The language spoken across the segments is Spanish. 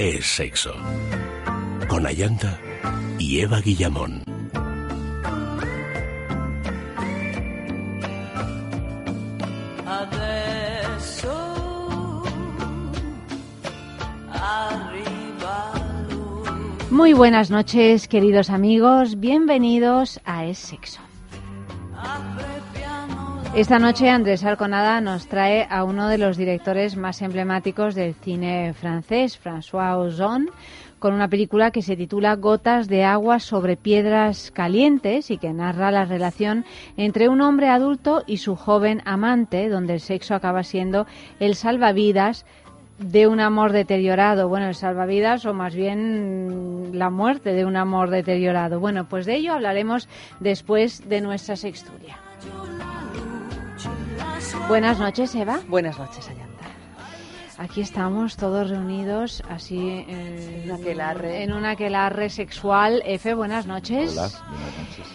es sexo. Con Ayanta y Eva Guillamón. Muy buenas noches, queridos amigos. Bienvenidos a Es Sexo. Esta noche Andrés Alconada nos trae a uno de los directores más emblemáticos del cine francés, François Ozon, con una película que se titula Gotas de agua sobre piedras calientes y que narra la relación entre un hombre adulto y su joven amante, donde el sexo acaba siendo el salvavidas de un amor deteriorado. Bueno, el salvavidas o más bien la muerte de un amor deteriorado. Bueno, pues de ello hablaremos después de nuestra sexturia. Buenas noches, Eva. Buenas noches, Ayanta. Aquí estamos todos reunidos así En un aquelarre. en un aquelarre sexual. Efe, buenas noches. Hola, buenas noches.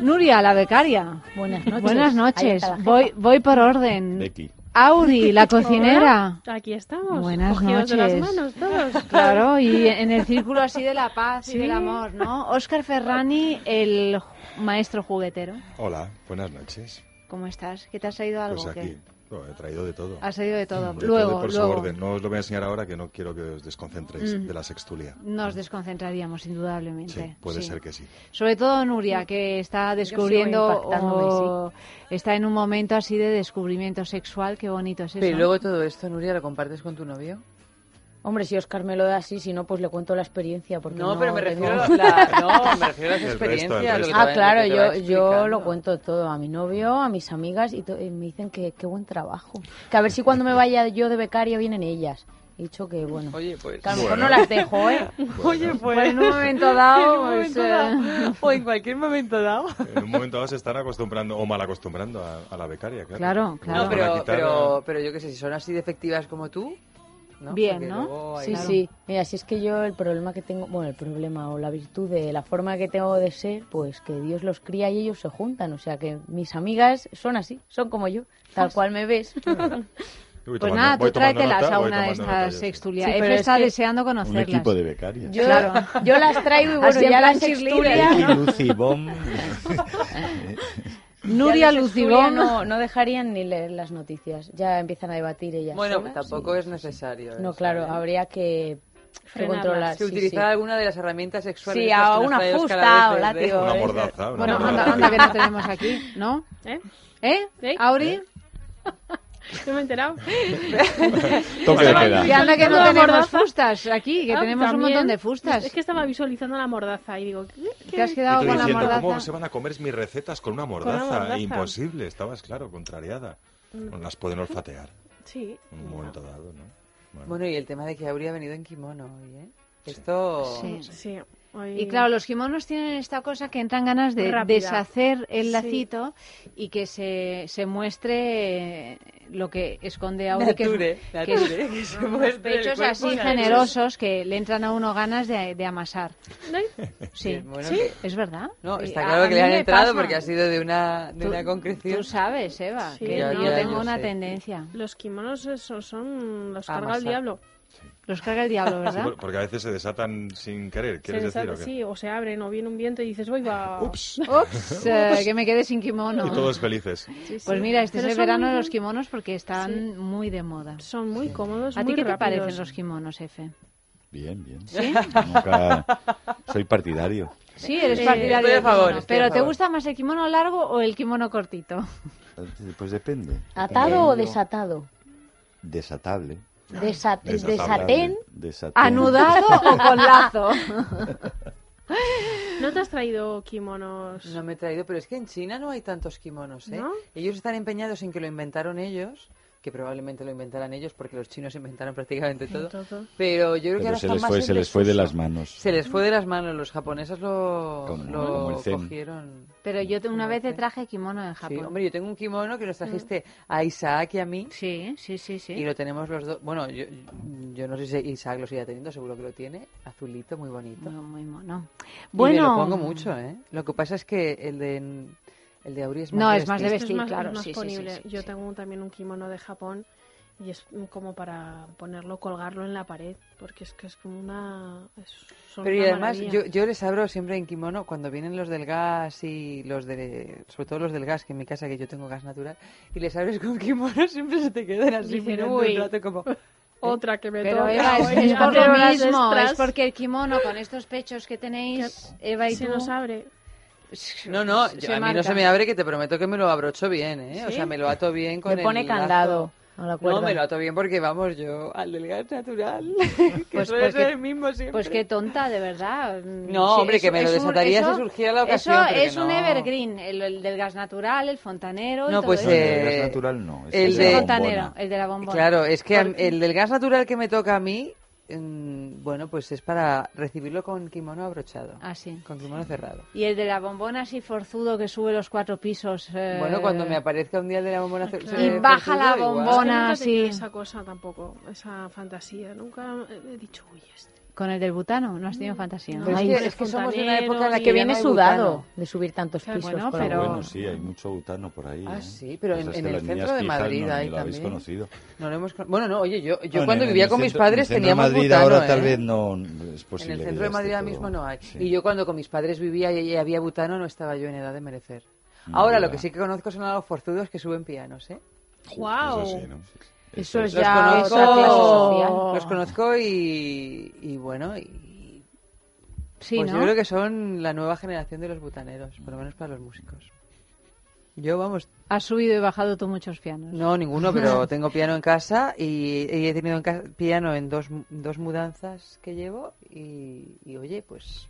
Nuria, la becaria. Buenas noches. Buenas noches. Voy, voy por orden. Becky. Auri, la cocinera. Hola, Aquí estamos. Buenas cogidos de las noches. manos todos. Claro, y en el círculo así de la paz y del amor, ¿no? Óscar Ferrani, el maestro juguetero. Hola, buenas noches. ¿Cómo estás? ¿Qué te has traído algo? Pues o qué? aquí, no, he traído de todo. Has traído de todo. De luego, todo y por luego su orden. No os lo voy a enseñar ahora que no quiero que os desconcentréis Mm. de la sextulia. nos desconcentraríamos, indudablemente. Sí, puede sí. ser que sí. Sobre todo Nuria, que está descubriendo o está en un momento así de descubrimiento sexual. Qué bonito es eso. Pero luego todo esto, Nuria, ¿lo compartes con tu novio? Hombre, si Oscar me lo da así, si no, pues le cuento la experiencia. Porque No, no, pero me tengo- refiero a la, no, me refiero a las resto, experiencias. Ah, claro, yo, yo lo cuento todo a mi novio, a mis amigas y, to- y me dicen que qué buen trabajo. Que a ver si cuando me vaya yo de becaria vienen ellas. He dicho que bueno, Oye, pues... que a lo mejor Bueno. no las dejo, ¿eh? Oye, Pues en un momento dado, en un pues, momento eh, dado, o en cualquier momento dado. En un momento dado se están acostumbrando o mal acostumbrando a, a la becaria, claro. Claro, claro. No, pero, pero, pero yo qué sé, si son así de efectivas como tú... ¿no? Bien, Porque ¿no? Sí, sí. Mira, si es que yo el problema que tengo, bueno, el problema o la virtud de la forma que tengo de ser, pues que Dios los cría y ellos se juntan. O sea que mis amigas son así, son como yo, tal cual me ves. Voy pues tomando- nada, tú tráetelas nota, a una de estas sextulias. Sí, Efe es está que deseando Un conocerlas. equipo de becarias. Yo, Claro. yo las traigo y bueno, Así ya las sextulias... Y Lucy Bomb. Nuria Lucibón. No, no dejarían ni leer las noticias. Ya empiezan a debatir ellas Bueno, solas tampoco y- es necesario. No, eso, claro, ¿eh? habría que, controlar. Que sí, utilizar sí. alguna de las herramientas sexuales. Sí, a nos una fusta a o látigo. ¿eh? Una mordaza. una Bueno, mordaza. anda, anda que no tenemos aquí, ¿no? ¿Eh? ¿Eh? ¿Eh? ¿Auri? No me he enterado. Toque de queda. Que anda que no tenemos mordaza. fustas aquí, que Ah, tenemos un montón de fustas. Es que estaba visualizando la mordaza y digo, ¿qué? Te has Y quedado con la diciendo, mordaza. ¿cómo se van a comer mis recetas con una mordaza? mordaza. Imposible, estabas, claro, contrariada. No las pueden olfatear Sí. en un momento dado, ¿no? Bueno. Bueno, y el tema de que habría venido en kimono hoy, ¿eh? Esto... Sí. Sí. Y claro, los kimonos tienen esta cosa que entran ganas de Rápida. deshacer el Sí. lacito y que se, se muestre lo que esconde que es- Nature, que es nature, que se muestre el pechos cuerpo así generosos que le entran a uno ganas de, de amasar. Ay, Sí, bueno, ¿Sí? que- es verdad. No, está claro a que le han entrado pasa. porque ha sido de una, de Tú- una concreción. Tú sabes, Eva, Sí, que yo tengo yo una sé. tendencia. los kimonos esos son los carga el diablo. Los carga el diablo, Sí, ¿verdad? por- porque a veces se desatan sin querer, Se ¿quieres decir? desata- o qué? sí, o se abren o viene un viento y dices, voy va. Ups. Ups, eh, que me quede sin kimono. Y todos felices. Sí, sí. Pues mira, este Pero es el verano de muy- los kimonos porque están Sí. muy de moda. Son muy cómodos, ¿A ti qué te rápidos. parecen los kimonos, Efe? Bien, bien. ¿Sí? Nunca soy partidario. Sí, eres Eh, partidario estoy a del favor, Pero ¿te gusta más el kimono largo o el kimono cortito? Pues depende. ¿Atado o Dependiendo- desatado? Desatable. ¿De satén? Desatén. ¿Anudado o con lazo? ¿No te has traído kimonos? No me he traído, pero es que en China no hay tantos kimonos, ¿eh? ¿No? Ellos están empeñados en que lo inventaron ellos que probablemente lo inventaran ellos porque los chinos inventaron prácticamente todo. Todo. Pero yo creo que ahora se están les más fue, en se les fue de las manos. Se les fue de las manos. Los japoneses lo, Como- lo como cogieron. Pero yo una vez te traje kimono en Sí, Japón. hombre, yo tengo un kimono que nos trajiste a Isaac y a mí. Sí, sí, sí, sí. Y lo tenemos los dos. Bueno, yo, yo no sé si Isaac lo sigue teniendo, seguro que lo tiene. Azulito, muy bonito. Muy, muy mono. Y Bueno, me lo pongo mucho, ¿eh? Lo que pasa es que el de, el de Auri es más No, de es más de vestir. Es más, claro, es más sí, sí, sí, ponible. sí, Yo sí. tengo también un kimono de Japón Y es como para ponerlo, colgarlo en la pared, porque es que es como una... es- Pero y además, yo, yo les abro siempre en kimono cuando vienen los del gas y los de. Sobre todo los del gas, que en mi casa, que yo tengo gas natural, y les abres con kimono, siempre se te quedan así Dicen, mirando "Uy". un rato como. Otra que me Pero toca Eva, es, por lo mismo, es porque el kimono con estos pechos que tenéis, Eva y se tú... nos abre. No, no, se yo- a mí no se me abre, que te prometo que me lo abrocho bien, ¿eh? O sea, me lo ato bien con Le pone el candado. No, me lo ato bien porque, vamos, yo al del gas natural, que Pues- suele pues ser que- el mismo siempre. Pues qué tonta, de verdad. No, hombre, que me lo es un- desataría si surgiera la ocasión, Eso es un no. evergreen, el, el del gas natural, el fontanero y No, todo pues, eso. El gas natural no. es el el de- de el la fontanero, el de la bombona. Claro, es que el del gas natural que me toca a mí, mm, bueno, pues es para recibirlo con kimono abrochado. Ah, sí. Con kimono cerrado. Y el de la bombona así forzudo que sube los cuatro pisos. eh, Bueno, cuando me aparezca un día el de la bombona cer- claro. Y eh, baja la forzudo, igual. Es que bombona. nunca he tenido sí. esa cosa tampoco, esa fantasía. Nunca he dicho, uy, este. Con el del butano, no has tenido fantasía. ¿no? Ay, es que, el es que somos de una época en la que viene sudado butano. de subir tantos Claro, pisos. bueno, pero-. Bueno, sí, hay mucho butano por ahí. Ah, ¿eh? sí, pero en- Pues en el centro de Madrid no, hay lo habéis también. conocido. No lo hemos con- Bueno, no, oye, yo, yo No, cuando en el- vivía en con el mis en padres el teníamos Madrid butano, ahora tal ¿eh? vez no es En posible el que centro de Madrid esté ahora mismo no hay. sí. Y yo cuando con mis padres vivía y, había butano no estaba yo en edad de merecer. Ahora lo que sí que conozco son a los forzudos que suben pianos, ¿eh? ¡Guau! Eso sí, ¿no? Eso es Los ya conozco, clase social. los conozco y, y bueno, y, Sí, pues ¿no? yo creo que son la nueva generación de los butaneros, por lo menos para los músicos. Yo, vamos, Has subido y bajado tú muchos pianos. no ninguno, pero tengo piano en casa y, y he tenido en piano en dos, dos mudanzas que llevo y, y, oye, pues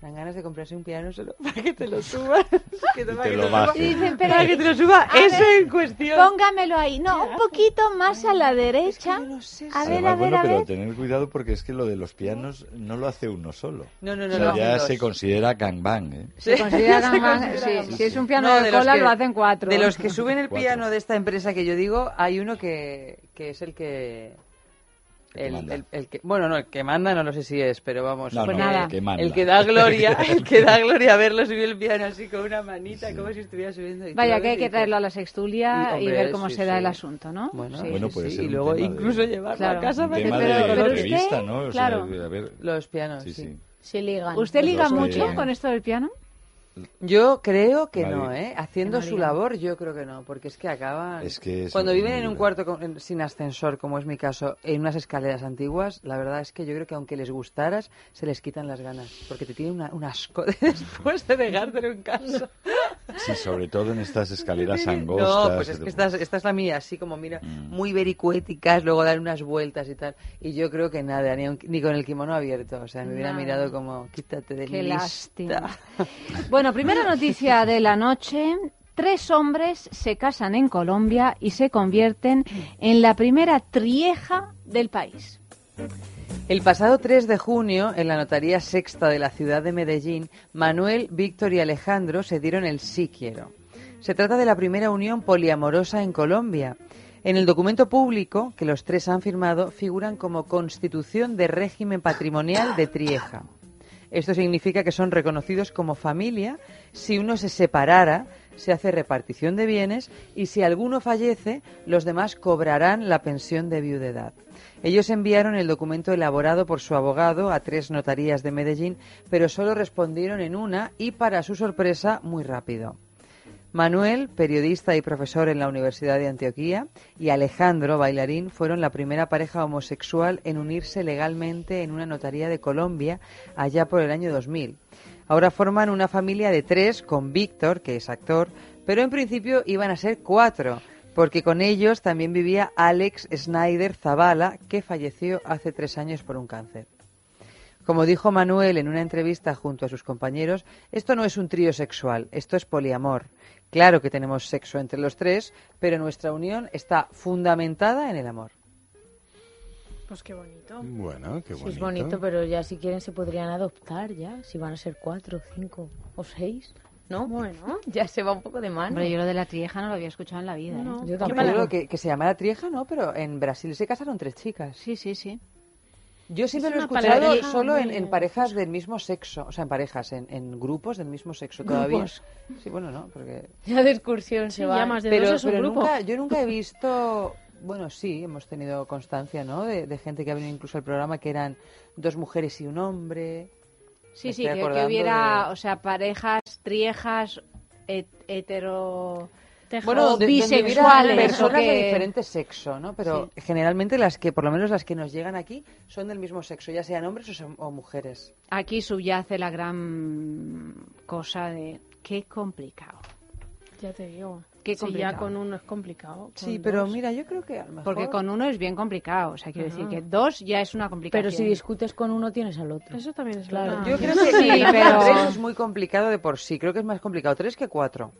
dan ganas de comprarse un piano solo para que te lo subas. que te para que lo suba- bajes. Y dicen, pero para que te lo suba eso ver, en cuestión. Póngamelo ahí. No, un poquito más a la derecha. yo no sé A ver, Además, a ver, bueno, a pero ver. tener cuidado porque es que lo de los pianos no lo hace uno solo. No, no, no, o sea, no, ya se considera gangbang, ¿eh? Se considera gangbang, sí. Si es un piano No, de, de cola, que- lo hacen cuatro. De los que suben el Cuatro. piano de esta empresa que yo digo, hay uno que, que es el que... El que El, manda. el- el que, bueno, no, el que manda no lo sé si es, pero vamos. No, Pues no, nada. el que manda. El que da gloria, el que da gloria verlo subir el piano así con una manita, como si estuviera subiendo. Vaya, que hay que traerlo a la sextulia Y, ver cómo sí, se da el asunto, ¿no? Bueno, Sí. Bueno, sí, puede sí, ser y luego tema de- incluso llevarlo Claro. a casa para que te de pero usted- revista, ¿no? O sea, claro. a ver, Los pianos, sí, sí. sí. Sí ligan. ¿Usted liga Los mucho con esto del piano? Yo creo que Nadie. no, ¿eh? Haciendo su labor, yo creo que no, porque es que acaban... Es que es Cuando viven en un cuarto con- en- sin ascensor, como es mi caso, en unas escaleras antiguas, la verdad es que yo creo que aunque les gustaras, se les quitan las ganas, porque te tiene una- un asco de después de dejártelo en casa. Sí, sobre todo en estas escaleras angostas. No, pues es que esta, es- esta es la mía, así como mira, Mm. muy vericuéticas, luego dar unas vueltas y tal. Y yo creo que nada, ni, aun- ni con el kimono abierto, o sea, me hubiera Nada. mirado como, quítate de Qué mi lista". lástima. Bueno, primera noticia de la noche. Tres hombres se casan en Colombia y se convierten en la primera trieja del país. El pasado 3 de junio, en la notaría sexta de la ciudad de Medellín, Manuel, Víctor y Alejandro se dieron el sí quiero. Se trata de la primera unión poliamorosa en Colombia. En el documento público que los tres han firmado figuran como Constitución de Régimen Patrimonial de Trieja. Esto significa que son reconocidos como familia. Si uno se separara, se hace repartición de bienes y si alguno fallece, los demás cobrarán la pensión de viudedad. Ellos enviaron el documento elaborado por su abogado a tres notarías de Medellín, pero solo respondieron en una y, para su sorpresa, muy rápido. Manuel, periodista y profesor en la Universidad de Antioquía, y Alejandro, bailarín, fueron la primera pareja homosexual en unirse legalmente en una notaría de Colombia allá por el año 2000. Ahora forman una familia de tres con Víctor, que es actor, pero en principio iban a ser cuatro, porque con ellos también vivía Alex Snyder Zavala, que falleció hace tres años por un cáncer. Como dijo Manuel en una entrevista junto a sus compañeros, esto no es un trío sexual, esto es poliamor. Claro que tenemos sexo entre los tres, pero nuestra unión está fundamentada en el amor. Pues qué bonito. Bueno, qué Sí, bonito. es bonito, pero ya si quieren se podrían adoptar ya, si van a ser cuatro, cinco o seis, ¿no? Bueno. Ya se va un poco de mano. Hombre, yo lo de la trieja no lo había escuchado en la vida. ¿eh? No. Yo tampoco. Creo que, que se llama la trieja, ¿no? Pero en Brasil se casaron tres chicas. Sí, sí, sí. Yo siempre Es lo he escuchado solo en, en parejas del mismo sexo, o sea, en parejas, en, en grupos del mismo sexo todavía. Grupos. Sí, bueno, no, porque... Ya de excursión se Sí, va. ya más de Pero, dos es un pero grupo. nunca, yo nunca he visto Bueno, sí, hemos tenido constancia, ¿no? De, de gente que ha venido incluso al programa que eran dos mujeres y un hombre. Sí, Me sí, que, que hubiera, de- o sea, parejas, triejas, het- hetero... Bueno, o de- bisexuales. personas que- de diferente sexo, ¿no? Pero generalmente las que, por lo menos las que nos llegan aquí, son del mismo sexo, ya sean hombres o, mujeres. Aquí subyace la gran cosa de qué complicado. Ya te digo. Qué si ya con uno es complicado. Sí, pero dos- mira, yo creo que a lo mejor... Porque con uno es bien complicado. O sea, quiero decir que dos ya es una complicación. Pero si discutes con uno, tienes al otro. Eso también es Claro. verdad. Yo creo que Sí, pero- tres es muy complicado de por sí. Creo que es más complicado tres que cuatro.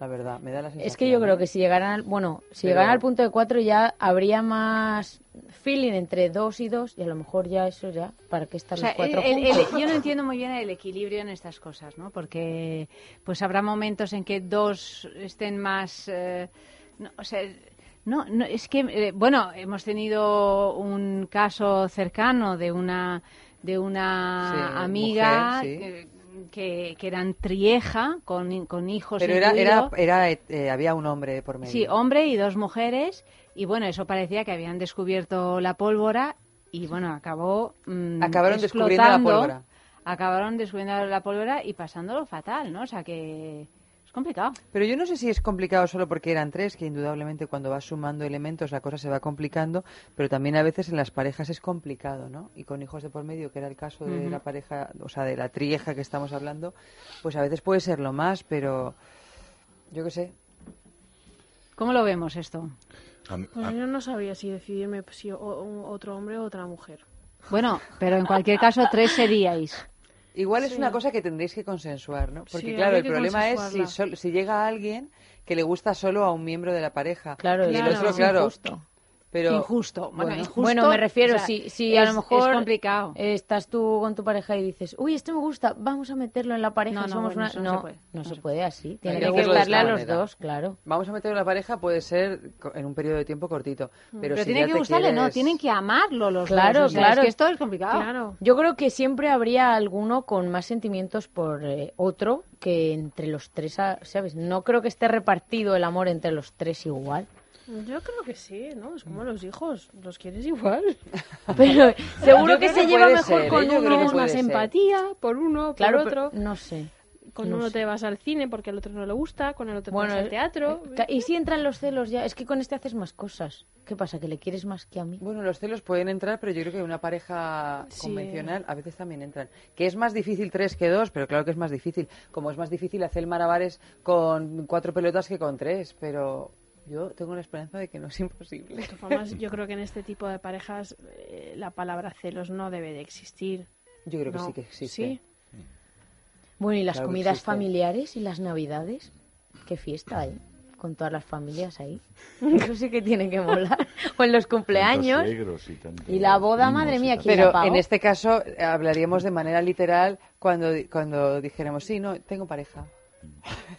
La verdad, me da la sensación. Es que yo creo que si llegaran, al- bueno, si Pero- llegaran al punto de cuatro ya habría más feeling entre dos y dos y a lo mejor ya eso ya, ¿para qué O estar sea, los cuatro el- yo no entiendo muy bien el equilibrio en estas cosas, ¿no? Porque pues habrá momentos en que dos estén más... eh, no, o sea, no, no, es que, eh, bueno, hemos tenido un caso cercano de una de una Sí, amiga mujer, sí. Que, que eran trieja con, con hijos Pero era, era, eh, había un hombre por medio. Sí, hombre y dos mujeres. Y bueno, eso parecía que habían descubierto la pólvora y bueno, acabó. mm, Acabaron descubriendo la pólvora. Acabaron descubriendo la pólvora y pasándolo fatal, ¿no? O sea que es complicado. Pero yo no sé si es complicado solo porque eran tres, que indudablemente cuando vas sumando elementos la cosa se va complicando, pero también a veces en las parejas es complicado, ¿no? Y con hijos de por medio, que era el caso de la pareja, o sea, de la trieja que estamos hablando, pues a veces puede ser lo más, pero yo qué sé. ¿Cómo lo vemos esto? Pues yo no sabía si decidirme si o- otro hombre o otra mujer. Bueno, pero en cualquier caso, tres seríais. Igual es Sí. una cosa que tendréis que consensuar, ¿no? Porque Sí, claro, el problema es si, sol- si llega alguien que le gusta solo a un miembro de la pareja. Claro, y el otro, claro. Pero injusto. Bueno, bueno. injusto, Bueno, me refiero, o sea, si, si es- a lo mejor Es complicado. estás tú con tu pareja y dices, uy, este me gusta, vamos a meterlo en la pareja, No, no, somos bueno, una... eso no no, se puede. no se puede así. Tiene que gustarle a los dos, claro. Vamos a meter en la pareja puede ser en un periodo de tiempo cortito. Pero, Pero si tienen ya que gustarle, no, tienen que amarlo los Claro, dos. o sea, claro. Es que esto es complicado. Claro. Yo creo que siempre habría alguno con más sentimientos por eh, otro que entre los tres, ¿sabes? No creo que esté repartido el amor entre los tres igual. Yo creo que sí, ¿no? Es como los hijos, los quieres igual. Pero seguro que se lleva mejor ser, con ¿eh? Creo uno. más ser. empatía por uno, Claro, por otro. pero no sé. Con no uno sé. te vas al cine porque al otro no le gusta, con el otro Bueno, te vas al teatro. eh, ¿Y si entran los celos ya? Es que con este haces más cosas. ¿Qué pasa? ¿Que le quieres más que a mí? Bueno, los celos pueden entrar, pero yo creo que una pareja Sí. convencional a veces también entran. Que es más difícil tres que dos, pero claro que es más difícil. Como es más difícil hacer malabares con cuatro pelotas que con tres, pero yo tengo la esperanza de que no es imposible. De todas formas, yo creo que en este tipo de parejas eh, la palabra celos no debe de existir. Yo creo que sí que existe. Sí. Bueno, ¿y las Claro comidas existe. familiares y las navidades? ¿Qué fiesta hay? Con todas las familias ahí. Eso sí que tiene que molar. O en los cumpleaños. Y la boda, madre mía, tal. ¿quién la Pero en este caso eh, hablaríamos de manera literal cuando, di- cuando dijéramos, sí, no, tengo pareja.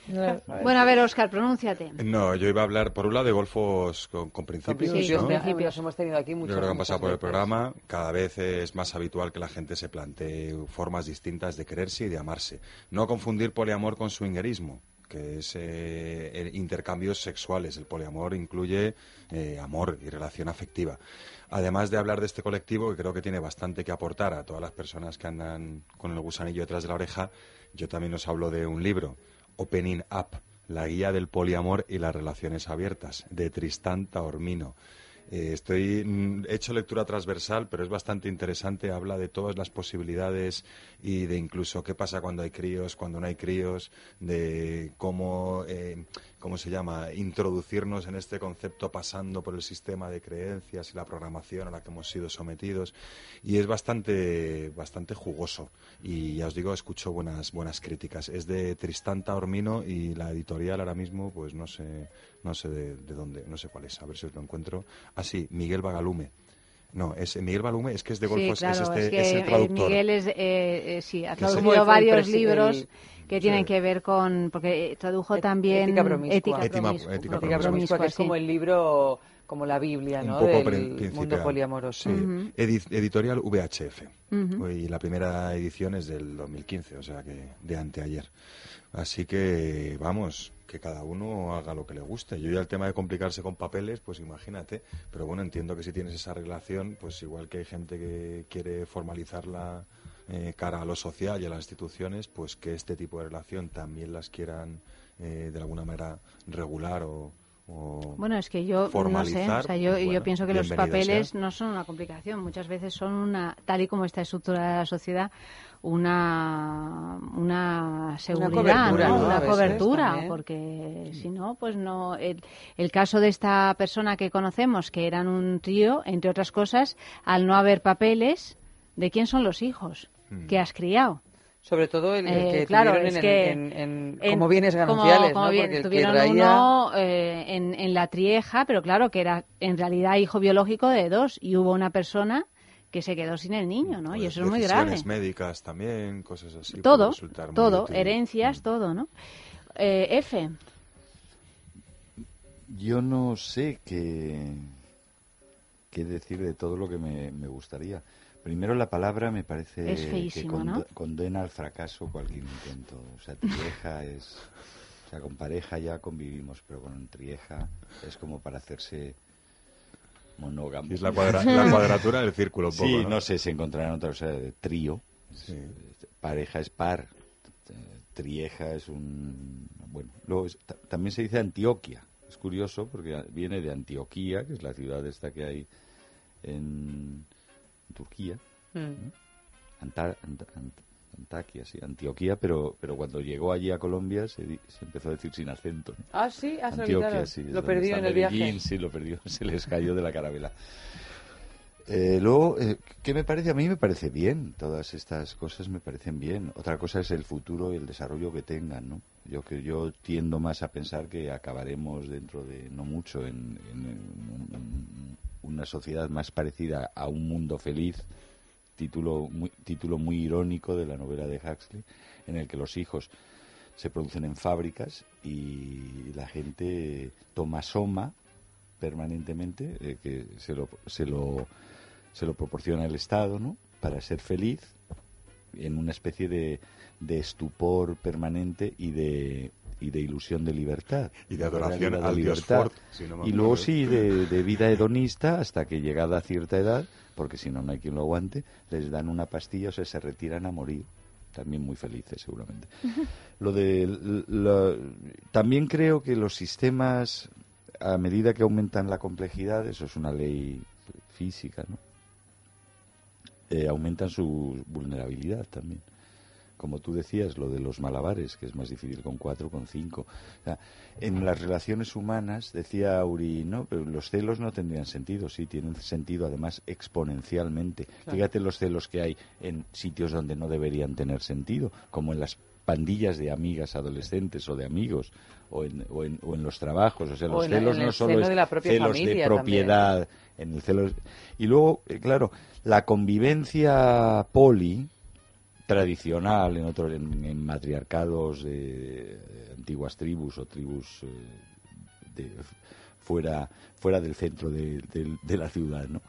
Bueno, a ver, Oscar, pronúnciate. No, yo iba a hablar por un lado de golfos con, con principios, Sí, ¿no? con principios. Hemos tenido aquí Yo muchas creo que han pasado por el programa. Cada vez es más habitual que la gente se plantee formas distintas de quererse y de amarse. No confundir poliamor con swingerismo, que es eh, intercambios sexuales. El poliamor incluye eh, amor y relación afectiva. Además de hablar de este colectivo, que creo que tiene bastante que aportar a todas las personas que andan con el gusanillo detrás de la oreja, yo también os hablo de un libro, Opening Up, la guía del poliamor y las relaciones abiertas, de Tristán Taormino. Eh, estoy mm, he hecho lectura transversal, pero es bastante interesante. Habla de todas las posibilidades y de incluso qué pasa cuando hay críos, cuando no hay críos, de cómo eh, cómo se llama introducirnos en este concepto pasando por el sistema de creencias y la programación a la que hemos sido sometidos y es bastante bastante jugoso y ya os digo escucho buenas buenas críticas. Es de Tristán Taormino y la editorial ahora mismo pues no sé no sé de, de dónde no sé cuál es a ver si os lo encuentro. Ah sí Miguel Bagalume. No, es Miguel Balume, es que es de Sí, golfos, claro, es, este, que es el eh, traductor. Miguel es, eh, eh, sí, ha traducido varios libros el- que tienen sí. que ver con, porque eh, tradujo Et- también Ética promiscua. Ética promiscua, ética Ética promiscua, promiscua, que es como el libro, como la Biblia, un ¿no? poco Del mundo poliamoroso. Sí. Edi- editorial VHF. Y la primera edición es del 2015, o sea que de anteayer. Así que, vamos, que cada uno haga lo que le guste. Yo ya el tema de complicarse con papeles, pues imagínate. Pero bueno, entiendo que si tienes esa relación, pues igual que hay gente que quiere formalizarla eh, cara a lo social y a las instituciones, pues que este tipo de relación también las quieran eh, de alguna manera regular o, o Bueno, es que yo no sé, formalizar, o sea, yo, pues yo bueno, pienso que los papeles sea. no son una complicación, muchas veces son una, tal y como está estructurada la sociedad, una, una seguridad, cobertura, ¿no? ¿no? A una cobertura, porque si no, pues no. El, el caso de esta persona que conocemos, que eran un trío, entre otras cosas, al no haber papeles, ¿de quién son los hijos Hmm. que has criado? Sobre todo el, el Eh, que claro, tuvieron es en, que en- en- en- como bienes gananciales, como ¿no? bien, Porque tuvieron traía- uno eh, en, en la trieja, pero claro, que era en realidad hijo biológico de dos y hubo una persona que se quedó sin el niño, ¿no? y Pues eso es muy grave. médicas también, cosas así. Todo, todo, útil. herencias, Mm. todo, ¿no? Eh, F, Yo no sé qué, qué decir de todo lo que me, me gustaría. Primero la palabra me parece Es feísimo, que ¿no? condena al fracaso cualquier intento. O sea, trieja es... O sea, con pareja ya convivimos, pero con trieja es como para hacerse monógamo. Es la, cuadra- la cuadratura del círculo, un poco, Sí, ¿no? no sé, se encontrarán otra cosa de trío. Sí. Pareja es par. eh, Trieja es un... Bueno, luego es- también se dice Antioquia. Es curioso porque viene de Antioquía, que es la ciudad esta que hay en Turquía. Mm. Anta- Ant- Ant- Antaquia, sí, Antioquía, pero, pero cuando llegó allí a Colombia se, di- se empezó a decir sin acento. ¿no? Ah, sí, lo Antioquia, sí. Lo perdió en el Medellín, viaje. Sí, lo perdió, se les cayó de la carabela. Eh, luego, eh, ¿qué me parece? A mí me parece bien, todas estas cosas me parecen bien. Otra cosa es el futuro y el desarrollo que tengan, ¿no? Yo que yo tiendo más a pensar que acabaremos dentro de no mucho en, en- en una sociedad más parecida a un mundo feliz, título muy, título muy irónico de la novela de Huxley, en el que los hijos se producen en fábricas y la gente toma soma permanentemente, eh, que se lo, se, lo, se lo proporciona el Estado, ¿no? Para ser feliz en una especie de, de estupor permanente y de, y de ilusión de libertad. Y de adoración dios libertad. Ford, si no me y luego sí, de, de vida hedonista hasta que llegada a cierta edad, porque si no, no hay quien lo aguante, les dan una pastilla o sea, se retiran a morir. También muy felices, seguramente. Lo de, lo- también creo que los sistemas, a medida que aumentan la complejidad, eso es una ley física, ¿no? Eh, aumentan su vulnerabilidad también. Como tú decías, lo de los malabares, que es más difícil con cuatro, con cinco. O sea, en las relaciones humanas, decía Auri, no, pero los celos no tendrían sentido. Sí, tienen sentido, además, exponencialmente. Fíjate los celos que hay en sitios donde no deberían tener sentido, como en las pandillas de amigas adolescentes o de amigos, o en, o en, o en los trabajos. O sea, O los en celos no solo seno es de la propia celos de propiedad, en el celo y luego eh, claro la convivencia poli tradicional en otros en, matriarcados de, antiguas tribus o tribus eh, de, fuera fuera del centro de la ciudad no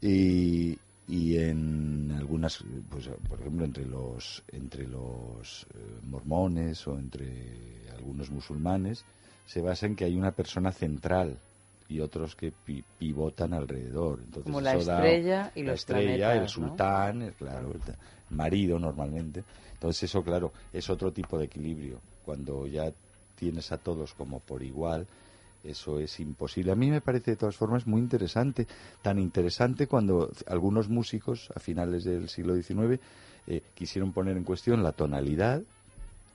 y, y en algunas pues por ejemplo entre los entre los eh, mormones o entre algunos musulmanes se basa en que hay una persona central y otros que pi- pivotan alrededor. Entonces Como la da- estrella y la los estrella el sultán el- claro el marido normalmente. Entonces eso claro es otro tipo de equilibrio. Cuando ya tienes a todos como por igual eso es imposible. A mí me parece de todas formas muy interesante, tan interesante cuando algunos músicos a finales del siglo XIX eh, quisieron poner en cuestión la tonalidad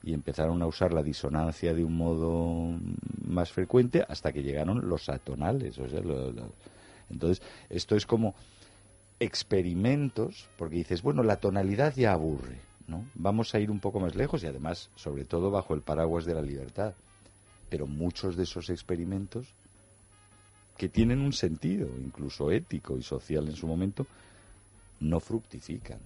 y empezaron a usar la disonancia de un modo más frecuente hasta que llegaron los atonales. Entonces, esto es como experimentos, porque dices, bueno, la tonalidad ya aburre, ¿no? Vamos a ir un poco más lejos y además, sobre todo, bajo el paraguas de la libertad. Pero muchos de esos experimentos que tienen un sentido, incluso ético y social en su momento, no fructifican.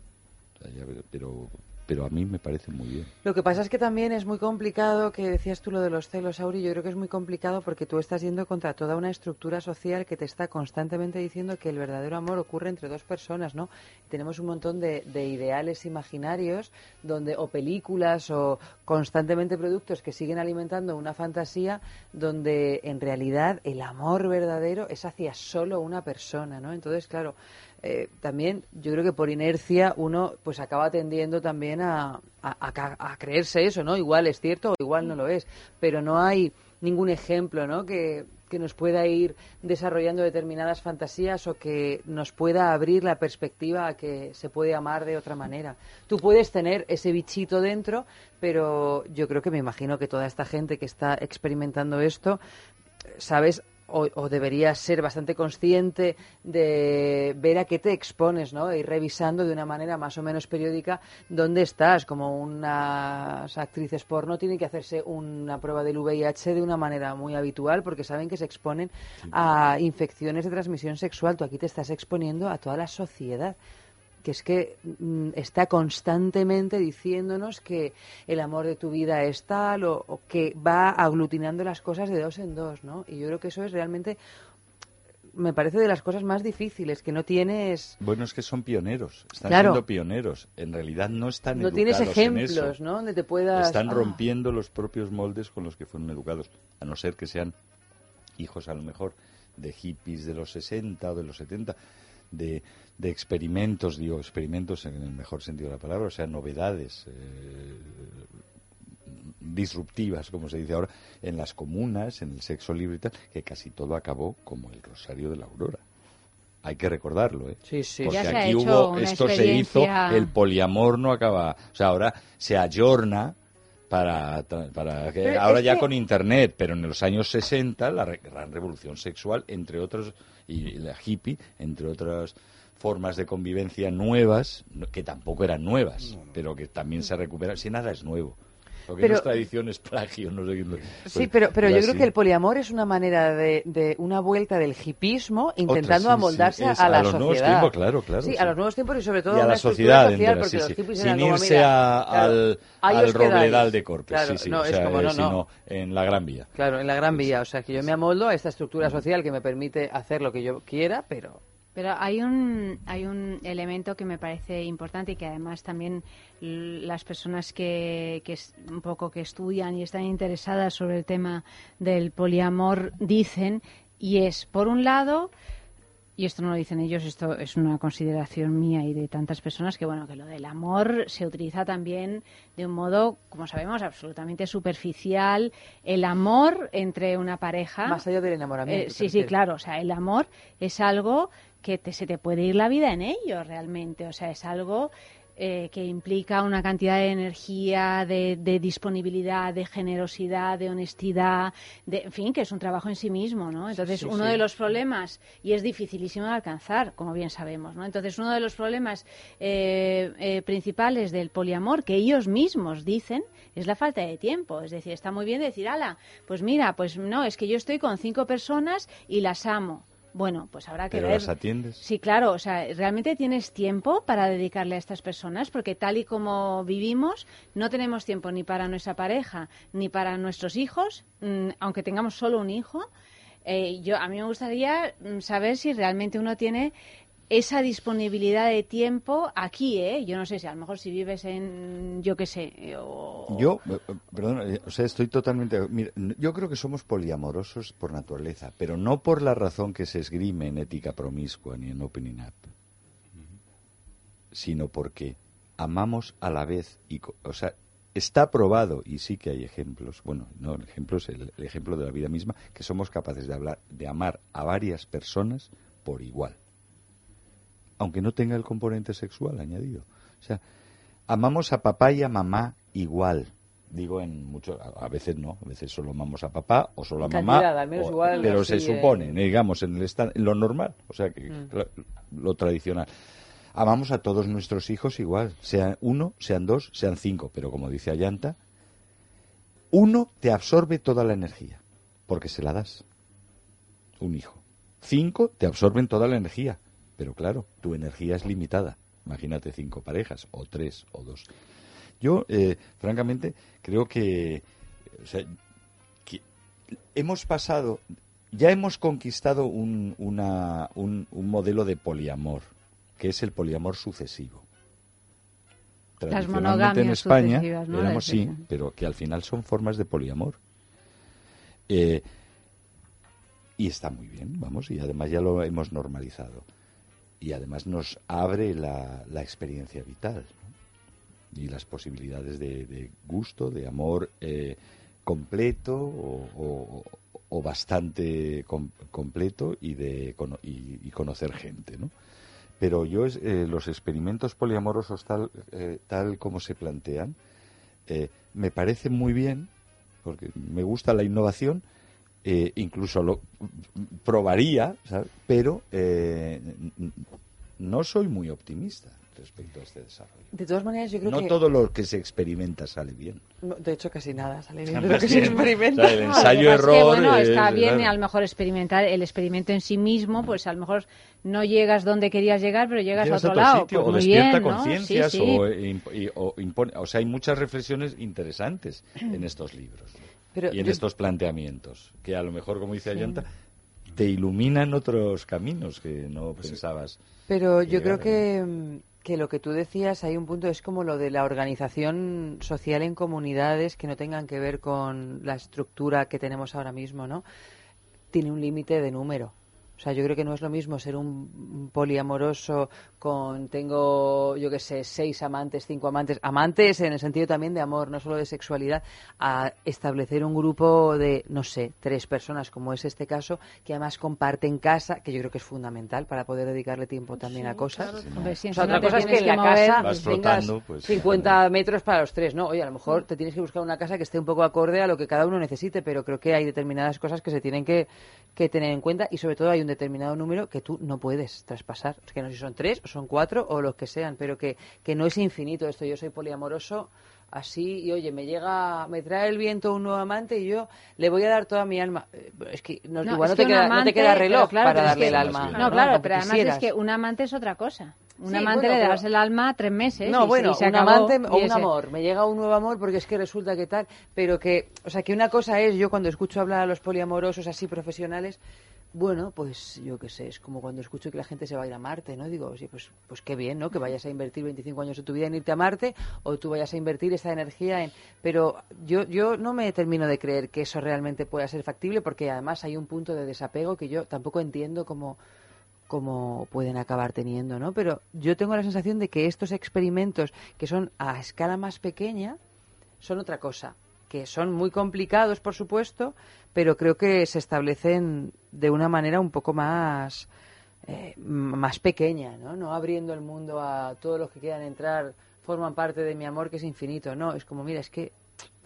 Pero, pero a mí me parece muy bien. Lo que pasa es que también es muy complicado, que decías tú lo de los celos, Auri, yo creo que es muy complicado porque tú estás yendo contra toda una estructura social que te está constantemente diciendo que el verdadero amor ocurre entre dos personas, ¿no? Tenemos un montón de, de ideales imaginarios donde o películas o constantemente productos que siguen alimentando una fantasía donde en realidad el amor verdadero es hacia solo una persona, ¿no? Entonces, claro, eh, también yo creo que por inercia uno pues acaba tendiendo también a, a, creerse eso, ¿no? Igual es cierto o igual no lo es, pero no hay ningún ejemplo, ¿no? Que, que nos pueda ir desarrollando determinadas fantasías o que nos pueda abrir la perspectiva a que se puede amar de otra manera. Tú puedes tener ese bichito dentro, pero yo creo que me imagino que toda esta gente que está experimentando esto, sabes o, deberías ser bastante consciente de ver a qué te expones, ¿no? Ir revisando de una manera más o menos periódica dónde estás. Como unas actrices porno tienen que hacerse una prueba del VIH de una manera muy habitual porque saben que se exponen a infecciones de transmisión sexual. Tú aquí te estás exponiendo a toda la sociedad que es que mm, está constantemente diciéndonos que el amor de tu vida es tal o, que va aglutinando las cosas de dos en dos, ¿no? Y yo creo que eso es realmente me parece de las cosas más difíciles, que no tienes... Bueno, es que son pioneros, están siendo pioneros. En realidad no están no tienes ejemplos, ¿no? Donde te puedas... Están ah. rompiendo los propios moldes con los que fueron educados, a no ser que sean hijos a lo mejor de hippies de los 60 o de los 70, de, de experimentos, digo, experimentos en el mejor sentido de la palabra, o sea, novedades eh, disruptivas, como se dice ahora, en las comunas, en el sexo libre y tal, que casi todo acabó como el Rosario de la Aurora. Hay que recordarlo, ¿eh? Sí, sí. Porque aquí hubo, esto se hizo, el poliamor no acaba, o sea, ahora se ayorna para, para que ahora ya con internet, pero en los años 60 la gran revolución sexual, entre otros, y la hippie, entre otras formas de convivencia nuevas, que tampoco eran nuevas, pero que también se recuperan, si nada es nuevo. Lo que no es tradición es plagio, no sé Sí, pues, pero, pero yo creo que el poliamor es una manera de, de una vuelta del hipismo intentando amoldarse a la los sociedad. Nuevos tiempos, claro, claro. Sí, a los nuevos tiempos y sobre todo a la sociedad entera, porque los Sin irse al, al robledal de Corpus, sí, sí, o sea, eh, sino en la Gran Vía. Claro, en la Gran Vía, o sea, que yo me amoldo a esta estructura social que me permite hacer lo que yo quiera, pero pero hay un, hay un elemento que me parece importante y que además también las personas que, que un poco que estudian y están interesadas sobre el tema del poliamor dicen y es por un lado y esto no lo dicen ellos, esto es una consideración mía y de tantas personas que bueno que lo del amor se utiliza también de un modo, como sabemos, absolutamente superficial. El amor entre una pareja más allá del enamoramiento. Eh, sí, sí, claro. O sea, el amor es algo que te, se te puede ir la vida en ello realmente. O sea, es algo eh, que implica una cantidad de energía, de, disponibilidad, de generosidad, de honestidad, de, en fin, que es un trabajo en sí mismo, ¿no? Entonces, uno de los problemas, y es dificilísimo de alcanzar, como bien sabemos, ¿no? Entonces, uno de los problemas eh, eh, principales del poliamor, que ellos mismos dicen, es la falta de tiempo. Es decir, está muy bien decir, ala, pues mira, pues no, es que yo estoy con cinco personas y las amo bueno, pues habrá que ¿Pero ver. las atiendes? Sí, claro. O sea, ¿realmente tienes tiempo para dedicarle a estas personas? Porque tal y como vivimos, no tenemos tiempo ni para nuestra pareja, ni para nuestros hijos, mm, aunque tengamos solo un hijo. Eh, yo a mí me gustaría mm, saber si realmente uno tiene esa disponibilidad de tiempo aquí, ¿eh? Yo no sé si a lo mejor si vives en, yo qué sé, eh, Yo, eh, eh, perdón, o sea, estoy totalmente... yo creo que somos poliamorosos por naturaleza, pero no por la razón que se esgrime en ética promiscua ni en opening up, sino porque amamos a la vez y, o sea, está probado y sí que hay ejemplos, bueno, no el, el ejemplo de la vida misma, que somos capaces de hablar, de amar a varias personas por igual aunque no tenga el componente sexual añadido. O sea, amamos a papá y a mamá igual. Digo en mucho, a veces no, a veces solo amamos a papá o solo a mamá, pero se supone, digamos, en, el en lo normal, o sea, que, mm. lo tradicional. Amamos a todos nuestros hijos igual, sean uno, sean dos, sean cinco, pero como dice Ayanta, uno te absorbe toda la energía, porque se la das. Un hijo. Cinco te absorben toda la energía, pero claro, tu energía es limitada. Imagínate cinco parejas, o tres, o dos. Yo, eh, francamente, creo que, o sea, que hemos pasado, ya hemos conquistado un, una- un- un modelo de poliamor, que es el poliamor sucesivo. Tradicionalmente en España ¿no? éramos sí, pero que al final son formas de poliamor. Eh, y está muy bien, vamos, y además ya lo hemos normalizado. Y además nos abre la, la experiencia vital y las posibilidades de, gusto, de amor eh, completo o, o- bastante com- completo y de y, y conocer gente, ¿no? Pero yo eh, los experimentos poliamorosos tal eh, tal como se plantean eh, me parecen muy bien porque me gusta la innovación eh, incluso lo probaría, ¿sabes? pero eh, no soy muy optimista respecto a este desarrollo. De todas maneras, yo creo No que... todo lo que se experimenta sale bien. No, de hecho, casi nada sale bien de lo que se experimenta. O sea, el No, lo que ensayo pasa es que, error. bueno, es- está bien claro. a lo mejor experimentar el experimento en sí mismo, pues a lo mejor no llegas donde querías llegar, pero llegas, Llegas a otro, lado. sitio, Pues o muy despierta bien, ¿no? conciencias Sí, sí. o impone- o sea, hay muchas reflexiones interesantes en estos libros Pero y en yo- estos planteamientos que a lo mejor, como dice Ayanta, te iluminan otros caminos que no pensabas. Pero yo creo que, mm, que lo que tú decías, hay un punto, es como lo de la organización social en comunidades que no tengan que ver con la estructura que tenemos ahora mismo, ¿no? Tiene un límite de número. O sea, yo creo que no es lo mismo ser un poliamoroso con, tengo, yo qué sé, seis amantes, cinco amantes, amantes en el sentido también de amor, no solo de sexualidad, a establecer un grupo de, no sé, tres personas, como es este caso, que además comparten casa, que yo creo que es fundamental para poder dedicarle tiempo también a cosas. Si O sea, otra cosa es que en la mover, casa pues, tengas pues, 50 metros para los tres, ¿no? Oye, a lo mejor te tienes que buscar una casa que esté un poco acorde a lo que cada uno necesite, pero creo que hay determinadas cosas que se tienen que, que tener en cuenta y sobre todo hay un determinado número que tú no puedes traspasar. Es que no sé si son tres o son cuatro o los que sean, pero que, que no es infinito esto. Yo soy poliamoroso así y oye, me llega, me trae el viento un nuevo amante y yo le voy a dar toda mi alma. Eh, Es que no, No, igual es no te, que queda, no te queda reloj claro, para es darle que- el alma. No, claro, pero además quisieras. es que un amante es otra cosa. Un Sí, amante bueno, le pero- das el alma tres meses. No, y, bueno, y se un acabó, amante o un ese- amor. Me llega un nuevo amor porque es que resulta que tal. Pero que, o sea, que una cosa es, yo cuando escucho hablar a los poliamorosos así profesionales, bueno, pues yo qué sé, es como cuando escucho que la gente se va a ir a Marte, ¿no? Digo, sí, pues, pues qué bien, ¿no? Que vayas a invertir 25 años de tu vida en irte a Marte o tú vayas a invertir esa energía en... Pero yo, yo no me termino de creer que eso realmente pueda ser factible porque además hay un punto de desapego que yo tampoco entiendo cómo como pueden acabar teniendo, ¿no? Pero yo tengo la sensación de que estos experimentos que son a escala más pequeña son otra cosa, que son muy complicados, por supuesto, pero creo que se establecen de una manera un poco más eh, más pequeña, ¿no? No abriendo el mundo a todos los que quieran entrar, forman parte de mi amor que es infinito, no, es como, mira, es que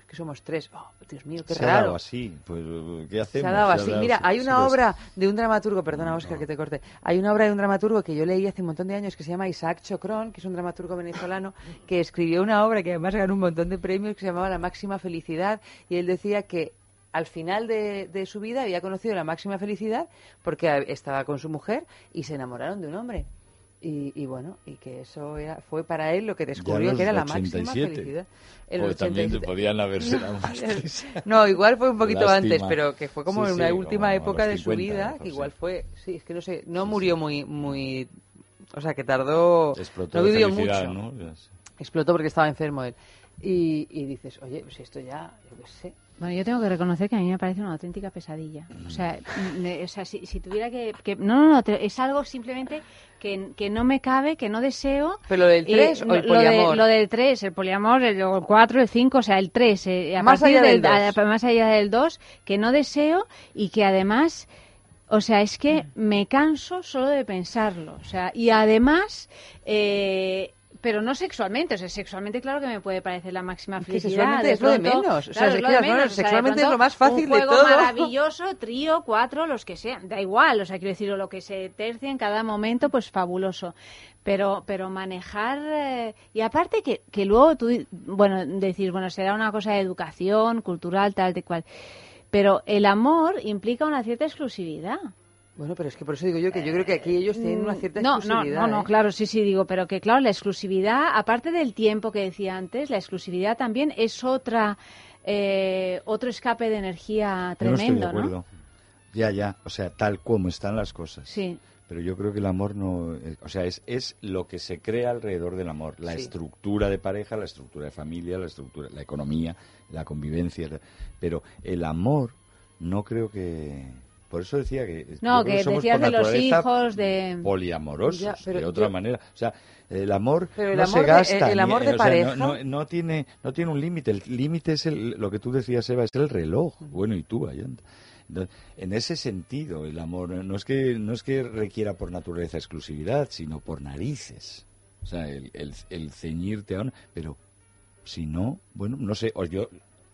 que somos tres, oh, Dios mío, qué se ha raro. dado así, pues ¿qué hacemos? Se ha dado Se ha así. dado Mira, hay una Pues, obra de un dramaturgo, perdona Oscar que te corte, hay una obra de un dramaturgo que yo leí hace un montón de años que se llama Isaac Chocrón, que es un dramaturgo venezolano, que escribió una obra que además ganó un montón de premios que se llamaba La máxima felicidad y él decía que al final de, de su vida había conocido la máxima felicidad porque estaba con su mujer y se enamoraron de un hombre. Y, y bueno, y que eso era, fue para él lo que descubrió que era la máxima 87. felicidad. En Pues los también 87. podían haberse dado más No, igual fue un poquito Lástima. antes, pero que fue como Sí, en una sí, última época de su 50, vida, que igual sí. fue, sí, es que no sé, no murió muy, muy, o sea, que tardó, Explotó no vivió mucho, ¿no? explotó porque estaba enfermo él. Y, y dices, oye, pues esto ya, yo qué sé. Bueno, yo tengo que reconocer que a mí me parece una auténtica pesadilla. O sea, o sea si, si tuviera que, que- No, no, no, es algo simplemente que, que no me cabe, que no deseo. ¿Pero lo del Y 3 o el lo de- poliamor? Lo, del 3, el poliamor, el 4, el 5, o sea, el 3. a Más allá del a- dos. más allá del 2, que no deseo y que además. O sea, es que Mm. me canso solo de pensarlo. O sea, y además. eh, pero no sexualmente, o sea, sexualmente claro que me puede parecer la máxima Es que felicidad. sexualmente es lo de menos, o sea, claro, es es lo que de las menos, cosas- o sea, de sexualmente es lo más fácil un de todo. maravilloso, trío, cuatro, los que sean, da igual, o sea, quiero decir, lo que se tercie en cada momento, pues fabuloso. Pero, pero manejar, eh, y aparte que, que luego tú, bueno, decir, bueno, será una cosa de educación, cultural, tal, de cual. Pero el amor implica una cierta exclusividad. Bueno, pero es que por eso digo yo que yo creo que aquí ellos tienen una cierta Mm, no, no, exclusividad. no, no, ¿eh? claro, sí, sí, digo, pero que claro, la exclusividad, aparte del tiempo que decía antes, la exclusividad también es otra, eh, otro escape de energía Yo no estoy de tremendo, ¿no? acuerdo. Ya, ya, o sea, tal como están las cosas. Sí. Pero yo creo que el amor no, eh, o sea, es, es lo que se crea alrededor del amor, la Sí. estructura de pareja, la estructura de familia, la estructura, la economía, la convivencia, pero el amor no creo que, por eso decía que No, que somos decías de los hijos, de- poliamorosos, Ya, pero de otra yo- manera, o sea, el amor Pero el no amor se de- gasta, el ni- amor de o sea, pareja- no, no- no tiene, no tiene un límite, el límite es el, lo que tú decías, Eva, es el reloj, bueno, y tú, Ayanta. Entonces, En ese sentido, el amor no es que no es que requiera por naturaleza exclusividad, sino por narices. O sea, el, el, el ceñirte a una... Pero si no, bueno, no sé, o yo,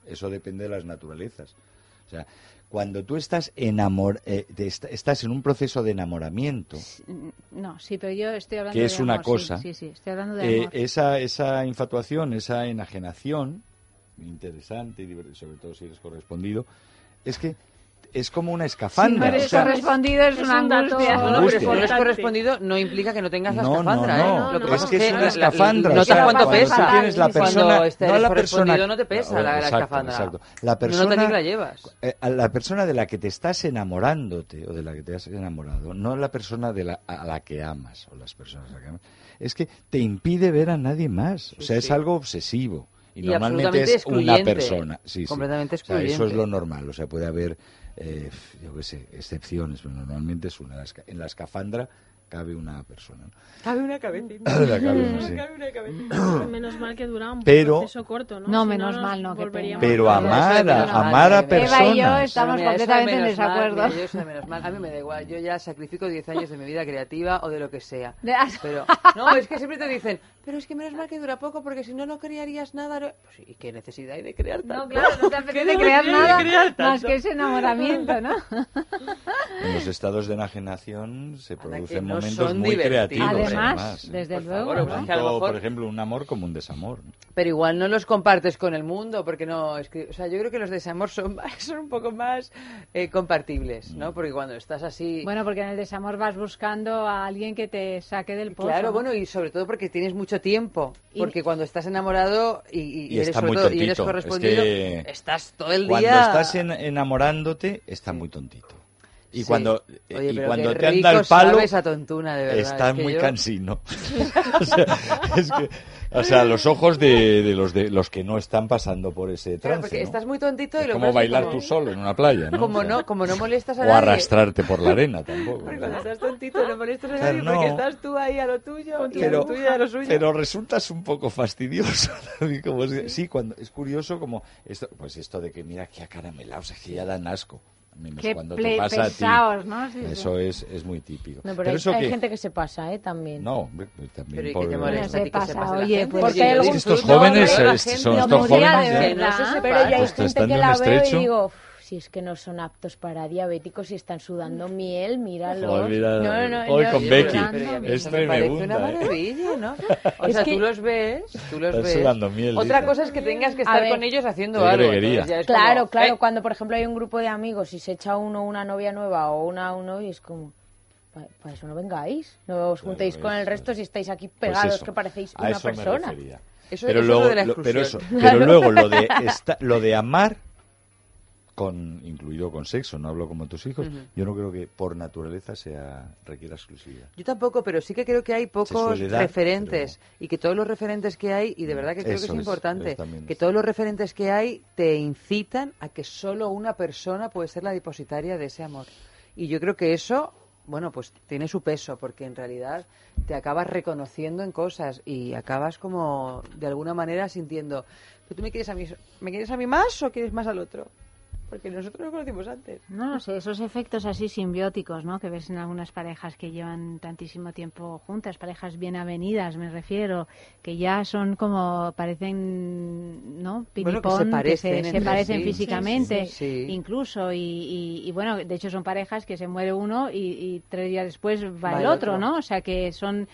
eso depende de las naturalezas. O sea, cuando tú estás enamor, eh, te est- estás en un proceso de enamoramiento, No, sí, pero yo estoy hablando Que es una amor, sí, cosa. Sí, sí, estoy hablando de eh, amor. esa, esa infatuación, esa enajenación, interesante y sobre todo si eres correspondido, es que es como una si escafandra. no eres o sea, correspondido es, es una angustia. No, no, pero si no es Importante. correspondido no implica que no tengas la No, no, escafandra, no, ¿eh? Lo que no, es que es una escafandra. No sea, cuánto pesa. tienes la persona, Cuando estés no la correspondido persona, no te pesa la, escafandra. exacto. La No persona, notas ni que la llevas. la persona de la que te estás enamorándote o de la que te has enamorado, no la persona de la, a la que amas o las personas a las que amas, es que te impide ver a nadie más. O sea, es sí. algo obsesivo. Y, Y normalmente es una persona. Sí, sí. Completamente O sea, eso es lo normal. O sea, puede haber, eh, yo qué sé, excepciones, pero normalmente es una. En la escafandra cabe una persona. ¿no? Cabe una cabecita. La cabe una, sí. Cabe una cabecita. Menos mal que dura un Pero- proceso corto, ¿no? No, Si menos nos mal, no. Pero amar, a, amar a Eva y yo personas. estamos mira, completamente en mal, desacuerdo. mira, yo eso de menos mal. A mí me da igual, yo ya sacrifico 10 años de mi vida creativa o de lo que sea. Pero, no, es que siempre te dicen, pero es que menos mal que dura poco porque si no, no crearías nada. no-". Pues, ¿y qué necesidad hay de crear tanto? No, claro, no te apetece ¿Qué crear necesidad hay de nada crear más que ese enamoramiento, ¿no? En los estados de enajenación se Anda, producen no momentos muy divertidos. creativos. Además, desde Por luego. favor, Tanto, mejor- por ejemplo, un amor como un desamor. Pero igual no los compartes con el mundo, porque no, es que, o sea, yo creo que los desamor son, son un poco más eh, compartibles, ¿no? Porque cuando estás así... Bueno, porque en el desamor vas buscando a alguien que te saque del pozo. Claro, ¿no? bueno, y sobre todo porque tienes mucho tiempo. Y- Porque cuando estás enamorado y, y- Y y eres, está sobre muy todo- y eres tontito. correspondido, Es que estás todo el Cuando día... estás en- enamorándote, está muy tontito. Y Sí. cuando, eh, Oye, y cuando te anda el palo, esa tontuna, de verdad. estás es que muy yo- cansino. o, sea, es que- o sea, los ojos de, de los de los que no están pasando por ese Claro, trance. porque ¿no? estás muy tontito y es lo como bailar como- tú solo en una playa, ¿no? Como O sea, no, como no molestas a o nadie. arrastrarte por la arena tampoco. Porque cuando estás tontito no molestas a Claro, nadie porque no. estás tú ahí a lo tuyo a pero, lo tuyo y a lo suyo. pero resultas un poco fastidioso. también, como es- sí, cuando es curioso como esto, pues esto de que mira qué acaramelados, es que ya dan asco. Menos Qué cuando ple- te pasa pesados, a ti. ¿no? Sí, sí. Eso es, es muy típico. No, pero, hay, eso hay que- gente que se pasa, ¿eh? También. No, pues también Pero pues- Porque hay algún- Estos jóvenes, son no estos jóvenes, Pero ya hay te gente que la veo y digo, "Uf, si es que no son aptos para diabéticos y están sudando miel, mira, no, no, hoy no, con Becky. Es eso me parece una maravilla, ¿no? O Es sea, que- tú los ves, tú los Estás ves. sudando miel, Otra dice. cosa es que tengas que estar ver. con ellos haciendo algo. Claro, como, claro, eh, cuando por ejemplo hay un grupo de amigos y se echa uno una novia nueva o una un novio, es como, para eso no vengáis, no os juntéis con el resto es. si estáis aquí Pues pegados eso, que parecéis a una persona. refería. Eso- pero eso es luego, lo de la lo- pero, pero luego lo de esta- lo de amar con incluido con sexo, no hablo como tus hijos, yo no creo que por naturaleza sea requiera exclusividad. Yo tampoco, pero sí que creo que hay pocos dar, referentes y que todos los referentes que hay, y de verdad que creo que es es, importante, que todos los referentes que hay te incitan a que solo una persona puede ser la depositaria de ese amor. Y yo creo que eso, bueno, pues tiene su peso, porque en realidad te acabas reconociendo en cosas y acabas como de alguna manera sintiendo, ¿pero tú me quieres a mí, me quieres a mí más o quieres más al otro? Porque nosotros nos conocimos antes. No lo sé, esos efectos así simbióticos, ¿no? Que ves en algunas parejas que llevan tantísimo tiempo juntas, parejas bien avenidas, me refiero, que ya son como, parecen, ¿no? Bueno, que se parecen se, se entre parecen sí. físicamente, Sí, sí, sí. incluso, y, y- y, bueno, de hecho son parejas que se muere uno y, y tres días después va, Va el el otro, otro. ¿no? O sea que son...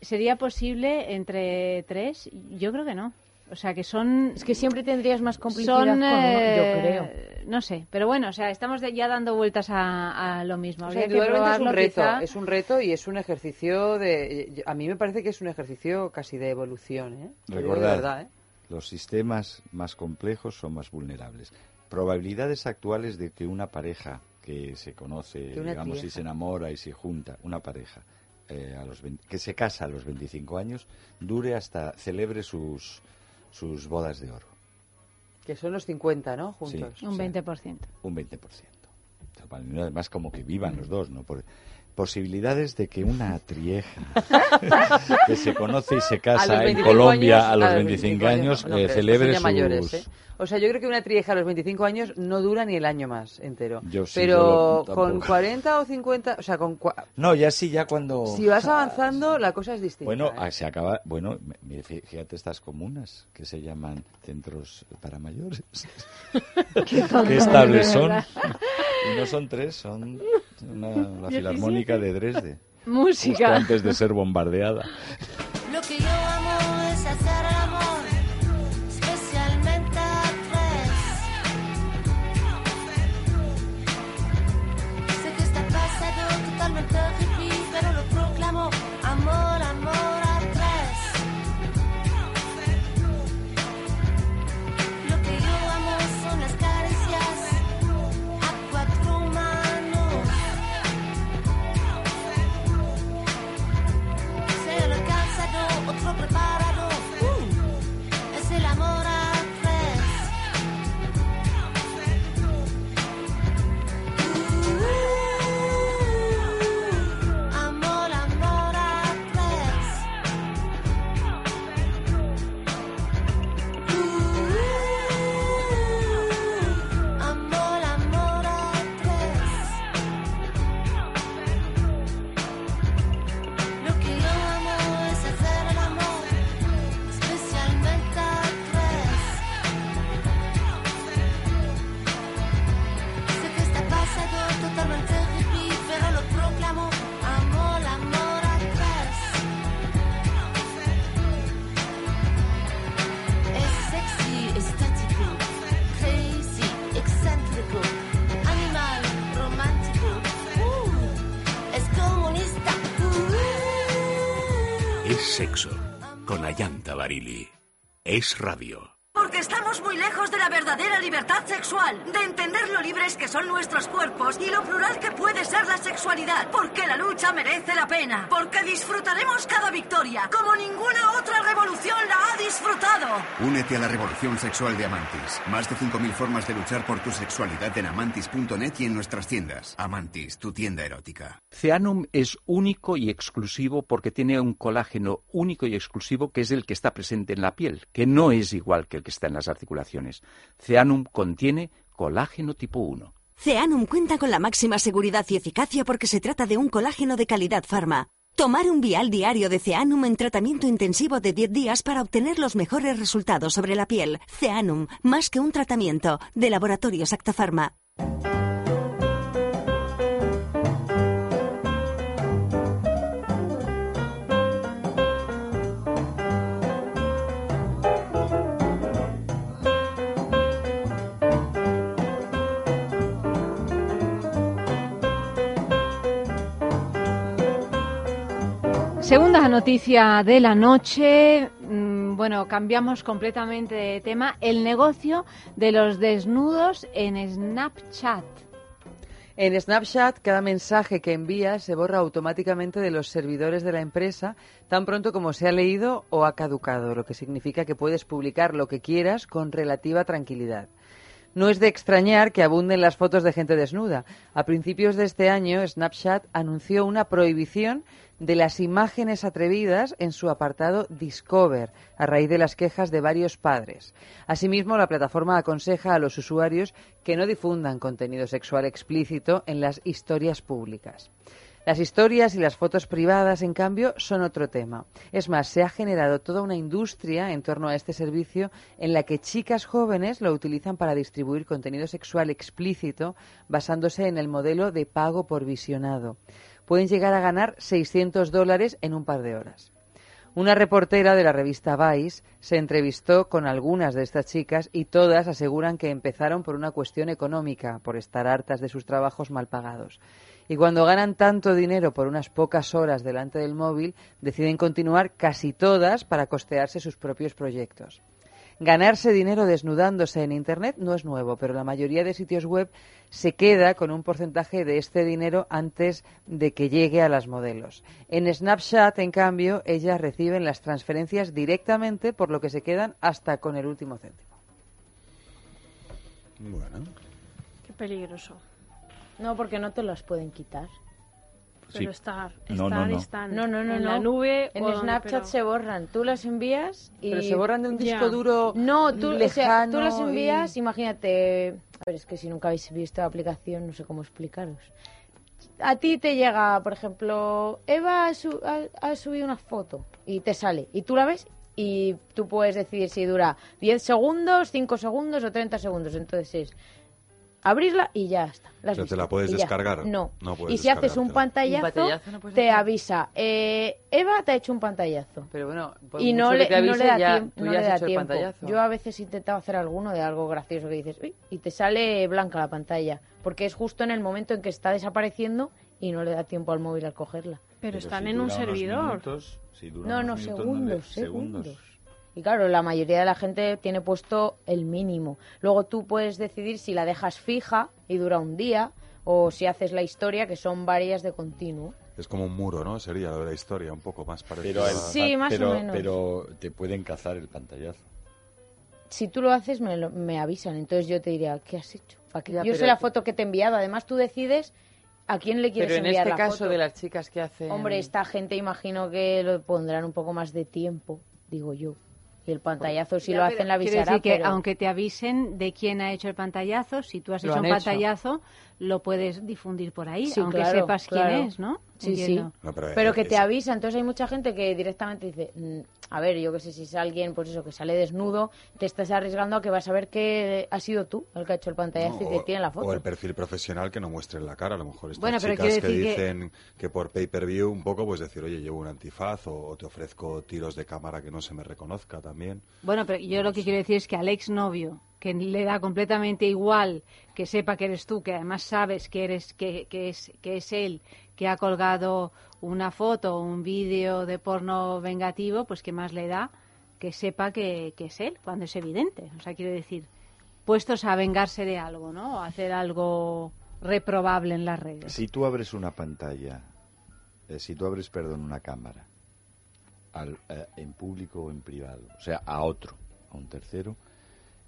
¿Sería posible entre tres? Yo creo que no. O sea, que son... Es que siempre tendrías más complicidad son, con uno, yo eh, creo. No sé, pero bueno, o sea, estamos de- ya dando vueltas a, a lo mismo. O sea, que es un reto, quizá. es un reto y es un ejercicio de... A mí me parece que es un ejercicio casi de evolución, ¿eh? Digo de Recordad, verdad, ¿eh? los sistemas más complejos son más vulnerables. Probabilidades actuales de que una pareja que se conoce, digamos, y se enamora y se junta, una pareja eh, a los 20 que se casa a los 25 años, dure hasta celebre sus, sus bodas de oro. Que son los 50, ¿no? Juntos. Sí. Un o sea, 20%. Un 20%. O sea, para mí, Además, como que vivan los dos, ¿no? Por- posibilidades de que una trieja que se conoce y se casa en 25 Colombia años- a los a 25 años, no, no eh, celebre sus... mayores, ¿eh? O sea, yo creo que una trieja a los 25 años no dura ni el año más entero. Yo sí, Pero yo con tampoco. 40 o 50, o sea, con cua- No, ya sí, ya cuando... si vas avanzando, la cosa es distinta. Bueno, ¿eh? ah, se acaba. Bueno, fíjate estas comunas que se llaman centros para mayores. Qué estables son. Y no son tres, son una- la filarmónica de Dresde. Justo Música. antes de ser bombardeada. Lo que yo amo es hacer amor, especialmente a tres. Sé que está pasado totalmente Barili. Es radio. Porque estamos muy lejos de la verdadera libertad sexual, de entender lo libres que son nuestros cuerpos y lo plural que puede ser la sexualidad. Porque la lucha merece la pena. Porque disfrutaremos cada victoria, como ninguna otra revolución la ha disfrutado. Únete a la revolución sexual de Amantis. Más de 5.000 formas de luchar por tu sexualidad en amantis.net y en nuestras tiendas. Amantis, tu tienda erótica. Ceanum es único y exclusivo porque tiene un colágeno único y exclusivo que es el que está presente en la piel, que no es igual que el que está en las articulaciones. Ceanum contiene colágeno tipo 1. Ceanum cuenta con la máxima seguridad y eficacia porque se trata de un colágeno de calidad farma. Tomar un vial diario de Ceanum en tratamiento intensivo de 10 días para obtener los mejores resultados sobre la piel. Ceanum, más que un tratamiento, de Laboratorios Actafarma. Segunda noticia de la noche. Mm, Bueno, cambiamos completamente de tema. El negocio de los desnudos en Snapchat. En Snapchat, cada mensaje que envías se borra automáticamente de los servidores de la empresa tan pronto como se ha leído o ha caducado, lo que significa que puedes publicar lo que quieras con relativa tranquilidad. No es de extrañar que abunden las fotos de gente desnuda. A principios de este año, Snapchat anunció una prohibición de las imágenes atrevidas en su apartado Discover, a raíz de las quejas de varios padres. Asimismo, la plataforma aconseja a los usuarios que no difundan contenido sexual explícito en las historias públicas. Las historias y las fotos privadas, en cambio, son otro tema. Es más, se ha generado toda una industria en torno a este servicio en la que chicas jóvenes lo utilizan para distribuir contenido sexual explícito basándose en el modelo de pago por visionado. Pueden llegar a ganar 600 dólares en un par de horas. Una reportera de la revista Vice se entrevistó con algunas de estas chicas y todas aseguran que empezaron por una cuestión económica, por estar hartas de sus trabajos mal pagados. Y cuando ganan tanto dinero por unas pocas horas delante del móvil, deciden continuar casi todas para costearse sus propios proyectos. Ganarse dinero desnudándose en Internet no es nuevo, pero la mayoría de sitios web se queda con un porcentaje de este dinero antes de que llegue a las modelos. En Snapchat, en cambio, ellas reciben las transferencias directamente, por lo que se quedan hasta con el último céntimo. Bueno. Qué peligroso. No, porque no te las pueden quitar. Pero estar, No, no, estar, no. están No, no, no, en no. la nube. En o Snapchat pero- se borran. Tú las envías y... Pero se borran de un disco duro No, tú, o sea, lejano tú las y- envías, imagínate... A ver, es que si nunca habéis visto la aplicación, no sé cómo explicaros. A ti te llega, por ejemplo, Eva ha, su- ha- ha subido una foto y te sale. Y tú la ves y tú puedes decidir si dura 10 segundos, 5 segundos o 30 segundos. Entonces es abrirla y ya está. La has O sea, ¿te la puedes descargar? No. No puedes y si haces un pantallazo, Un pantallazo no puedes te hacer. avisa. eh, Eva te ha hecho un pantallazo. Pero bueno, por y no que le, no le da, ya- tiemp- tú no ya le has da hecho el tiempo. pantallazo. Yo a veces he intentado hacer alguno de algo gracioso que dices, "Uy", y te sale blanca la pantalla. Porque es justo en el momento en que está desapareciendo y no le da tiempo al móvil al cogerla. Pero, están si en un servidor. minutos, si dura No, unos no, minutos, segundos, le- segundos. Y claro, la mayoría de la gente tiene puesto el mínimo. Luego tú puedes decidir si la dejas fija y dura un día o si haces la historia, que son varias de continuo. Es como un muro, ¿no? Sería lo de la historia, un poco más parecido. Pero, el a- Sí, más o pero, menos. pero te pueden cazar el pantallazo. Si tú lo haces, me, lo- me avisan. Entonces yo te diría, ¿qué has hecho? ¿A qué- Ya, yo sé la foto que te he enviado. Además, tú decides a quién le quieres Pero en enviar este la caso foto. de las chicas que hacen... Hombre, esta gente imagino que lo pondrán un poco más de tiempo, digo yo. Y el pantallazo, si Ya, lo hacen, la quiero avisará. decir que pero- aunque te avisen de quién ha hecho el pantallazo, si tú has Lo hecho un hecho. pantallazo, lo puedes difundir por ahí, Sí, aunque claro, sepas claro. quién es, ¿no? Sí, Entiendo. sí. No, pero, Pero que te es- avisa, entonces hay mucha gente que directamente dice, "Mm, a ver, yo que sé, si es alguien, pues eso, que sale desnudo, te estás arriesgando a que vas a ver que ha sido tú el que ha hecho el pantallazo No, y te o- tiene la foto. O el perfil profesional que no muestre la cara. A lo mejor estas Bueno, pero chicas quiero que decir que- dicen que... por pay-per-view un poco, pues decir, oye, llevo un antifaz o, o te ofrezco tiros de cámara que no se me reconozca también. Bueno, pero yo lo que quiero decir es que al exnovio, que le da completamente igual que sepa que eres tú, que además sabes que eres que, que es que es él que ha colgado una foto o un vídeo de porno vengativo, pues que más le da que sepa que, que es él, cuando es evidente. O sea, quiero decir, puestos a vengarse de algo, ¿no? A hacer algo reprobable en las redes. Si tú abres una pantalla, eh, si tú abres, perdón, una cámara, al- eh, en público o en privado, o sea, a otro, a un tercero,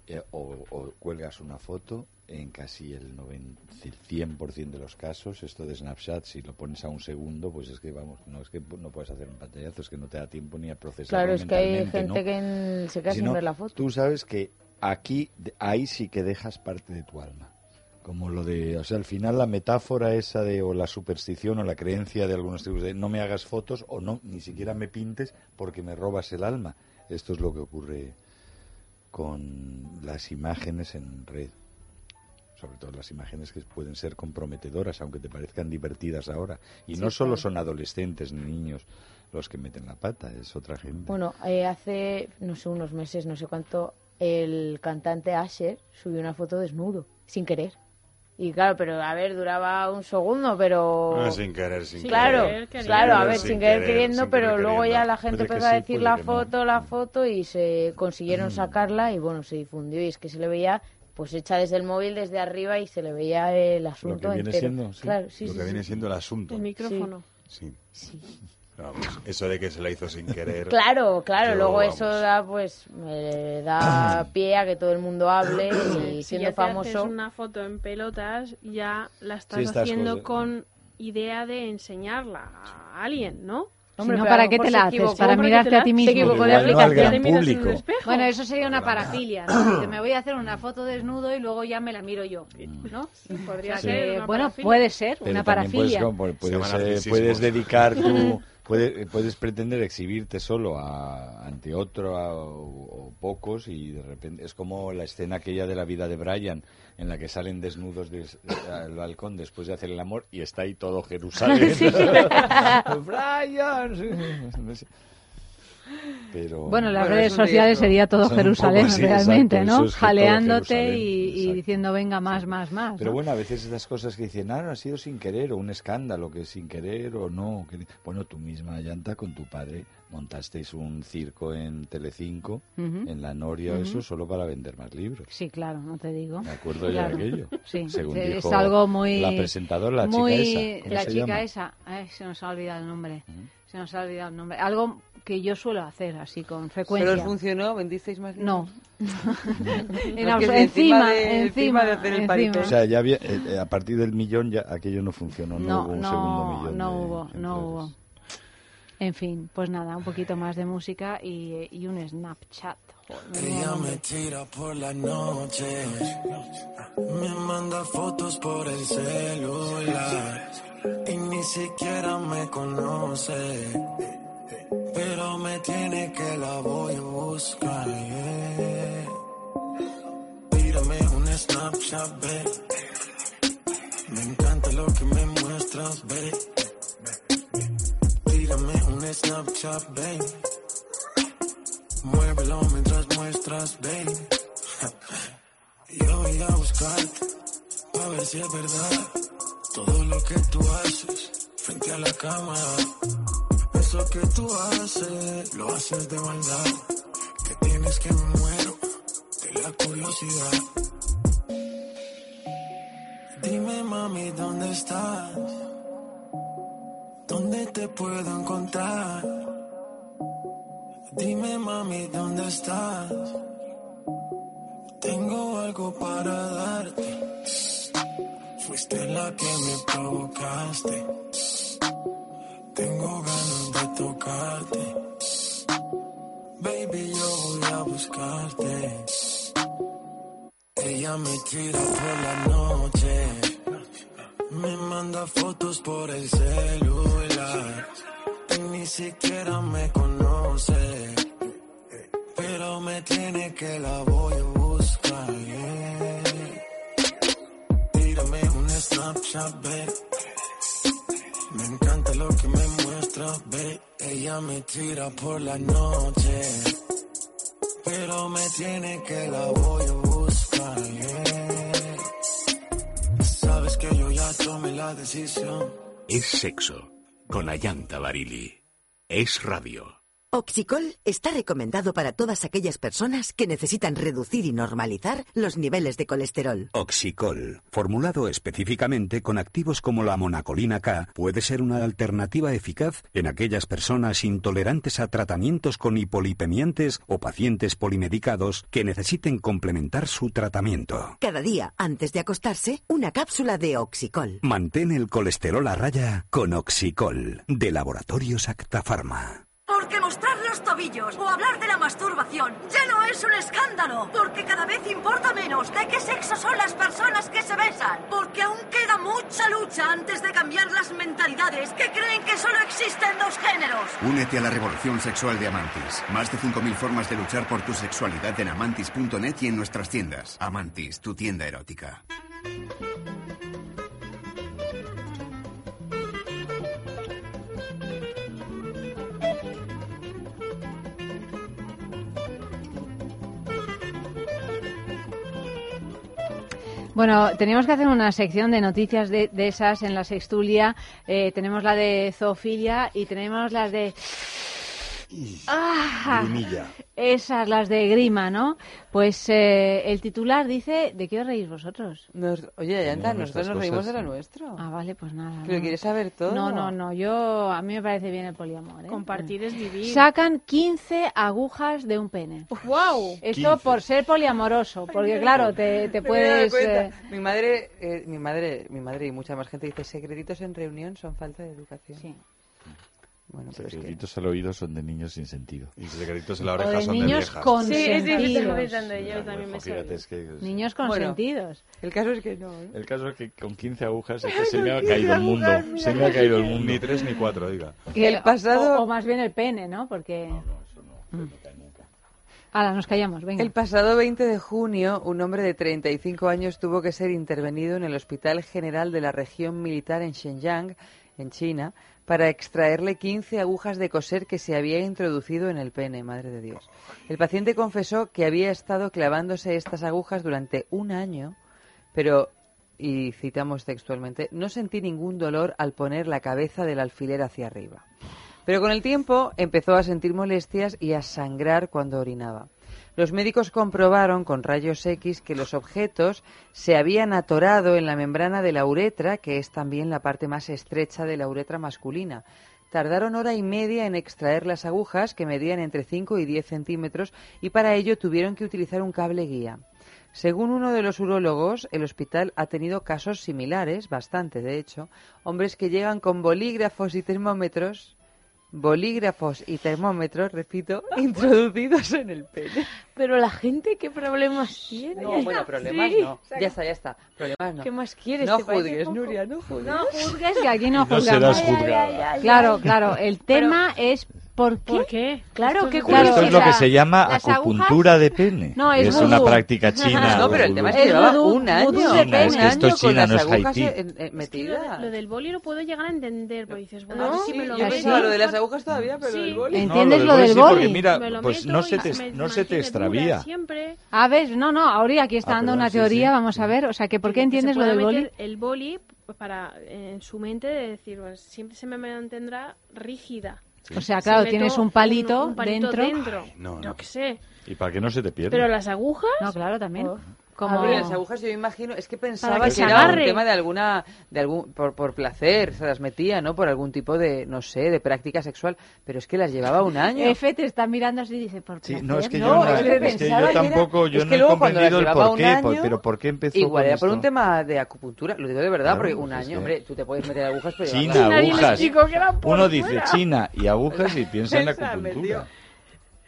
eh, o, o cuelgas una foto, en casi el, 90, el 100% de los casos, esto de Snapchat, si lo pones a un segundo, pues es que, vamos, no es que no puedes hacer un pantallazo, es que no te da tiempo ni a procesar claro, es que hay gente ¿no? que en- se queda Si sin no, ver la foto. Tú sabes que aquí, ahí sí que dejas parte de tu alma. Como lo de, o sea, al final la metáfora esa de, o la superstición o la creencia de algunos tipos de no me hagas fotos o no, ni siquiera me pintes porque me robas el alma. Esto es lo que ocurre con las imágenes en red. Sobre todo las imágenes que pueden ser comprometedoras, aunque te parezcan divertidas ahora. Y Sí, no solo son adolescentes ni niños los que meten la pata, es otra gente. Bueno, eh, hace, no sé, unos meses, no sé cuánto, el cantante Asher subió una foto desnudo, sin querer. Y claro, pero a ver, duraba un segundo, pero... No, sin querer, sin claro, querer. Sin claro, a ver, sin sin querer querer, queriendo, sin pero querer luego ya la gente empezó a decir la no. foto, la foto y se consiguieron Mm. sacarla y bueno, se difundió y es que se le veía pues hecha desde el móvil, desde arriba y se le veía el asunto que viene entero. siendo, sí. Claro, sí, lo sí, que sí. viene siendo el asunto. El micrófono. Sí. Sí. Vamos, eso de que se la hizo sin querer. Claro, claro, yo, luego vamos, eso da pues eh, da pie a que todo el mundo hable y Si siendo ya te famoso haces una foto en pelotas, ya la estás Sí, haciendo con idea de enseñarla a alguien, ¿no? Hombre, no, ¿para qué te se la haces? Para ¿para qué mirarte a ti se mismo. equivocó de aplicación. público. Bueno, eso sería una parafilia. ¿no? Dice, Me voy a hacer una foto desnudo y luego ya me la miro yo, ¿no? Podría ser bueno, parafilia. puede ser Pero una puedes, parafilia. puedes, eh, puedes dedicar tu puedes, puedes pretender exhibirte solo a- ante otro a- o, o pocos y de repente es como la escena aquella de la vida de Brian en la que salen desnudos des- al balcón después de hacer el amor y está ahí todo Jerusalén. Brian. Pero... Bueno, las Bueno, redes sociales sería todo Jerusalén, así, realmente, exacto, ¿no? es que Jaleándote Jerusalén, y, diciendo, venga, más, más, más. Pero ¿no? bueno, a veces estas cosas que dicen, ah, no ha sido sin querer, o un escándalo que sin querer o no. que- Bueno, tú misma, Yanta, con tu padre montasteis un circo en Telecinco, Ujú. en La Noria, Ujú. eso solo para vender más libros. Sí, claro, no te digo. Me acuerdo Claro. ya de aquello. Sí, Según es dijo algo muy... la presentadora, la muy- chica esa. ¿Cómo La chica llama? esa, ay, se nos ha olvidado el nombre. Se nos ha olvidado el nombre. Algo que yo suelo hacer así con frecuencia. ¿Pero funcionó? ¿Vendisteis más No. libros? En No, si encima, de, encima, de hacer el encima. paripé. O sea, ya había, eh, eh, a partir del millón ya aquello no funcionó, no, No, hubo un no, segundo millón. no de hubo, no hubo. En fin, pues nada, un poquito más de música y, y un Snapchat. Ella me tira por la noche, me manda fotos por el celular y ni siquiera me conoce, pero me tiene que la voy a buscar. yeah. Un Snapchat, ve. Me encanta lo que me muestras, ve. Tírame un Snapchat, ve. Muévelo mientras muestras, baby. Yo voy a buscarte, a ver si es verdad. Todo lo que tú haces frente a la cámara. Eso que tú haces, lo haces de maldad. Que tienes que me muero de la curiosidad. Dime, mami, ¿dónde estás? ¿Dónde te puedo encontrar? Dime mami, ¿dónde estás? Tengo algo para darte. Fuiste la que me provocaste. Tengo ganas tocarte. Baby, yo voy a buscarte. Ella me tira por la noche. Me manda fotos por el celular. Y ni siquiera me conoce. Pero me tiene que la voy a buscar. yeah. Tírame un Snapchat. Me encanta lo que me muestra, ve. Ella me tira por la noche. Pero me tiene que la voy a buscar. yeah. Sabes que yo ya tomé la decisión. Es sexo con Ayanta Barili. Es radio. Oxicol está recomendado para todas aquellas personas que necesitan reducir y normalizar los niveles de colesterol. Oxicol, formulado específicamente con activos como la monacolina K, puede ser una alternativa eficaz en aquellas personas intolerantes a tratamientos con hipolipemiantes o pacientes polimedicados que necesiten complementar su tratamiento. Cada día, antes de acostarse, una cápsula de Oxicol. Mantén el colesterol a raya con Oxicol, de Laboratorios Acta Pharma. Porque mostrar los tobillos o hablar de la masturbación ya no es un escándalo. Porque cada vez importa menos de qué sexo son las personas que se besan. Porque aún queda mucha lucha antes de cambiar las mentalidades que creen que solo existen dos géneros. Únete a la revolución sexual de Amantis. Más de 5.000 formas de luchar por tu sexualidad en amantis.net y en nuestras tiendas. Amantis, tu tienda erótica. Bueno, teníamos que hacer una sección de noticias de, de esas en la sextulia. Eh, tenemos la de zoofilia y tenemos las de... Ah, esas, las de grima, ¿no? Pues eh, el titular dice, ¿de qué os reís vosotros? Nos- oye, No, nosotros nos reímos de lo nuestro. Ah, vale, pues nada. Pero no. quieres saber todo. No, no, no, yo, a mí me parece bien el poliamor. ¿eh? Compartir es vivir. Sacan 15 agujas de un pene. ¡Wow! Esto 15. por ser poliamoroso, porque claro, te, te puedes... eh, Mi madre, eh, mi madre, mi madre y mucha más gente dice secretitos en reunión son falta de educación. Sí. Bueno, pero es que Secretitos al oído son de niños sin sentido. Y secretitos en la O oreja de son niños de viejas. con Sí, sí, Niños con Bueno. el caso es que no. ¿eh? El caso es que con 15 agujas es que se me ha caído el mundo. Se me ha caído el mundo. Ni tres ni cuatro, diga. Que- El pasado- O, o más bien el pene, ¿no? Porque... Ahora, nos callamos, venga. El pasado 20 de junio, un hombre de 35 años tuvo que ser intervenido en el Hospital General de la Región Militar en Shenyang, en China, para extraerle 15 agujas de coser que se había introducido en el pene, madre de Dios. El paciente confesó que había estado clavándose estas agujas durante un año, pero, y citamos textualmente, no sentí ningún dolor al poner la cabeza del alfiler hacia arriba. Pero con el tiempo empezó a sentir molestias y a sangrar cuando orinaba. Los médicos comprobaron con rayos X que los objetos se habían atorado en la membrana de la uretra, que es también la parte más estrecha de la uretra masculina. Tardaron hora y media en extraer las agujas, que medían entre 5 y 10 centímetros, y para ello tuvieron que utilizar un cable guía. Según uno de los urólogos, el hospital ha tenido casos similares, bastante de hecho, hombres que llegan con bolígrafos y termómetros bolígrafos y termómetros, repito, introducidos en el pene. Pero la gente, ¿qué problemas tiene? No, bueno, problemas Sí. no. Ya está, ya está. Problemas no. ¿Qué más quieres? No ¿Te parece juzgues, poco? Nuria, no juzgues. No juzgues, que aquí no No juzgamos. serás juzgada. Claro, claro. El tema es ¿por qué? ¿Por qué? Claro, Esto es- Pero esto es lo que se llama acupuntura de pene. No, es una vudú. práctica china. No, pero el tema es que Es llevaba un año, pene. Es que esto es China, no es Haití. Es lo, del boli lo puedo llegar a entender, porque dices, bueno, sí, me lo yo pensaba lo de las agujas todavía, pero Sí. el boli. ¿Entiendes No, lo del sí, boli? porque mira, pues no se te, no se te extravía. A ver, no, no, ahora aquí está Ah, dando una sí, teoría, sí. vamos a ver, o sea, que ¿por qué entiendes lo del boli? El boli pues, para en su mente de decir, pues, siempre se me mantendrá rígida. O sea, claro, meto tienes un palito, un palito dentro. no, Yo qué sé. Y para que no se te pierda. Pero las agujas... No, claro, también. A Como... ver, las agujas yo imagino, es que pensaba que, que era un agarre. tema de alguna, de algún, por, por placer, se las metía, ¿no? Por algún tipo de, no sé, de práctica sexual, pero es que las llevaba un año. F te está mirando así y dice, ¿por Sí, placer? no, es que yo, No, no- es que es que pensaba yo tampoco, yo es no que he luego cuando las comprendido el por un qué, por- año, pero ¿por qué empezó Igual era por esto? un tema de acupuntura, lo digo de verdad, Claro, porque pues un es año, que- hombre, tú te puedes meter agujas, pero China, agujas. por Uno dice. China y agujas y piensa en acupuntura.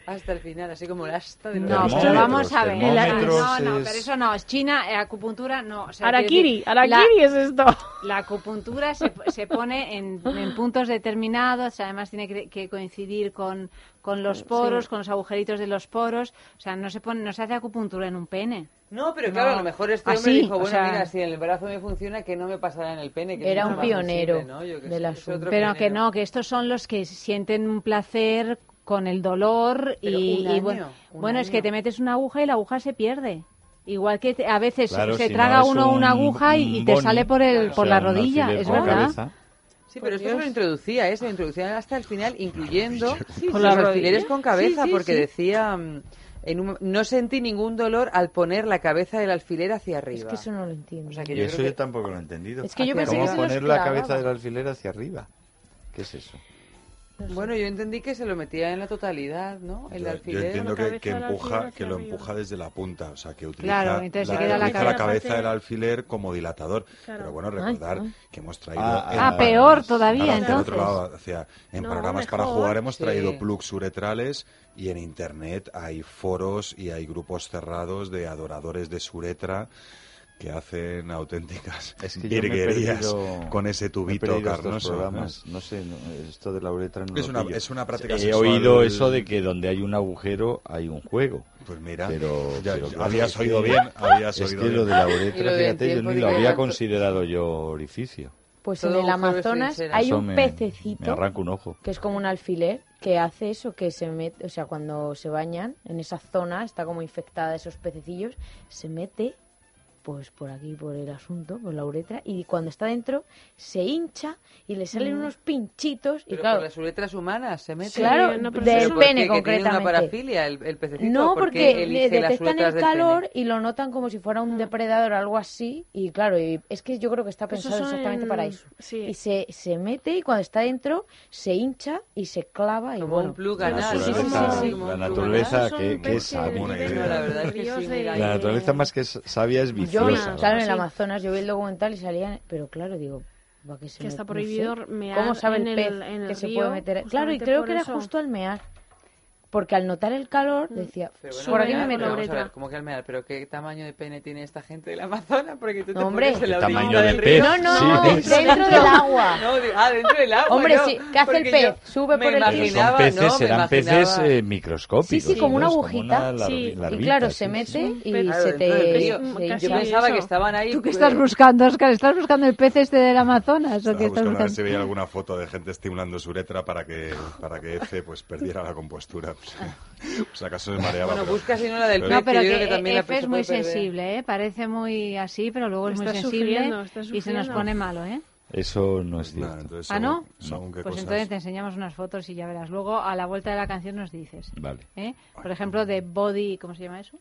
Hasta el final, así como el asta de los No, pero vamos a ver. No, no, pero eso no, es China, eh, acupuntura no. O sea, Arakiri, decir, Arakiri la- es esto. La acupuntura se, se pone en, en puntos determinados, además tiene que, que coincidir con, con los poros, con los agujeritos de los poros. O sea, no se pone, no se hace acupuntura en un pene. No, pero claro, No. a lo mejor este Así, hombre dijo, o bueno, sea- mira, si en el brazo me funciona, que no me pasará en el pene. Que Era un pionero sensible, ¿no? Yo qué del sé, Pero que pionero. no, que estos son los que sienten un placer con el dolor Pero y, un y año, bueno, un bueno es que te metes una aguja y la aguja se pierde. Igual que te- a veces Claro, se si traga uno un- una aguja y, un y te sale por el por sea, la rodilla, es la verdad. Sí, pero esto se lo introducía, ¿eh? Se lo introducía hasta el final, incluyendo Con los la alfileres con cabeza, Sí, sí, porque sí. decía... mm, en un- no sentí ningún dolor al poner la cabeza del alfiler hacia arriba. Es que eso no lo entiendo. O sea, que Y yo eso creo yo que- tampoco lo he entendido. Es que yo pensé que ¿Cómo los poner la cabeza del alfiler hacia arriba? ¿Qué es eso? Bueno, yo entendí que se lo metía en la totalidad, ¿no? El Yo, yo alfiler. entiendo la que, que empuja, que hacia lo empuja desde la punta, o sea, que utiliza, Claro, entonces se la, queda la utiliza cabeza. cabeza del alfiler como dilatador. Claro. Pero bueno, recordar ay. que hemos traído... Ah, en- Ah, peor todavía, Claro, por otro entonces. lado, o sea, en No, programas para mejor. jugar hemos traído Sí. plugs uretrales y en internet hay foros y hay grupos cerrados de adoradores de suretra que hacen auténticas Es que virguerías perdido- con ese tubito carnoso. ¿no? programas. No sé, no, esto de la uretra no Es lo una- es una práctica He sexual. oído eso de que donde hay un agujero hay un juego. Pues mira, Pero, ya- pero claro, habías oído bien, habías Es oído que bien. lo de la uretra, fíjate, yo ni lo había considerado yo orificio. Pues Todo en el Amazonas hay un me- pececito Me un ojo. que es como un alfiler que hace eso, que se mete, o sea, cuando se bañan en esa zona, está como infectada de esos pececillos, se mete pues por aquí, por el asunto, por la uretra, y cuando está dentro se hincha y le salen Mm. unos pinchitos y Pero claro, por las uretras humanas se mete. claro, no, pero del pene ¿Que tiene una concretamente. parafilia el, el pececito? No, ¿Por qué porque las detectan el calor y lo notan como si fuera un depredador o algo así. Y claro, y es que yo creo que está Esos pensado exactamente en- para eso. sí. Y se, se mete y cuando está dentro se hincha y se clava y Como bueno. un plug La naturaleza, que- que es sabia. La naturaleza más que sabia es Yo, claro, en el Amazonas yo vi el documental y salían, pero claro, digo, ¿para qué se Que está no prohibido sé. mear ¿Cómo sabe en el el- pez en el que se puede meter? Claro, y creo que era justo al mear. Porque al notar el calor decía, Pero por aquí me meto. vamos a ver, ¿Cómo que Almear? ¿Pero qué tamaño de pene tiene esta gente del Amazonas? Porque tú te hombre. pones en la ¿Qué orillita tamaño del de río. pez? No, no, Sí, dentro- dentro del agua. No, de- ah, dentro del agua. Hombre, no, sí, ¿qué hace el pez? Sube por el imaginaba, son peces, no, me serán peces eh, microscópicos. Sí, sí, como una agujita. una lar- sí. Y claro, sí, se sí. mete y Claro, se te... río. Yo pensaba que estaban ahí. ¿Tú qué pues, estás buscando, Oscar? ¿Estás buscando el pez este del Amazonas? ¿O qué estás buscando a ver buscando? si veía alguna foto de gente estimulando su uretra para que, para que Ece pues, perdiera la compostura. Pues, acaso se mareaba. Bueno, pero- busca si no la del pero- pez. No, pero que, creo que también la Efe es muy sensible, ¿eh? Parece muy así, pero luego es muy sensible y se nos pone malo, ¿eh? Eso no es cierto. entonces, ¿Ah, no? según qué Pues cosas. entonces te enseñamos unas fotos y ya verás. Luego, a la vuelta de la canción nos dices. Vale. ¿eh? Por ejemplo, de Body... ¿Cómo se llama eso?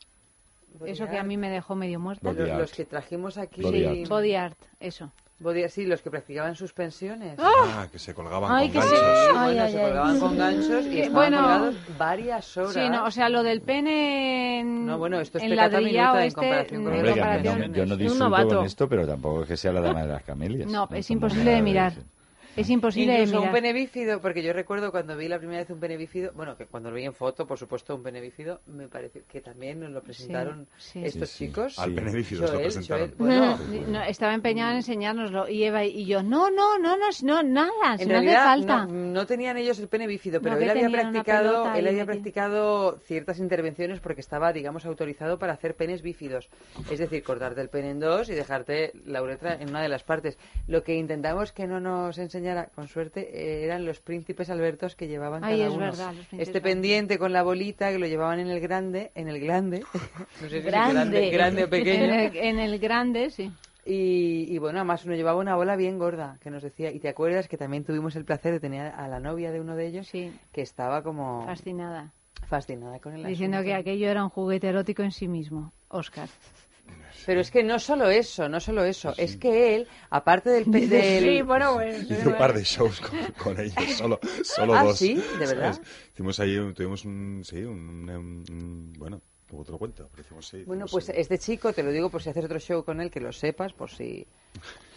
Body eso que a art. mí me dejó medio muerta. Los, los que trajimos aquí. Body Sí, art. Body Art, eso. Body- sí, los que practicaban suspensiones. Ah, que se colgaban Ay, con que ganchos. Sí, bueno, Ay, se ay. colgaban con ganchos y estaban bueno, colgados varias horas. Sí, no, o sea, lo del pene en, No, bueno, esto es en ladrillado minuta en este, comparación con Hombre, comparación- yo no disfruto con esto, pero tampoco es que sea la dama de las camelias. No, ¿no? es imposible de mirar. eso. Es imposible de Incluso un mirar. pene bífido, porque yo recuerdo cuando vi la primera vez un pene bífido, bueno, que cuando lo vi en foto, por supuesto, un pene bífido, me pareció que también nos lo presentaron sí. estos Sí, sí. chicos. Al pene bífido lo presentaron. Joel, bueno, No, estaba empeñada en enseñárnoslo y Eva y yo, no, no, no, no, no nada, si En no hace falta. no, no tenían ellos el pene bífido, pero No, él había practicado, él había practicado ciertas intervenciones porque estaba, digamos, autorizado para hacer penes bífidos, es decir, cortarte el pene en dos y dejarte la uretra en una de las partes. Lo que intentamos que no nos enseñara, con suerte, eh, eran los príncipes albertos que llevaban Ay, cada es uno. verdad, los príncipes este pendiente con la bolita que lo llevaban en el grande, en el glande, no sé si es grande. grande, grande o pequeño. En el, en el grande, sí. Y, y bueno, además uno llevaba una bola bien gorda que nos decía, y te acuerdas que también tuvimos el placer de tener a la novia de uno de ellos que estaba como Fascinada. fascinada con el Diciendo asunto. que aquello era un juguete erótico en sí mismo. Oscar. Pero es que no solo eso, no solo eso, es que él, aparte del... pe- del- Sí, bueno, bueno. Hice un par de shows con, con ellos, solo, solo Ah, dos. ¿sí? ¿De verdad? ¿Sabes? Hicimos ahí, un- tuvimos un, sí, un, un- un- bueno, luego te lo cuento, pero hicimos, sí, Bueno, hicimos, pues sí. este chico, te lo digo por si haces otro show con él, que lo sepas, por si...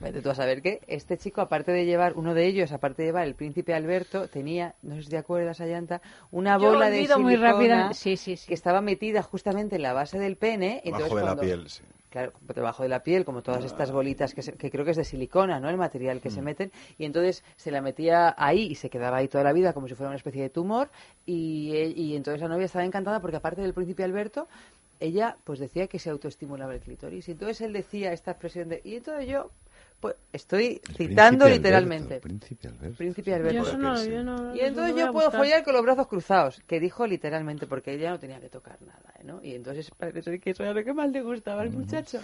Vete tú a saber que este chico, aparte de llevar, uno de ellos, aparte de llevar el príncipe Alberto, tenía, no sé si te acuerdas, Ayanta, una Yo bola de olvido muy silicona rápida- sí, sí, sí. que estaba metida justamente en la base del pene. entonces de la piel, sí. Claro, debajo de la piel, como todas estas bolitas que, se- que creo que es de silicona, ¿no? El material que se meten. Y entonces se la metía ahí y se quedaba ahí toda la vida como si fuera una especie de tumor. Y, eh, y entonces la novia estaba encantada porque aparte del príncipe Alberto, ella pues decía que se autoestimulaba el clítoris. Y entonces él decía esta expresión de... Y entonces yo, pues estoy citando Príncipe literalmente. Alberto, Príncipe Alberto. Príncipe Alberto. Yo eso no lo- yo no- Y entonces yo puedo follar con los brazos cruzados, que dijo literalmente, porque ella no tenía que tocar nada, ¿eh? ¿no? Y entonces parece ser que eso era lo que más le gustaba al muchacho.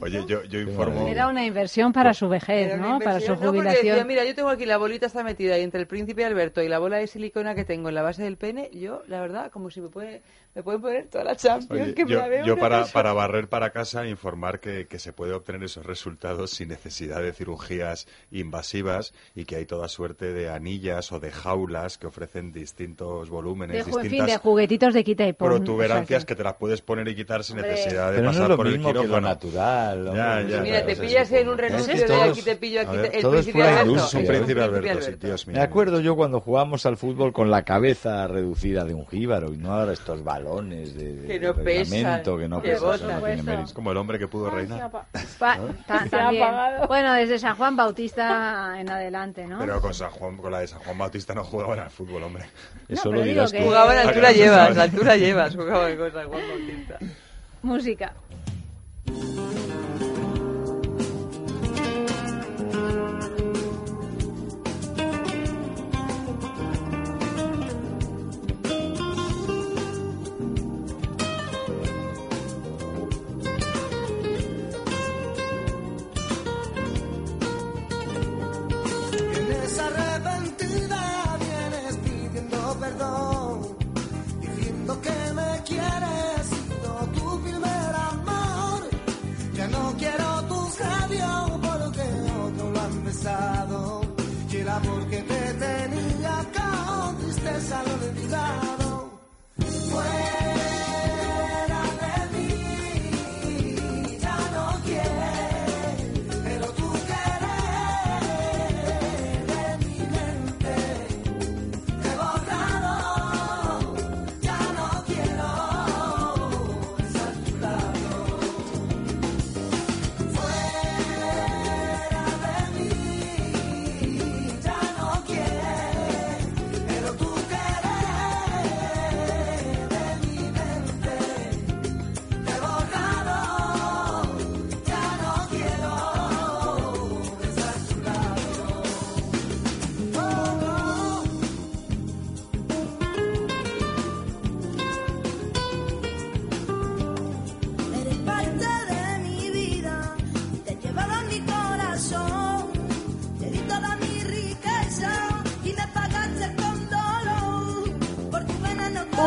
Oye, yo, yo informo... Era una inversión para su vejez, ¿no? Para su no, porque decía, jubilación. mira, yo tengo aquí la bolita está metida y entre el príncipe Alberto y la bola de silicona que tengo en la base del pene, yo, la verdad, como si me puede, me pueden poner toda la Champions Oye, que me yo, la veo. yo para, para barrer para casa informar que, que se puede obtener esos resultados sin necesidad de cirugías invasivas y que hay toda suerte de anillas o de jaulas que ofrecen distintos volúmenes, De, ju- en fin, distintas de juguetitos de quita y pon. protuberancias o sea que te las puedes poner y quitar sin Hombre. necesidad de Pero no es pasar lo por el mismo que lo quirófano. natural. hombre. Ya, ya. Mira, te pillas en un renuncio de aquí te pillo, aquí ver, te, el príncipe Alberto. Es un príncipe Alberto, sí, Dios mío. Me acuerdo yo cuando jugamos al fútbol con la cabeza reducida de un jíbaro y no ahora estos balones de, de- Que de no pesan, pegamento que no pesan, eso no tiene mérito. Es como el hombre que pudo reinar. Bueno, desde San Juan Bautista en adelante, ¿no? Pero con, San Juan, con la de San Juan Bautista no jugaban al fútbol, hombre. Eso lo dirás que- tú. Jugaban a altura llevas, altura llevas, jugaban con San Juan Bautista. Música.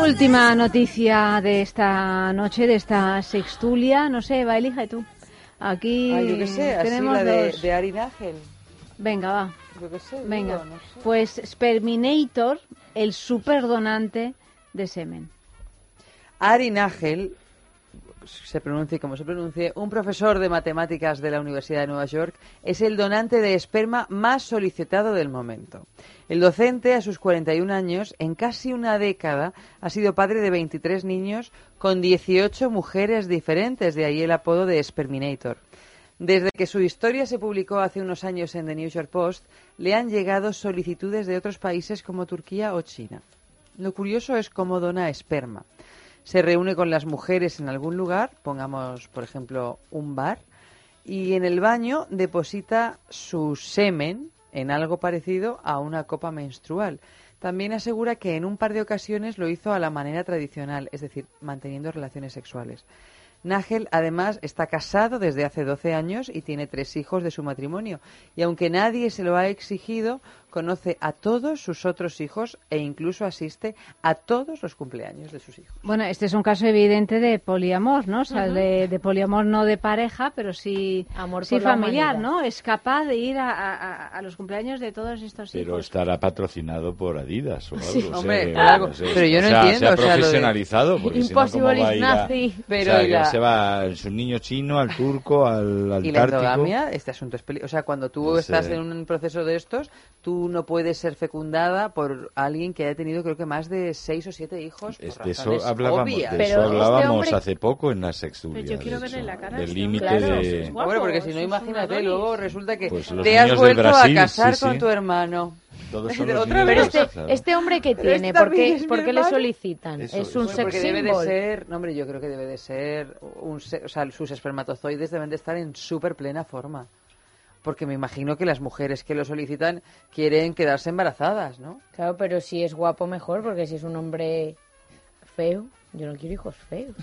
Última noticia de esta noche, de esta sextulia. No sé, va, elige tú. Aquí Ay, yo qué sé, así tenemos la de, dos. de Ari Nagel. Venga, va. Yo qué sé, Venga. digo, no sé. Pues Sperminator, el superdonante de semen. Ari Nagel, se pronuncie como se pronuncie, un profesor de matemáticas de la Universidad de Nueva York, es el donante de esperma más solicitado del momento. El docente, a sus 41 años, en casi una década, ha sido padre de 23 niños con 18 mujeres diferentes, de ahí el apodo de Sperminator. Desde que su historia se publicó hace unos años en The New York Post, le han llegado solicitudes de otros países como Turquía o China. Lo curioso es cómo dona esperma. Se reúne con las mujeres en algún lugar, pongamos por ejemplo un bar, y en el baño deposita su semen en algo parecido a una copa menstrual. También asegura que en un par de ocasiones lo hizo a la manera tradicional, es decir, manteniendo relaciones sexuales. Nagel, además, está casado desde hace 12 años y tiene tres hijos de su matrimonio. Y aunque nadie se lo ha exigido, conoce a todos sus otros hijos e incluso asiste a todos los cumpleaños de sus hijos. Bueno, este es un caso evidente de poliamor, ¿no? O sea, Ujú. de, de poliamor no de pareja, pero sí, Amor sí familiar. ¿no? Es capaz de ir a, a- a los cumpleaños de todos estos Pero hijos. estará patrocinado por Adidas o algo. Sí. o sea, Hombre, que- algo. no sé, Pero yo no o sea, entiendo, Se ha sea, profesionalizado. Porque si no, ¿cómo Impossible va a is a- nothing. Pero o sea, la- se va su niño chino, al turco, al, al Y la endogamia, este asunto es peli- O sea, cuando tú estás eh, en un proceso de estos, tú no puedes ser fecundada por alguien que haya tenido creo que más de seis o siete hijos. por Es- de eso hablábamos, de Pero eso este hablábamos hombre- hace poco en la. Pero yo quiero de verle la cara Del este límite. Claro. de... Hombre, porque si no, imagínate, un luego resulta que Pues te has vuelto Brasil, a casar sí, con sí. tu hermano. Todos son los. Pero este, este hombre que este tiene, ¿por qué, por qué le solicitan? Eso, es un sex porque debe de ser, no, hombre, yo creo que debe de ser un, se- o sea, sus espermatozoides deben de estar en súper plena forma. Porque me imagino que las mujeres que lo solicitan quieren quedarse embarazadas, ¿no? Claro, pero si es guapo mejor, porque si es un hombre feo, yo no quiero hijos feos.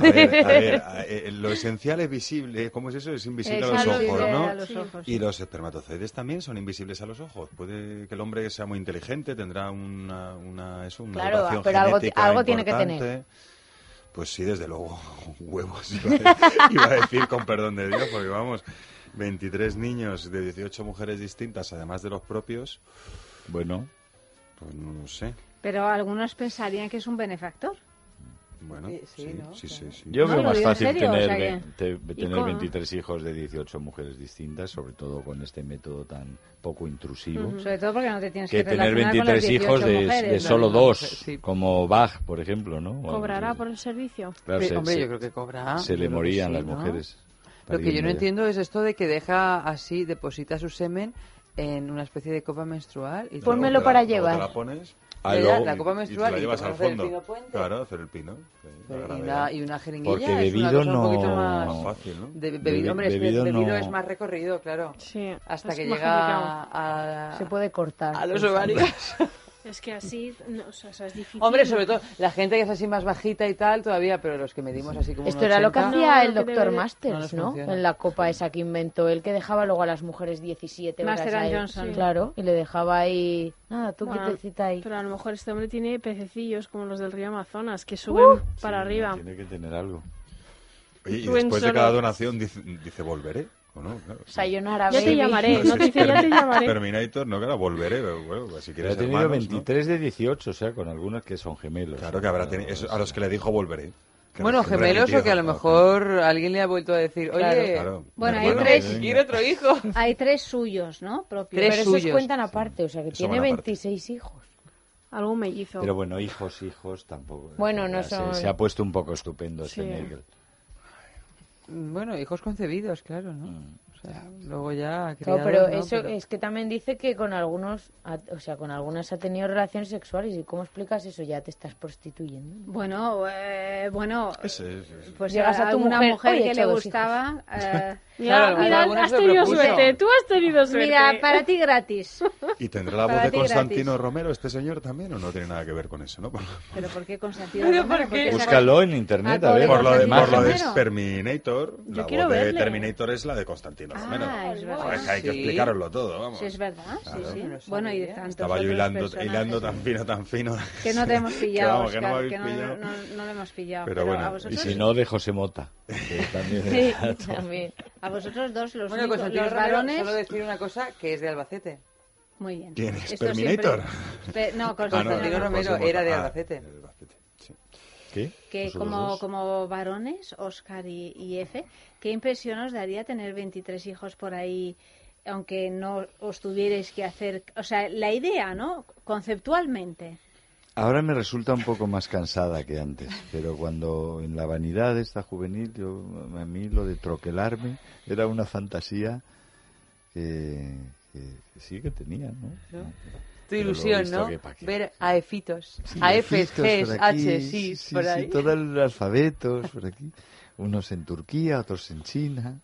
A ver, a ver, a- eh, lo esencial es visible. ¿Cómo es eso? Es invisible Es a los ojos, ¿no? a los ojos, Y sí. los espermatozoides también son invisibles a los ojos. Puede que el hombre sea muy inteligente, tendrá una, una, eso, una Claro, pero algo ti- genética algo tiene que tener. Pues sí, desde luego, huevos. Iba a, iba a decir con perdón de Dios, porque vamos, 23 niños de 18 mujeres distintas, además de los propios, Bueno, pues no lo sé. Pero algunos pensarían que es un benefactor. Bueno, Sí, sí, sí, ¿no? sí, sí, sí. yo No, veo más fácil serio, o tener, sea ve- que- te- tener con- 23 hijos de 18 mujeres distintas, sobre todo con este método tan poco intrusivo. Sobre todo porque no te tienes que, Que tener relacionar con las 23 hijos 18 de, mujeres, de solo no, dos, sí. como Bach, por ejemplo, ¿no? O- ¿Cobrará por el servicio? Claro, Sí, se- hombre, se- yo creo que cobra. Se le morían sí, las ¿no? mujeres. Lo que yo no ya. entiendo es esto de que deja así, deposita su semen en una especie de copa menstrual. Y Pónmelo te la- para llevar. Te la pones Ah, luego- la copa y- menstrual y te la llevas te al hacer el fondo. pino. Claro, hacer el pino. sí, la y, una, y una jeringuilla Porque es una bebido cosa un poquito no- más... Más fácil, ¿no? De, Bebi- bebido, hombre, es que bebido bebido no- es más recorrido, claro. Sí. Hasta es que llega complicado. a, Se puede cortar. a los por ovarios. Es que así, no, o sea, es difícil. Hombre, sobre todo la gente que es así más bajita y tal todavía, pero los que medimos así como Esto un era lo que 80, hacía No, el lo que doctor debe de- No Masters, ¿no? funciona. En la copa esa que inventó él, que dejaba luego a las mujeres 17 horas Master and. Johnson. Sí. Claro, y le dejaba ahí... Nada, tú Bueno, quietecita ahí. Pero a lo mejor este hombre tiene pececillos como los del río Amazonas que suben para Sí, arriba. Tiene que tener algo. Oye, y después de solo- cada donación dice, dice volveré, ¿o no? Claro. Sayonara, Ya te llamaré, no te dice ya te llamaré. Terminator, no, claro, volveré, pero bueno, pues si quieres ha tenido hermanos, ¿no? 23 de 18, o sea, con algunas que son gemelos. Claro que habrá tenido, eso, a los que le dijo volveré. Que Bueno, gemelos o que a lo mejor alguien le ha vuelto a decir, oye, Claro. Bueno, hay tres- quiero otro hijo. Hay tres suyos, ¿no? Propios. Tres Pero esos suyos. cuentan aparte, o sea, que Eso tiene van aparte. 26 hijos. Algún mellizo. Pero bueno, hijos, hijos tampoco. Bueno, no se- son- Se, ha puesto un poco estupendo este Sí. Nagel. Bueno, hijos concebidos, claro, ¿no? Mm. Sea, luego ya Claro, criados, pero ¿no? eso Pero- es que también dice que con algunos, ha- o sea, con algunas ha tenido relaciones sexuales. ¿Y cómo explicas eso? Ya te estás prostituyendo. Bueno, eh, bueno, Ese, ese, ese. pues Llegas a tu alguna mujer, mujer, "Oye, he que le gustaba, eh, Mira, Claro, mira, has tenido propuso. suerte. Tú has tenido suerte. Mira, para ti gratis. ¿Y tendrá la voz Para de ti Constantino gratis. Romero este señor también o no tiene nada que ver con eso, no? Pero ¿por qué Constantino Romero? ¿por ¿Por qué? Búscalo en internet, Ah, a ver. por lo de, por lo de. Terminator, Yo la voz de verle. Terminator es la de Constantino Ah, es verdad. Que hay que Sí. explicároslo todo, vamos. Sí, es verdad. Sí, Claro. Bueno, y de tantos Estaba yo hilando, personajes hilando tan fino, tan fino. Que no te hemos Que pillado, que no me que no, pillado. no, no lo hemos pillado. Pero Pero, bueno, y si no, de José Mota. que también Sí, también. a vosotros dos, los, Bueno, únicos- los varones... solo decir una cosa, que es de Albacete. Muy bien. ¿Quién es? Esto ¿Terminator? siempre- Pe- No, Ah, no, Constantino Constantino no, Romero era de Ah, Albacete. de Albacete, sí. ¿Qué? que ¿Vosotros como, como varones, Oscar y, y Efe, ¿qué impresión os daría tener 23 hijos por ahí, aunque no os tuvierais que hacer... O sea, la idea, ¿no? Conceptualmente. Ahora me resulta un poco más cansada que antes, pero cuando en la vanidad esta juvenil, yo, a mí lo de troquelarme era una fantasía que, que- que sí que tenía, ¿no? ¿no? Tu ilusión, visto ¿no? Ver a Efitos, Sí, a Fs, Gs, por aquí, H, sí, por sí, todo el alfabeto por aquí. Unos en Turquía, otros en China.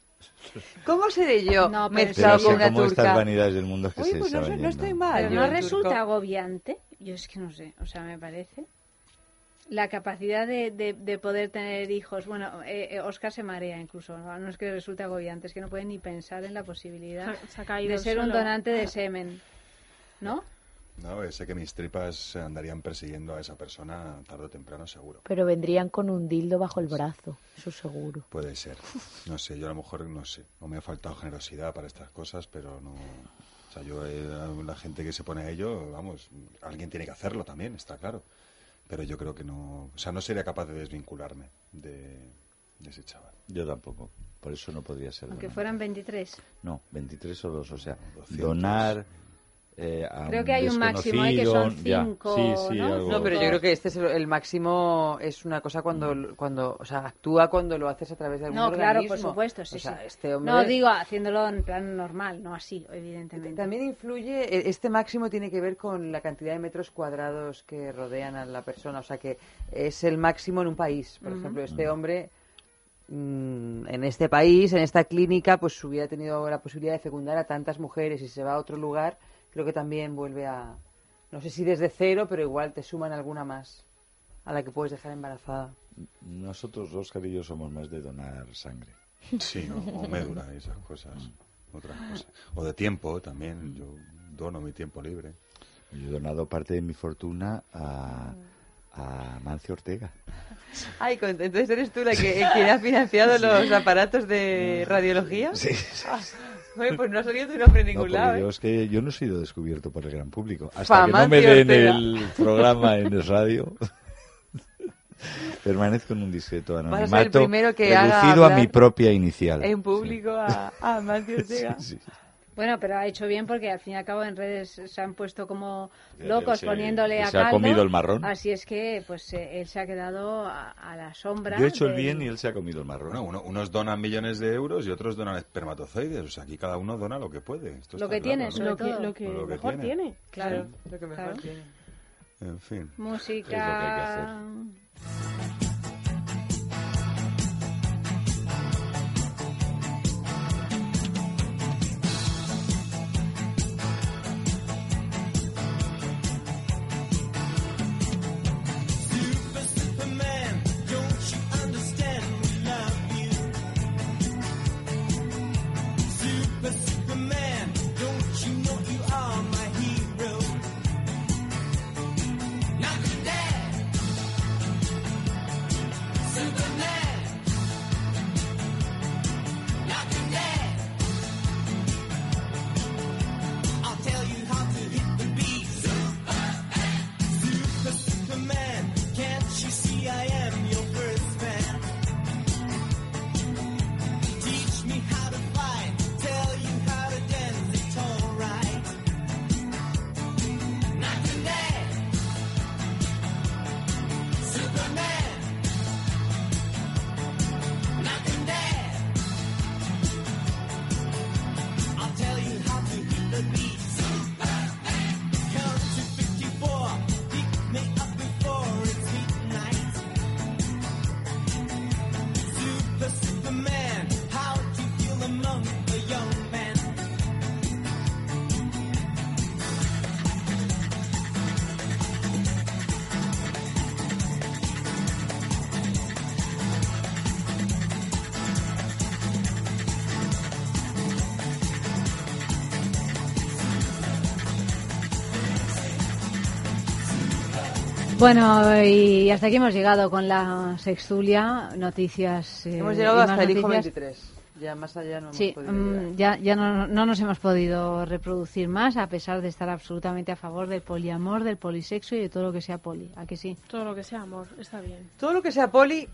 ¿Cómo seré yo No, mezclado sé con una cómo estas vanidades del mundo que Oye, se pues no, no estoy mal. Pero no resulta turco. agobiante. Yo es que no sé, o sea, me parece. La capacidad de, de, de poder tener hijos. Bueno, eh, eh, Oscar se marea incluso. ¿no? no es que resulte agobiante, es que no puede ni pensar en la posibilidad Se ha- se ha caído de ser un donante de semen. ¿No? No, sé que mis tripas andarían persiguiendo a esa persona tarde o temprano, seguro. Pero vendrían con un dildo bajo el brazo, eso seguro. Puede ser. No sé, yo a lo mejor no sé. No me ha faltado generosidad para estas cosas, pero no. O sea, yo, eh, la gente que se pone a ello, vamos, alguien tiene que hacerlo también, está claro. Pero yo creo que no. O sea, no sería capaz de desvincularme de, de ese chaval. Yo tampoco. Por eso no podría ser. Aunque fueran 23. No, 23 o 2, o sea, 200. donar eh, a Creo que hay un máximo, ¿eh? que son ya, cinco, sí, sí, ¿no? algo- No, pero yo creo que este es el, el máximo, es una cosa cuando, cuando, o sea, actúa cuando lo haces a través de algún No, claro, por supuesto, sí, O sea, sí. este hombre... No, digo haciéndolo en plan normal, no así, evidentemente. También influye, e- este máximo tiene que ver con la cantidad de metros cuadrados que rodean a la persona, o sea que es el máximo en un país. Por ejemplo, este hombre mm, en este país, en esta clínica, pues hubiera tenido la posibilidad de fecundar a tantas mujeres y se va a otro lugar, creo que también vuelve a, no sé si desde cero, pero igual te suman alguna más a la que puedes dejar embarazada. Nosotros, Oscar y yo, somos más de donar sangre. Sí, o, o médula y esas cosas. Otras cosas. O de tiempo también. Yo dono mi tiempo libre. Yo he donado parte de mi fortuna a, a Mancio Ortega. Ay, entonces eres tú la que quien ha financiado los aparatos de radiología. Sí. Pues no ha salido tu nombre en No, ningún porque lado. ¿eh? yo, es que yo no he sido descubierto por el gran público. Hasta que no Famancio me den Ortega. el programa en el radio, permanezco en un discreto anonimato primero que haga reducido a mi propia inicial. En público a, a Mancio Ortega. Sí, sí. Bueno, pero ha hecho bien porque al fin y al cabo en redes se han puesto como locos se- poniéndole a se ha comido el marrón. Así es que pues eh, él se ha quedado a, a la sombra. Yo he hecho el bien y él se ha comido el marrón. Uno- unos donan millones de euros y otros donan espermatozoides. O sea, aquí cada uno dona lo que puede. Esto Lo que claro, tiene, Lo que, todo. lo que Lo que mejor tiene. tiene. Claro, Lo que mejor claro. tiene. En fin. Música. Es lo que hay que Super, Bueno, y hasta aquí hemos llegado con la sextulia, noticias. eh, Hemos llegado hasta el hijo noticias. 23. Ya más allá no hemos Sí, podido mm, ya, ya no, no nos hemos podido reproducir más, a pesar de estar absolutamente a favor del poliamor, del polisexo y de todo lo que sea poli. ¿A que sí? Todo lo que sea amor, está bien. Todo lo que sea poli,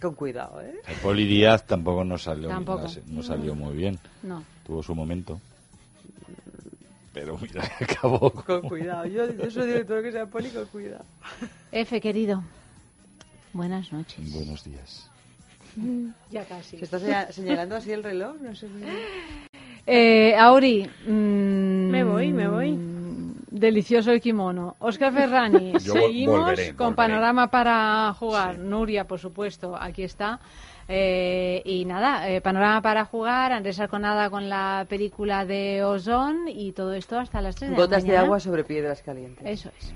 con cuidado, ¿eh? El Poli Díaz tampoco nos salió, Tampoco. no salió muy bien. No. Tuvo su momento. Pero mira, acabó. Con cuidado. Yo, yo todo lo que sea poli, con cuidado. F, querido. Buenas noches. Buenos días. Ya casi. ¿Se está seña- señalando así el reloj? No sé. Eh, Auri. mm, Me voy, me voy. Delicioso el kimono. Oscar Ferrani, Yo seguimos volveré, con volveré. panorama para jugar. Nuria, por supuesto, aquí está. Eh, y nada, eh, panorama para jugar. Andrés Arconada con la película de Ozón y todo esto hasta las 3 de la Gotas de mañana. agua sobre piedras calientes. Eso es.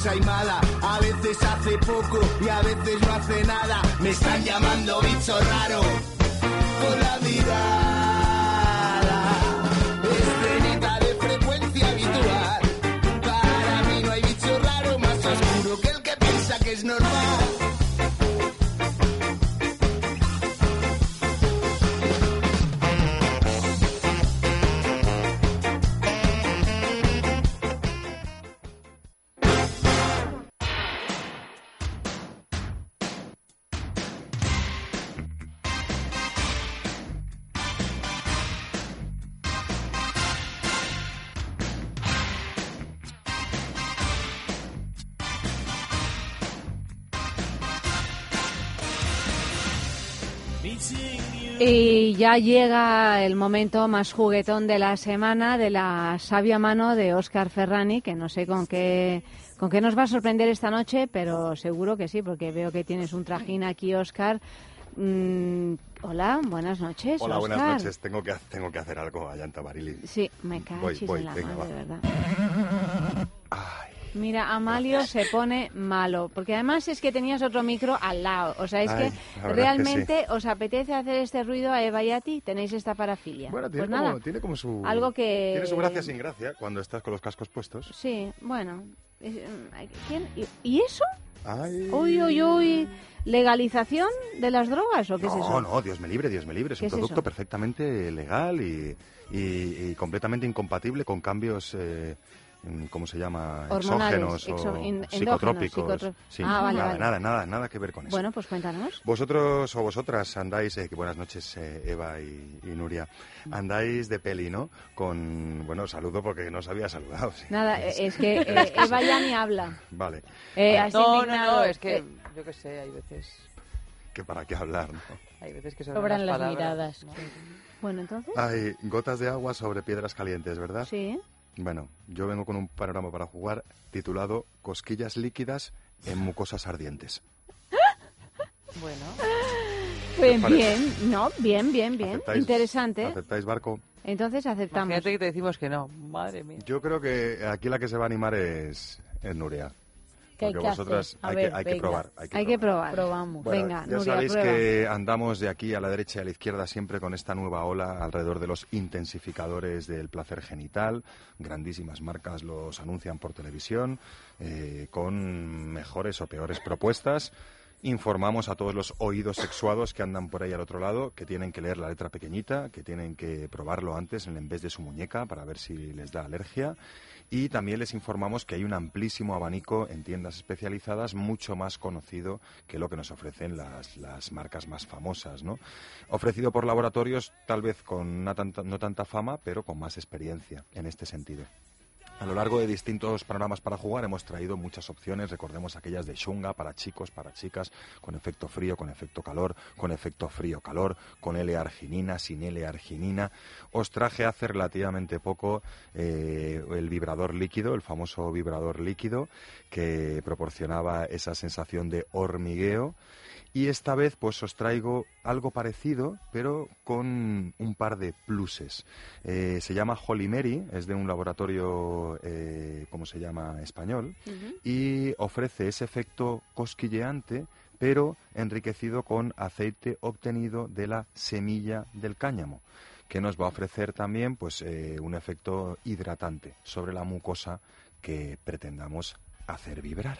Ensaimada. A veces hace poco y a veces no hace nada. Me están llamando bicho raro ya llega el momento más juguetón de la semana de la sabia mano de Oscar Ferrani, que no sé con qué, con qué nos va a sorprender esta noche, pero seguro que sí, porque veo que tienes un trajín aquí, Oscar. Mm, hola, buenas noches. Hola, buenas Óscar. noches. Tengo que, tengo que hacer algo allá en. Sí, me Voy, cachis voy, en la venga, madre, va. ¿verdad? Mira, Amalio se pone malo, porque además es que tenías otro micro al lado. O sea, es Ay, que es realmente os apetece hacer este ruido a Eva y a ti. Tenéis esta parafilia. Bueno, tiene, pues nada, como, tiene como su... algo que... Tiene su gracia sin gracia cuando estás con los cascos puestos. Sí, bueno. es- ¿quién? ¿Y, eso? Ay. Uy, uy, uy. ¿Legalización de las drogas o qué es No, eso? no, Dios me libre, Dios me libre. Es ¿Qué un es producto perfectamente legal y, y- y completamente incompatible con cambios, eh, ¿cómo se llama? Hormonales, Exógenos o en- psicotrópicos. psicotro- Sí, Ah, vale, nada, vale. nada, nada, nada que ver con eso. Bueno, pues cuéntanos. Vosotros o vosotras andáis, eh, que buenas noches eh, Eva y, y Nuria, andáis de peli, ¿no? Con, bueno, saludo porque no os había saludado. sí. Nada, eh, es que eh, Eva ya ni habla. Vale. Eh, No, no, no, es que, eh, yo qué sé, hay veces, que para qué hablar, ¿no? hay veces que Sobran las palabras, miradas. ¿no? Bueno, entonces. Hay gotas de agua sobre piedras calientes, ¿verdad? Sí. Bueno, yo vengo con un panorama para jugar titulado Cosquillas líquidas en mucosas ardientes. Bueno. Pues bien, no, bien, bien, bien. ¿Aceptáis- Interesante. ¿Aceptáis barco? Entonces aceptamos. Imagínate que te decimos que no. Madre mía. Yo creo que aquí la que se va a animar es, es Nuria. ¿Qué hay que vosotras hacer? Hay, ver, que, hay que probar. Hay que Hay que probar. Probamos. Bueno, Venga, ya Nuria, sabéis prueba. que andamos de aquí a la derecha y a la izquierda siempre con esta nueva ola alrededor de los intensificadores del placer genital. Grandísimas marcas los anuncian por televisión eh, con mejores o peores propuestas. Informamos a todos los oídos sexuados que andan por ahí al otro lado que tienen que leer la letra pequeñita, que tienen que probarlo antes en vez de su muñeca para ver si les da alergia. Y también les informamos que hay un amplísimo abanico en tiendas especializadas, mucho más conocido que lo que nos ofrecen las, las marcas más famosas, ¿no? Ofrecido por laboratorios, tal vez con no tanta fama, pero con más experiencia en este sentido. A lo largo de distintos panoramas para jugar hemos traído muchas opciones, recordemos aquellas de Shunga para chicos, para chicas, con efecto frío, con efecto calor, con efecto frío-calor, con L-arginina, sin L-arginina. Os traje hace relativamente poco eh, el vibrador líquido, el famoso vibrador líquido, que proporcionaba esa sensación de hormigueo. Y esta vez pues os traigo algo parecido, pero con un par de pluses. Eh, se llama Holy Mary, es de un laboratorio, eh, ¿cómo se llama? Español, y ofrece ese efecto cosquilleante, pero enriquecido con aceite obtenido de la semilla del cáñamo que nos va a ofrecer también pues eh, un efecto hidratante sobre la mucosa que pretendamos hacer vibrar.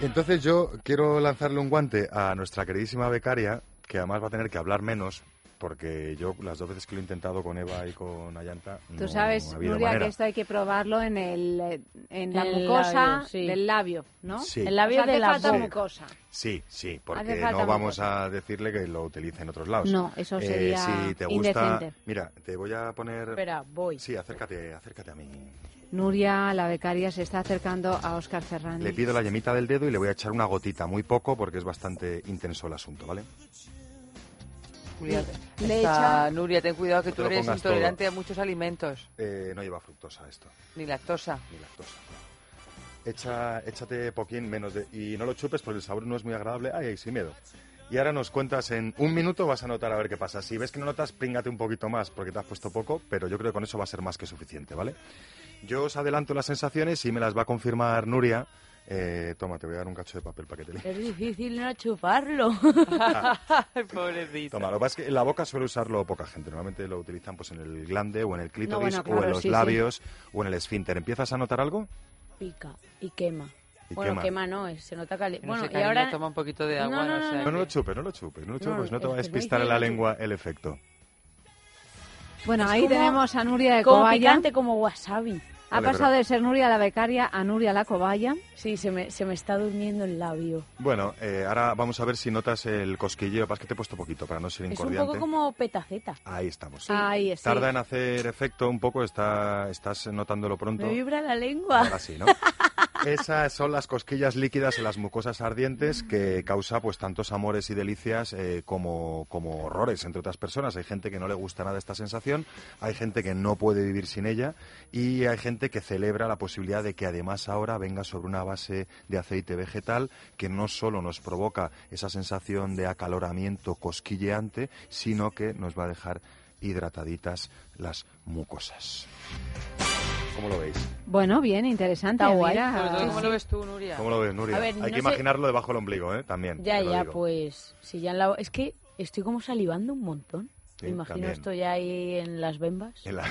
Entonces yo quiero lanzarle un guante a nuestra queridísima becaria, que además va a tener que hablar menos, porque yo las dos veces que lo he intentado con Eva y con Ayanta... Tú no sabes, ha Nuria, manera. que esto hay que probarlo en, el, en la el mucosa labio, sí. del labio, ¿no? Sí. El labio O sea, de la falta mucosa. Sí, sí, porque no vamos mucosa. a decirle que lo utilice en otros lados. No, eso Eh, sería si te gusta, indecente. mira, te voy a poner. Espera, voy. Sí, acércate, acércate a mí. Nuria, la becaria, se está acercando a Óscar Ferrani. Le pido la yemita del dedo y le voy a echar una gotita, muy poco, porque es bastante intenso el asunto, ¿vale? Nuria, Le está- echa- Nuria, ten cuidado que No tú eres intolerante a muchos alimentos, Eh, no lleva fructosa esto, ni lactosa. ni lactosa. Echa, échate poquín menos de... Y no lo chupes porque el sabor no es muy agradable. Ay, ay, sin miedo. Y ahora nos cuentas en un minuto, vas a notar a ver qué pasa. Si ves que no notas, príngate un poquito más porque te has puesto poco, pero yo creo que con eso va a ser más que suficiente, ¿vale? Yo os adelanto las sensaciones y me las va a confirmar Nuria. Eh, toma, te voy a dar un cacho de papel para que te Es difícil no chuparlo. Pobrecita. Toma, lo que pasa es que en la boca suele usarlo poca gente. Normalmente lo utilizan pues en el glande o en el clítoris bueno, o en los sí, sí. labios o en el esfínter. ¿Empiezas a notar algo? Pica y quema. Y bueno, quema. quema, no, es- se nota caliente. No Bueno, sé, y ahora... toma un poquito de agua, No, no, no, sé. no, No, no lo chupes, no lo chupes, no lo chupes, No, no te va a despistar en la lengua el efecto. Bueno, Es ahí como- tenemos a Nuria de Como Cobaya. picante, como wasabi. Ha Vale, pasado pero- de ser Nuria la becaria a Nuria la cobaya. Sí, se me, se me está durmiendo el labio. Bueno, eh, ahora vamos a ver si notas el cosquilleo. Pasa que te he puesto poquito para no ser Es un incordiante. poco como petaceta. Ahí estamos. Ahí está. Tarda en hacer efecto un poco, está, estás notándolo pronto. Me vibra la lengua. Ahora sí, ¿no? Esas son las cosquillas líquidas en las mucosas ardientes que causa pues tantos amores y delicias eh, como, como horrores entre otras personas. Hay gente que no le gusta nada esta sensación, hay gente que no puede vivir sin ella y hay gente que celebra la posibilidad de que además ahora venga sobre una base de aceite vegetal que no solo nos provoca esa sensación de acaloramiento cosquilleante, sino que nos va a dejar hidrataditas las mucosas. ¿Cómo lo veis? Bueno, bien, interesante. Está guay. mira. Sobre todo, ¿Cómo lo ves tú, Nuria? ¿Cómo lo ves, Nuria? A ver, Hay no que sé- imaginarlo debajo del ombligo, ¿eh? También. Ya, te lo ya, digo. pues... Si ya en la... Es que estoy como salivando un montón. Sí, Me imagino también. esto ya ahí en las bembas. En, la-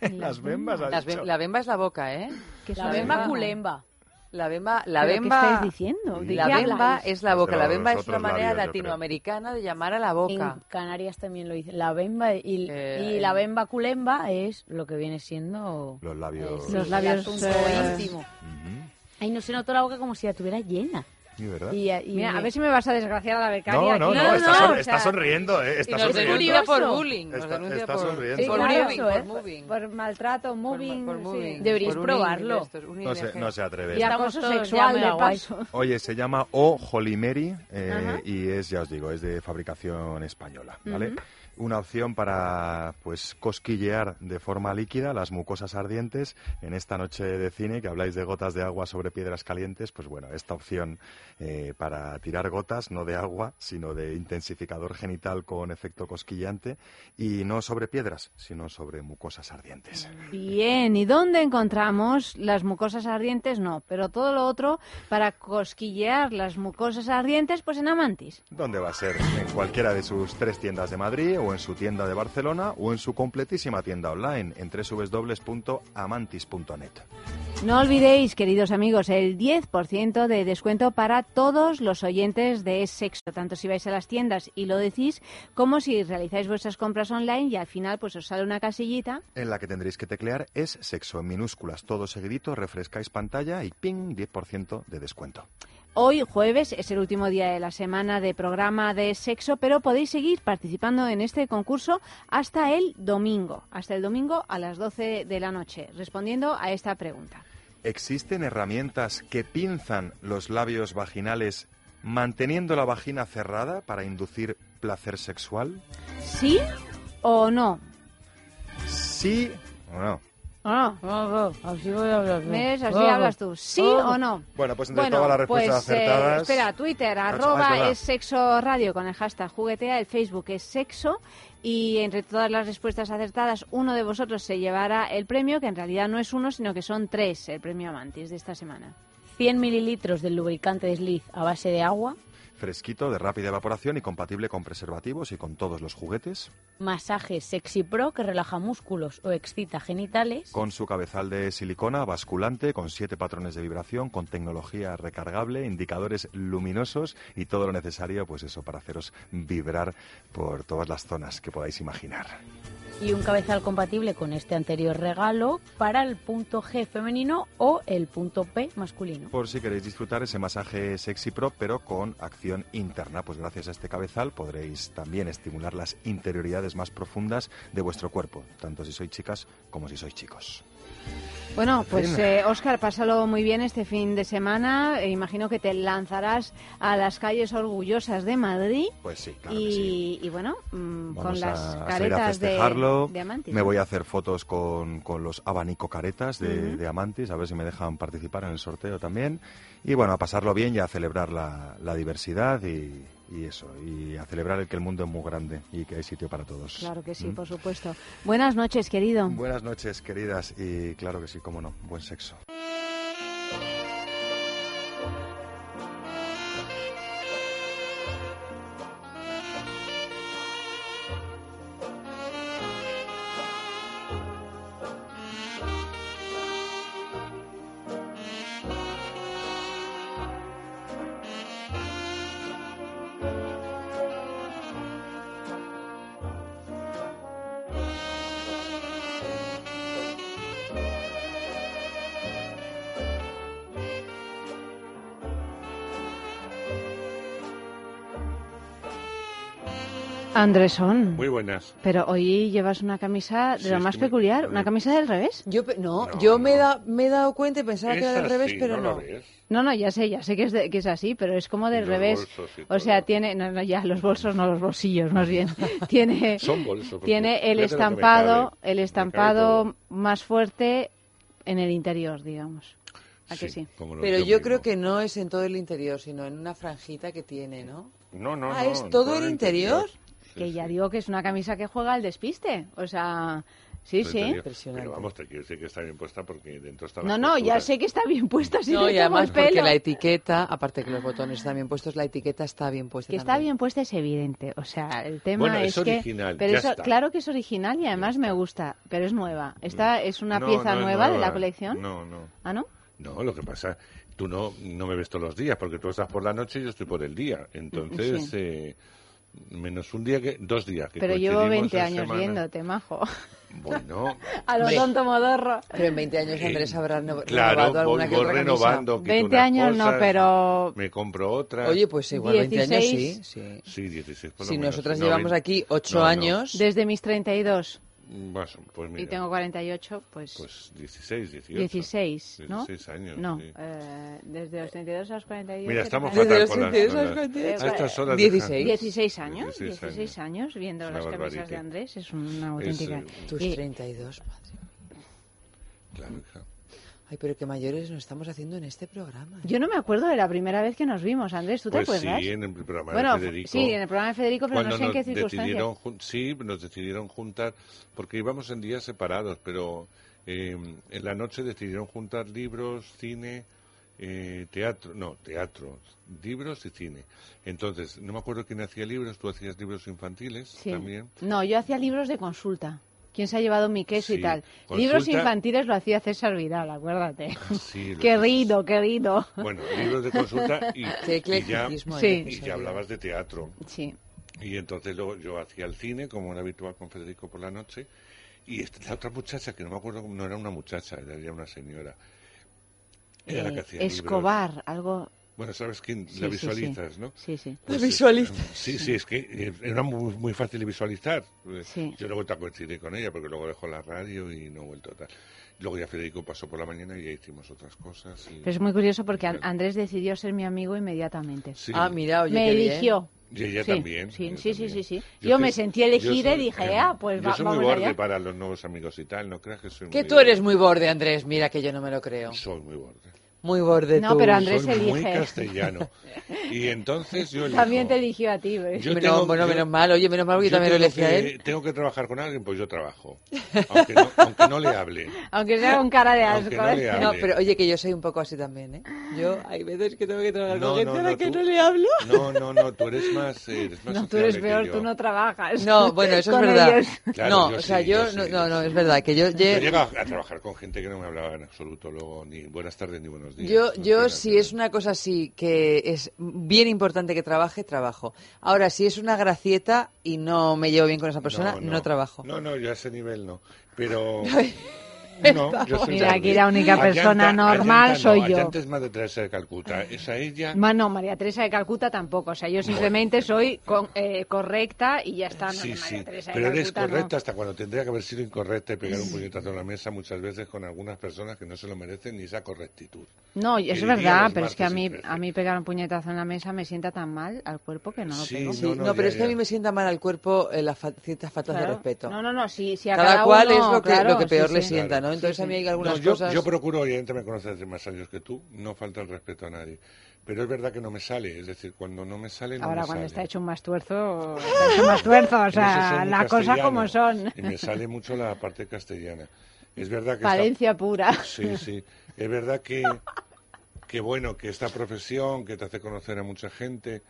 en las bembas, has Las dicho. la bemba es la boca, ¿eh? ¿Qué La bemba bembas? culemba. La bemba, la ¿Pero bemba, ¿Qué estáis diciendo? ¿De la qué bemba es la boca. La bemba es una manera labios, latinoamericana de llamar a la boca. En Canarias también lo dicen. La bemba y, Eh, y la bemba culemba es lo que viene siendo... Los labios. Los labios, eh, íntimo. Ujú. Ay, no se nota la boca como si la tuviera llena. Sí, ¿verdad? Y, y Mira, me- a ver si me vas a desgraciar a la becaria. No, no, aquí. no, No, está, no, son- o sea, está sonriendo, ¿eh? Está sonriendo. por bullying. Está- está por, sonriendo. Sí, por claro, moving, eso, ¿eh? por moving. Por maltrato, Por- moving. por sí. moving. Deberíais Por un probarlo. un No se, no se atreve. Y acoso sexual de paso. Oye, se llama O Holy Mary eh, y es, ya os digo, es de fabricación española, ¿vale? Ujú. Una opción para pues cosquillear de forma líquida las mucosas ardientes en esta noche de cine que habláis de gotas de agua sobre piedras calientes pues bueno esta opción eh, para tirar gotas no de agua sino de intensificador genital con efecto cosquillante y no sobre piedras sino sobre mucosas ardientes Bien, ¿y dónde encontramos las mucosas ardientes? No, pero todo lo otro para cosquillear las mucosas ardientes, pues en Amantis. ¿Dónde va a ser? En cualquiera de sus tres tiendas de Madrid o en su tienda de Barcelona o en su completísima tienda online en www.amantis.net. No olvidéis, queridos amigos, el 10% de descuento para todos los oyentes de sexo, tanto si vais a las tiendas y lo decís, como si realizáis vuestras compras online y al final pues os sale una casillita. En la que tendréis que teclear es sexo en minúsculas, todo seguidito, refrescáis pantalla y ping, 10% de descuento. Hoy, jueves, es el último día de la semana de programa de sexo, pero podéis seguir participando en este concurso hasta el domingo, hasta el domingo a las 12 de la noche, respondiendo a esta pregunta. ¿Existen herramientas que pinzan los labios vaginales manteniendo la vagina cerrada para inducir placer sexual? ¿Sí o no? ¿Sí o no? ¿O no? así voy a hablar. ¿Ves? Así hablas tú. ¿Sí o no? Bueno, pues entre Bueno, todas las respuestas pues, eh, acertadas... espera, Twitter, Ah, es arroba es sexo radio con el hashtag juguetea, el Facebook es sexo y entre todas las respuestas acertadas uno de vosotros se llevará el premio, que en realidad no es uno, sino que son tres, el premio Amantis de esta semana. 100 mililitros del lubricante desliz a base de agua, Fresquito, de rápida evaporación y compatible con preservativos y con todos los juguetes. masaje Sexy Pro que relaja músculos o excita genitales, Con su cabezal de silicona basculante, con siete patrones de vibración, con tecnología recargable, indicadores luminosos y todo lo necesario, pues eso, para haceros vibrar por todas las zonas que podáis imaginar. Y un cabezal compatible con este anterior regalo para el punto G femenino o el punto P masculino. Por si queréis disfrutar ese masaje sexy pro, pero con acción interna, pues gracias a este cabezal podréis también estimular las interioridades más profundas de vuestro cuerpo, tanto si sois chicas como si sois chicos. Bueno, pues eh, Óscar, pásalo muy bien este fin de semana. E imagino que te lanzarás a las calles orgullosas de Madrid. Pues sí, claro y, que sí. y bueno, mm, con las caretas de, de Amantis. Me voy a hacer fotos con, con los abanico caretas de, de Amantis, a ver si me dejan participar en el sorteo también. Y bueno, a pasarlo bien y a celebrar la, la diversidad y, y eso, y a celebrar el que el mundo es muy grande y que hay sitio para todos. Claro que sí, ¿Mm? por supuesto. Buenas noches, querido. Buenas noches, queridas, y claro que sí, cómo no, buen sexo. Andresón. Muy buenas. Pero hoy llevas una camisa de Sí, lo más me- peculiar, una camisa del revés. Yo, pe- no, yo Me, he da- me he dado cuenta y pensaba que era del revés, pero ¿no no. No, no, ya sé, ya sé que es, de- que es así, pero es como del Los revés. O sea, tiene, no, no, ya los bolsos, no los bolsillos, más bien. tiene, Son bolsos, tiene el estampado, cabe, el estampado más fuerte en el interior, digamos. ¿A que sí? lo- Pero yo mismo. creo que no es en todo el interior, sino en una franjita que tiene, ¿no? No, no, Ah, no, ¿es todo el interior? Que ya digo que es una camisa que juega al despiste. O sea, sí, sí. interior. Pero vamos, te quiero decir que está bien puesta porque dentro está No, no, ya sé que está bien puesta, si no, y además porque la etiqueta, aparte que los botones están bien puestos, la etiqueta está bien puesta Que está bien puesta es evidente. O sea, el tema Bueno, es, es que. original, pero ya eso, está. claro que es original y además me gusta, pero es nueva. Esta es una No, pieza no nueva, de la colección. No, no. ¿Ah, no? No, lo que pasa, tú no, no me ves todos los días, porque tú estás por la noche y yo estoy por el día. Entonces, Sí. eh, menos un día que, dos días que Pero llevo coincidimos 20 en años semana. viéndote, majo. Bueno, A lo tonto modorro. Pero en 20 años Andrés habrá no- claro, renovado alguna voy, que voy otra renovando. quito 20 unas años no, cosas, pero- Me compro otra. Oye, pues igual 20 años sí, sí. Sí, 16 por lo Si menos. nosotras No, llevamos vein- aquí 8 no, no. años... Desde mis 32. Más, pues mira, y tengo 48, pues, pues 16, 18. 16, ¿no? 16 años, No, sí. eh, desde los 32 a los 48. Mira, estamos fatal con las- con las- a estas horas 16. dejan- 16 años, 16 16 años, viendo Es las camisas barbaridad. de Andrés, es una auténtica... eh, Tus Y- 32, madre. Claro, hija. Ay, pero qué mayores nos estamos haciendo en este programa. Yo no me acuerdo de la primera vez que nos vimos, Andrés, ¿tú te Pues acuerdas? sí, en el programa Bueno, de Federico. sí, en el programa de Federico, pero no sé en nos qué circunstancias. sí, nos decidieron juntar, porque íbamos en días separados, pero eh, en la noche decidieron juntar libros, cine, eh, teatro, no, teatro, libros y cine. Entonces, no me acuerdo quién hacía libros, tú hacías libros infantiles Sí. también. No, yo hacía libros de consulta. ¿Quién se ha llevado mi queso y tal? consulta- Libros infantiles lo hacía César Vidal, acuérdate. Sí, lo- querido, querido. Bueno, libros de consulta y, y ya, eclecticismo Sí. y ya hablabas de teatro. Sí. Y entonces luego yo hacía el cine, como era habitual con Federico por la noche, y esta- la otra muchacha, que no me acuerdo, no era una muchacha, era ya una señora, era la que Eh, libros. Escobar, algo... Bueno, ¿sabes quién? Sí, la sí, sí. visualizas, ¿no? Sí, sí. Pues La es- visualizas. Sí, sí, es que eh, era muy, muy fácil de visualizar. Eh, Sí. Yo luego te coincidí con ella, porque luego dejó la radio y no he vuelto a tal. Luego ya Federico pasó por la mañana y ya hicimos otras cosas. y- Pero es muy curioso porque An- Andrés decidió ser mi amigo inmediatamente. Sí. Ah, mira, oye, me qué bien. eligió. Y ella Sí, también. Sí, ella sí, sí, también. sí, sí. Yo Yo, que- me sentí yo elegida soy- y dije, em, ah, pues Yo va- soy muy vamos borde allá. para los nuevos amigos y tal, no creas que soy Que muy... tú eres muy borde, Andrés. Mira que yo no me lo creo. Soy muy borde. Muy borde No, pero Andrés Soy muy elige. castellano. Y entonces yo elijo. También te eligió a ti. ¿ves? Yo Bueno, tengo- bueno, yo- menos mal. Oye, menos mal que yo también lo tengo elegí a que- él. Tengo que trabajar con alguien, pues yo trabajo. Aunque no, aunque no le hable. Aunque sea con cara de Aunque asco. no ¿eh? le No, hable. pero oye, que yo soy un poco así también, ¿eh? Yo hay veces que tengo que trabajar No, con gente no, a la no, que tú- no le hablo. No, no, no, tú eres más, eh, eres más No, tú eres sociable que peor, yo. tú no trabajas. No, bueno, eso es Con verdad. ellos. Claro, no, yo o sea, sí, yo, yo sí, no, yo no, no, sí. es verdad que yo, Yo lle- llego a, a trabajar con gente que no me hablaba en absoluto luego, ni buenas tardes ni buenos días. Yo, No yo si es una cosa así que es bien importante que trabaje, trabajo. Ahora, si es una gracieta y no me llevo bien con esa persona, no, trabajo. No, no, yo a ese nivel no. Pero. No, yo soy Mira, aquí la única Allanta- persona normal Allanta soy no, yo. Allanta es Madre Teresa de Calcuta. Es a ella. Ma- No, María Teresa de Calcuta tampoco. O sea, yo simplemente soy con- eh, correcta y ya está. No, Sí, María sí, Teresa de pero eres Calcuta, no. correcta hasta cuando tendría que haber sido incorrecta y pegar un puñetazo en la mesa muchas veces con algunas personas que no se lo merecen ni esa correctitud. No, es verdad, pero es que a mí, a mí pegar un puñetazo en la mesa me sienta tan mal al cuerpo que no lo Sí, pego. Sí, no, pero es que a mí me sienta mal al cuerpo eh, las fa- ciertas faltas de Claro. respeto. No, no, no, si, si a cada, cada, cual uno, es lo que, claro, lo que peor sí, le sienta, ¿no? Entonces a mí hay algunas No, yo, cosas... yo procuro, obviamente me conoces hace más años que tú, no falta el respeto a nadie. Pero es verdad que no me sale, es decir, cuando no me sale, no Ahora me cuando sale. está hecho un mastuerzo, está hecho un mastuerzo, o sea, las cosas como son. Y me sale mucho la parte castellana. Es verdad que... Palencia pura. Sí, sí. Es verdad que, que bueno, que esta profesión que te hace conocer a mucha gente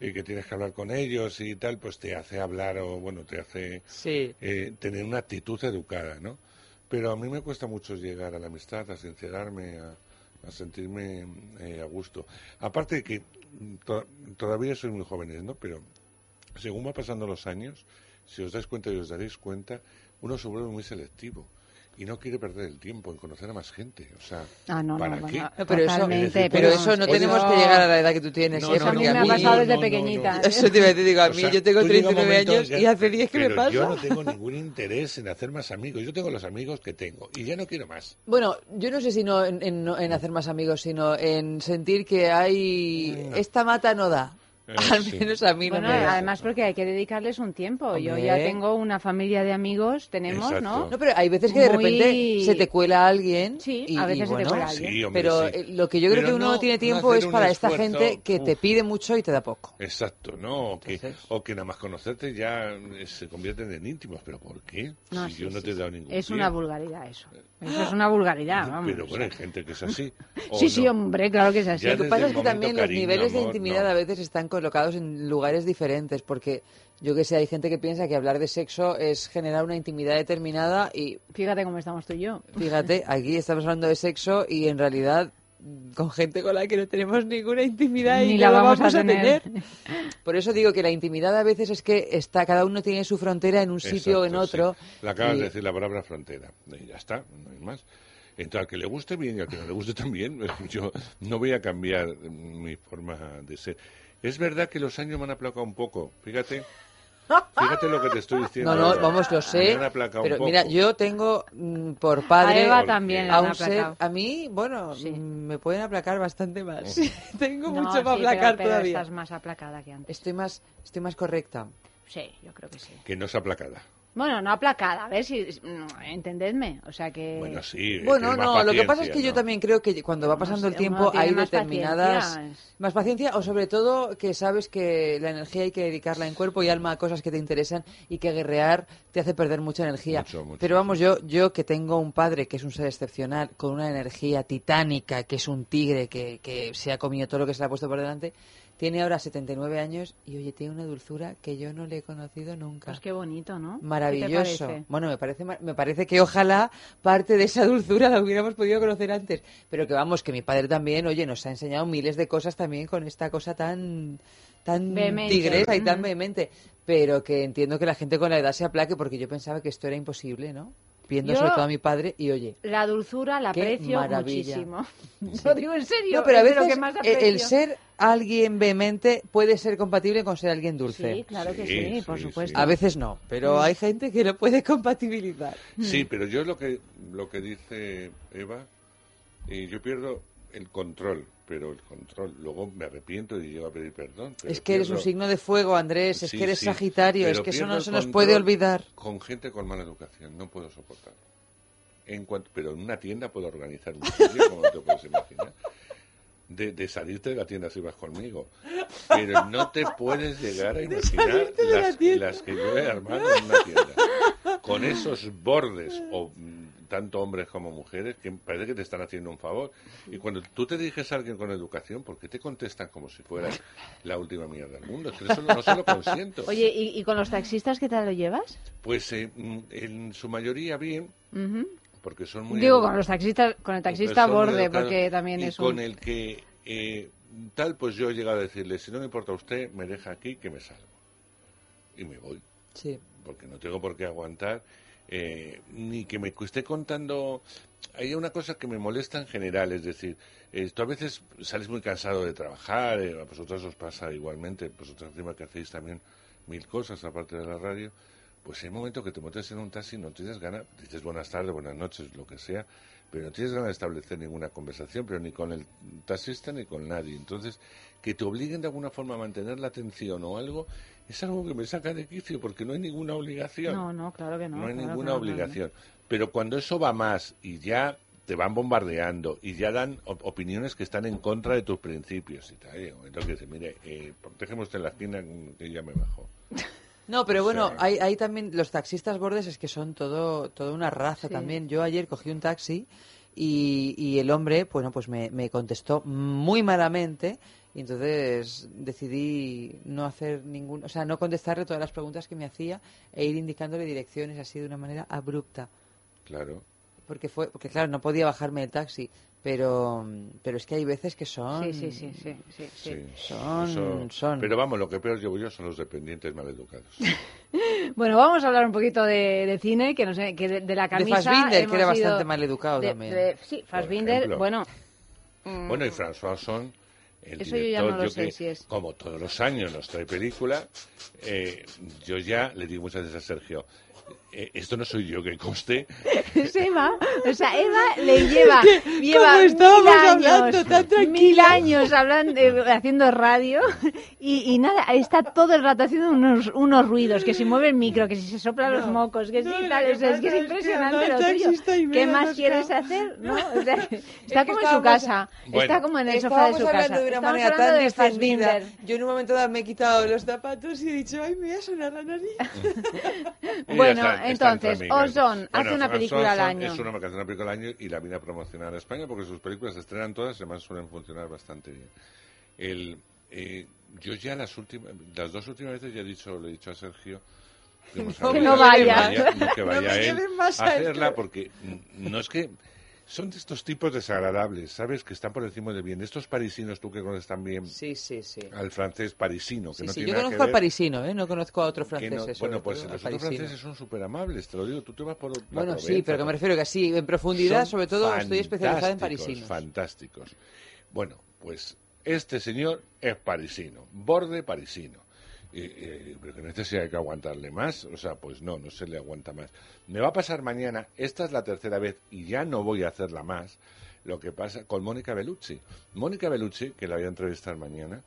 y que tienes que hablar con ellos y tal, pues te hace hablar o, bueno, te hace Sí. eh, tener una actitud educada, ¿no? Pero a mí me cuesta mucho llegar a la amistad, a sincerarme, a, sentirme eh, a gusto. Aparte de que to- todavía soy muy jóvenes, ¿no? Pero según va pasando los años, si os dais cuenta y os daréis cuenta, uno se vuelve muy selectivo y no quiere perder el tiempo en conocer a más gente. O sea, Ah, no, no, ¿para bueno, qué? No, pero eso, decir, pero eso no eso- tenemos que llegar a la edad que tú tienes, No, ¿eh? no, a mí me ha pasado desde no, no, pequeñita. Eso te iba a decir, digo, a O mí sea, yo tengo tú llega un 39 momento años ya- y hace 10 que me pasa. Yo no tengo ningún interés en hacer más amigos. Yo tengo los amigos que tengo y ya no quiero más. Bueno, yo no sé si no en, en- no en hacer más amigos, sino en sentir que hay... Esta mata no da. Eh, Al sí. menos a mí no Bueno, me además porque hay que dedicarles un tiempo. Yo ya tengo una familia de amigos, tenemos, ¿no? Exacto. No, pero hay veces que de Muy- repente se te cuela alguien. Sí, y, a veces y se te cuela alguien. Sí, hombre, Pero sí. eh, lo que yo creo Pero que uno no- tiene tiempo es para esta gente que te pide mucho y te da poco. Exacto, ¿no? O que, o que nada más conocerte ya eh, se convierten en íntimos. ¿Pero por qué? No, si sí, yo no sí, te he dado ningún Es pie. una vulgaridad eso. Eso es una vulgaridad, vamos. Pero bueno, hay gente que es así. ¿o Sí, sí, hombre, claro que es así. Lo que pasa es que también los niveles de intimidad a veces están colocados en lugares diferentes, porque yo que sé, hay gente que piensa que hablar de sexo es generar una intimidad determinada y Fíjate cómo estamos tú y yo. fíjate, aquí estamos hablando de sexo y en realidad con gente con la que no tenemos ninguna intimidad y Ni no la la vamos vamos, a a tener. Por eso digo que la intimidad a veces es que está cada uno tiene su frontera en un sitio o en otro. sí. Le acabas y- de decir la palabra frontera. Y ya está, no hay más. Entonces, al que le guste bien y al que no le guste también, yo no voy a cambiar mi forma de ser. Es verdad que los años me han aplacado un poco, fíjate. Fíjate lo que te estoy diciendo. No, no, ahora. vamos, lo Me sé. han aplacado un Pero poco. mira, yo tengo mm, por padre A Eva también la a han un ser, aplacado. a mí, bueno, mm, me pueden aplacar bastante más. tengo No, mucho para sí, pero- aplacar pero todavía. estás más aplacada que antes. Estoy más, estoy más correcta. Sí, yo creo que sí. Que no es aplacada. Bueno, no aplacada, a ver si... mm, Entendedme, o sea que... Bueno, sí. Bueno, tienes más no, lo que pasa es que yo también creo que cuando va pasando el sé, tiempo hay más determinadas... paciencia. Más paciencia o sobre todo que sabes que la energía hay que dedicarla en cuerpo y alma a cosas que te interesan y que guerrear te hace perder mucha energía. Mucho, mucho, Pero vamos, yo, yo que tengo un padre que es un ser excepcional, con una energía titánica, que es un tigre que, que se ha comido todo lo que se le ha puesto por delante, tiene ahora 79 años y oye, tiene una dulzura que yo no le he conocido nunca. Pues qué bonito, ¿no? ¿Qué te Maravilloso. Bueno, me parece, me parece que ojalá parte de esa dulzura la hubiéramos podido conocer antes. Pero que vamos, que mi padre también, oye, nos ha enseñado miles de cosas también con esta cosa tan tan Vehemente. tigresa y tan vehemente. Pero que entiendo que la gente con la edad se aplaque porque yo pensaba que esto era imposible, ¿no? Viendo Yo- sobre todo a mi padre y oye. La dulzura la aprecio maravilla. muchísimo. Lo digo en serio. No, pero a es de lo veces que más el ser alguien vehemente puede ser compatible con ser alguien dulce. Sí, claro que sí, por supuesto. A veces no, pero Mm. hay gente que lo puede compatibilizar. Sí, pero yo lo que lo que dice Eva, eh, yo pierdo el control, pero el control. Luego me arrepiento y llego a pedir perdón. Es que eres un signo de fuego, Andrés, es Sí, que eres sí, Sagitario, es que eso no se nos puede olvidar. Con gente con mala educación, no puedo soportarlo. En cuanto, pero en una tienda puedo organizar un sitio, como te puedes imaginar. De, de salirte de la tienda si vas conmigo. Pero no te puedes llegar a imaginar la las, las que yo he armado en una tienda. Con esos bordes, o mm, tanto hombres como mujeres, que parece que te están haciendo un favor. Y cuando tú te diriges a alguien con educación, ¿por qué te contestan como si fuera la última mierda del mundo? Es que eso no se lo consiento. Oye, ¿y, y con los taxistas qué tal lo llevas? Pues eh, mm, en su mayoría bien, porque son muy... Digo, con los taxistas, con el taxista borde, porque también y es con un... el que eh, tal, pues yo he llegado a decirle, si no me importa usted, me deja aquí que me salgo. Y me voy. Sí. Porque no tengo por qué aguantar, eh, ni que me esté contando... Hay una cosa que me molesta en general, es decir, eh, tú a veces sales muy cansado de trabajar, eh, a vosotros os pasa igualmente, vosotros encima que hacéis también mil cosas aparte de la radio, pues hay momentos que te montas en un taxi y no tienes ganas, dices buenas tardes, buenas noches, lo que sea, pero no tienes ganas de establecer ninguna conversación, pero ni con el taxista ni con nadie. Entonces, que te obliguen de alguna forma a mantener la atención o algo, es algo que me saca de quicio porque no hay ninguna obligación. No, no, claro que no. No hay claro ninguna no, no. obligación. Pero cuando eso va más y ya te van bombardeando y ya dan op- opiniones que están en contra de tus principios y tal, que dice, mire, eh, protégeme usted en la esquina que ya me bajo. No, pero bueno, O sea- hay, hay también los taxistas bordes es que son todo toda una raza Sí. también. Yo ayer cogí un taxi y, y el hombre, bueno, pues me, me contestó muy malamente y entonces decidí no hacer ningún, o sea, no contestarle todas las preguntas que me hacía e ir indicándole direcciones así de una manera abrupta, Claro. porque fue, porque claro, no podía bajarme del taxi, pero pero es que hay veces que son Sí, sí, sí, sí, sí, sí. Sí, Son- eso- son. Pero vamos, lo que peor llevo yo son los dependientes maleducados. Bueno, vamos a hablar un poquito de, de cine, que no sé, que de, de la de camisa... Fassbinder, hemos que era bastante maleducado de- también. de- sí, Fassbinder, ejemplo. bueno... mm, Bueno, y François Son, el Eso yo ya director, no lo yo sé que, si es. como todos los años nos trae película, eh, yo ya le digo muchas veces a Sergio, eh, esto no soy yo, que conste, Es Eva, o sea, Eva le lleva, ¿Qué? lleva ¿Cómo mil estábamos años, hablando tan mil tranquila? años hablando, eh, haciendo radio y, y nada, está todo el rato haciendo unos, unos ruidos, que si mueve el micro, que si se sopla los mocos, que si no, tal, que o sea, es que es es que impresionante lo tuyo. ¿Qué más quieres hacer? ¿no? O sea, está como en su casa, Bueno. está como en el sofá de su hablando casa. de una Estamos manera hablando tan de. Yo en un momento dado me he quitado los zapatos y he dicho, ay, me voy a sonar la nariz. Bueno, entonces. Ozone hace Bueno, una François película al año. Es una que hace una película al año y la viene a promocionar a España porque sus películas se estrenan todas y además suelen funcionar bastante bien. El, eh, yo ya las últimas, las dos últimas veces ya he dicho, le he dicho a Sergio que, hemos Que no de vaya. no, que No vaya me él a hacerla porque no es que son de estos tipos desagradables, ¿sabes? Que están por encima de bien. Estos parisinos, tú que conoces también Sí, sí, sí. al francés parisino, que Sí, no sí, tiene Yo conozco al parisino, ¿eh? No conozco a otro francés. no- sobre bueno, pues los otros franceses son súper amables, te lo digo. Tú te vas por la Bueno, sí, pero que me refiero que así, en profundidad, son sobre todo, estoy especializada en parisinos. Fantásticos. Bueno, pues este señor es parisino, borde parisino. Eh, eh, pero que necesidad hay que aguantarle más. O sea, pues no, no se le aguanta más. Me va a pasar mañana, esta es la tercera vez y ya no voy a hacerla más, lo que pasa con Mónica Bellucci. Mónica Bellucci, que la voy a entrevistar mañana,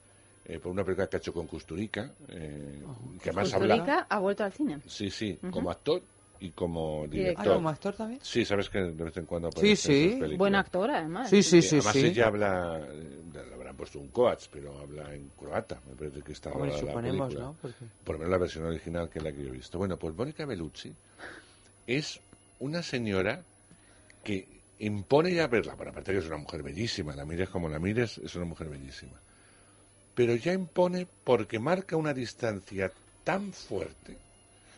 eh, por una película que ha hecho con Custurica, eh, que además habla... Custurica ha vuelto al cine. Sí, sí, como actor y como director. Ah, ¿como actor también? Sí, sabes que de vez en cuando Sí, aparece en sí. esas películas. Buen actor, además. Sí, sí, sí, además sí. ella habla, eh, le habrán puesto un coach, pero habla en croata, me parece que está Hombre, la suponemos, película. ¿no? Porque- Por lo menos la versión original que es la que yo he visto. Bueno, pues Mónica Bellucci es una señora que impone ya verla. Bueno, aparte que es una mujer bellísima, la mires como la mires, es una mujer bellísima. Pero ya impone porque marca una distancia tan fuerte.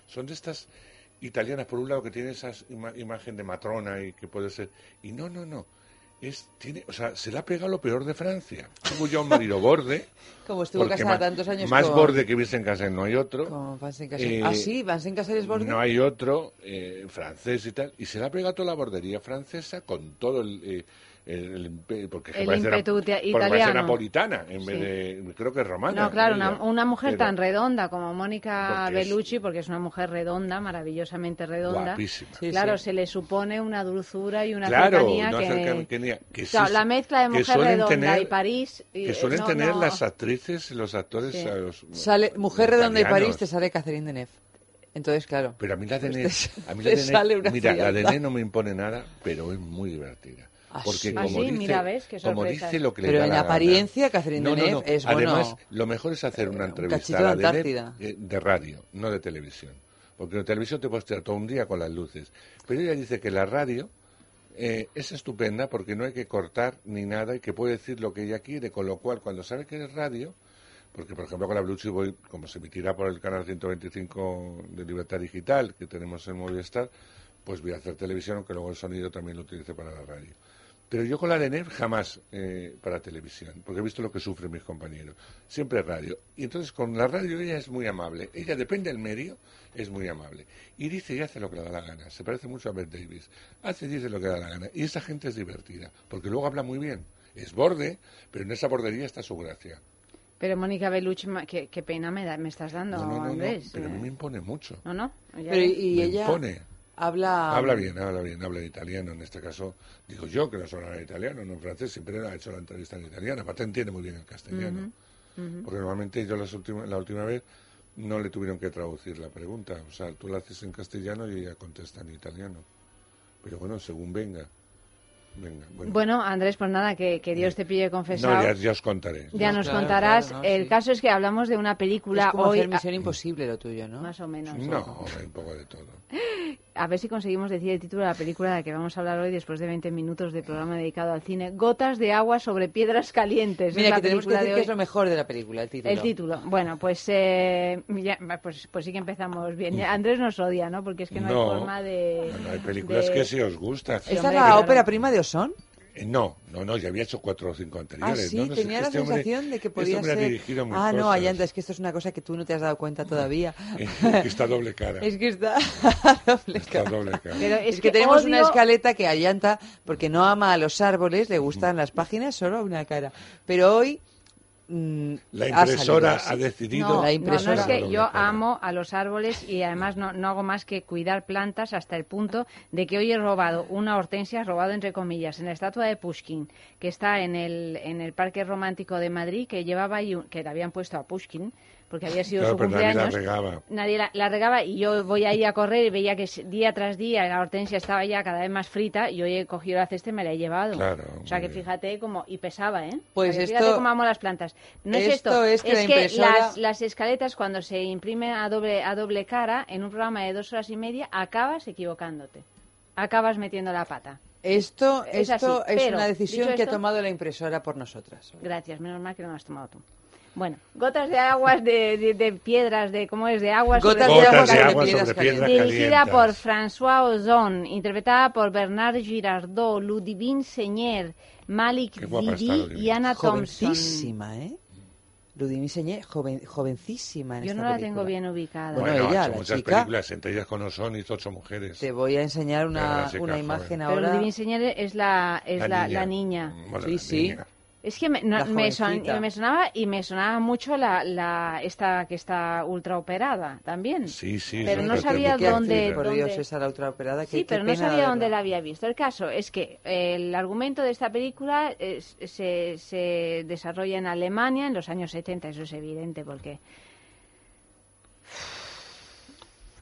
Son de estas italianas, por un lado, que tienen esa ima- imagen de matrona y que puede ser. Y no, no, no. Es, tiene, o sea, se le ha pegado lo peor de Francia. Tuvo ya un marido borde. Como estuvo casada ma- tantos años Más con- borde que Vincent Cassel no hay otro. Vincent Cassel. Eh, ah, sí, Vincent Cassel es borde. No hay otro, eh, francés y tal. Y se le ha pegado toda la bordería francesa con todo el... eh, el, el porque El parece, ímpetu na- tia- porque parece napolitana en Sí. vez de creo que es romana No, claro, una, una mujer Pero tan redonda como Mónica Porque es- Bellucci, porque es una mujer redonda, maravillosamente redonda. Guapísima. Sí, claro, sí. se le supone una dulzura y una Claro, cercanía una que... cercanía que sí- Claro, la mezcla de mujer redonda tener- y París... y- que suelen no, tener no. las actrices y los actores a los- Sale Mujer Redonda y. París, te sale Catherine Deneuve. Entonces, claro. pero a mí la Pues te- a mí la una mira la de frialdad. Nen no me impone nada pero es muy divertida porque sí. como Ah, sí, dice mira, ¿ves? Qué como dice lo que le Pero da en la gana. apariencia, Catherine No, no, Deneuve no. es bueno. Además, lo mejor es hacer una entrevista a la de eh, de radio, no de televisión. Porque en televisión te puedes tirar todo un día con las luces. Pero ella dice que la radio eh, es estupenda porque no hay que cortar ni nada y que puede decir lo que ella quiere, con lo cual cuando sabe que es radio, porque por ejemplo con la Bluetooth voy, como se emitirá por el canal 125 de Libertad Digital que tenemos en Movistar, pues voy a hacer televisión, aunque luego el sonido también lo utilice para la radio. Pero yo con la de NEF jamás eh, para televisión, porque he visto lo que sufren mis compañeros. Siempre radio. Y entonces con la radio ella es muy amable. Ella depende del medio, es muy amable. Y dice y hace lo que le da la gana. Se parece mucho a Beth Davis. Hace y dice lo que le da la gana. Y esa gente es divertida, porque luego habla muy bien. Es borde, pero en esa bordería está su gracia. Pero Mónica Bellucci, ma- qué, qué pena me, da- me estás dando, No, no, no, no, Andrés. pero a mí me impone mucho. No, no. Pero y Me ella impone. Habla... Habla bien, habla bien, habla en italiano. En este caso, digo yo que no solo habla italiano, no en francés, siempre ha hecho la entrevista en italiano. Aparte entiende muy bien el castellano. Ujú, ujú. Porque normalmente yo las última- la última vez no le tuvieron que traducir la pregunta. O sea, tú la haces en castellano y ella contesta en italiano. Pero bueno, según venga. Venga, bueno. Bueno, Andrés, pues nada, que, que Dios te pille confesado. no, ya, ya os contaré. Ya No, nos claro, contarás. claro, no, el sí. caso es que hablamos de una película Es como hoy. hacer Misión Imposible lo tuyo, ¿no? Más o menos. No, hay un poco de todo. A ver si conseguimos decir el título de la película de la que vamos a hablar hoy después de 20 minutos de programa dedicado al cine. Gotas de agua sobre piedras calientes. Es Mira, la que tenemos que de decir que es lo mejor de la película, el título. El título. Bueno, pues, eh, ya- pues pues sí que empezamos bien. Andrés nos odia, ¿no? Porque es que no, No. hay forma de... No, hay películas de- que sí os gustan. ¿Esta es la ópera prima de Osón? Eh, No, no, no, ya había hecho cuatro o cinco Ah, anteriores. sí, no, no sé, tenía la este hombre- sensación de que este podía ha ser... dirigido Ah, no. Ayanta, es que esto es una cosa que tú no te has dado cuenta todavía. que está doble cara. Es que está doble Está cara. doble cara. Pero Es, es que, que tenemos odio- una escaleta que Ayanta, porque no ama a los árboles, le gustan las páginas, solo una cara. Pero hoy... mm, La ha salido impresora ha decidido. No, La no, impresora. no, es que yo amo a los árboles y además no, no hago más que cuidar plantas hasta el punto de que hoy he robado una hortensia, robado entre comillas, en la estatua de Pushkin, que está en el, en el Parque Romántico de Madrid, que llevaba ahí que le habían puesto a Pushkin, porque había sido Claro, su pero nadie la cumpleaños. regaba. Nadie la, la regaba y yo voy ahí a correr y veía que día tras día la hortensia estaba ya cada vez más frita y hoy he cogido la cesta y me la he llevado. Claro, o sea que fíjate como y pesaba, ¿eh? Pues O sea, que esto- fíjate cómo amo las plantas. No es esto es que la impresora- las, las escaletas cuando se imprimen a doble a doble cara en un programa de dos horas y media acabas equivocándote, acabas metiendo la pata. Esto, Es esto así, es pero, una decisión que ha tomado la impresora por nosotras. Gracias, menos mal que no lo has tomado tú. Bueno, gotas de aguas de, de- de piedras, de cómo es de aguas. Gotas sobre de Gotas agua de sobre agua piedras sobre piedras calientes. Dirigida calientes. por François Ozon, interpretada por Bernard Girardot, Ludivine Señer, Malik Didi Ludivine. y Anna Thompson. Jovencísima, ¿eh? Ludivine Señé, joven, jovencísima en Yo esta no la película. tengo bien ubicada. Bueno, Bueno, ella, ha hecho la muchas chica. películas, entre ellas con Osón hizo ocho mujeres. Te voy a enseñar Pero una, la una joven. imagen Pero ahora. Ludivine Señer es la, es la, la niña. Bueno, Sí, la sí. niña. Es que me, no- me, son- me sonaba y me sonaba mucho la, la esta que está ultra operada también. Sí, sí. Pero no sabía dónde-. Por ¿Dónde? Dios, esa la ultraoperada. Sí, pero no sabía dónde la había visto. El caso es que eh, el argumento de esta película es- se, se desarrolla en Alemania en los años 70, eso es evidente porque...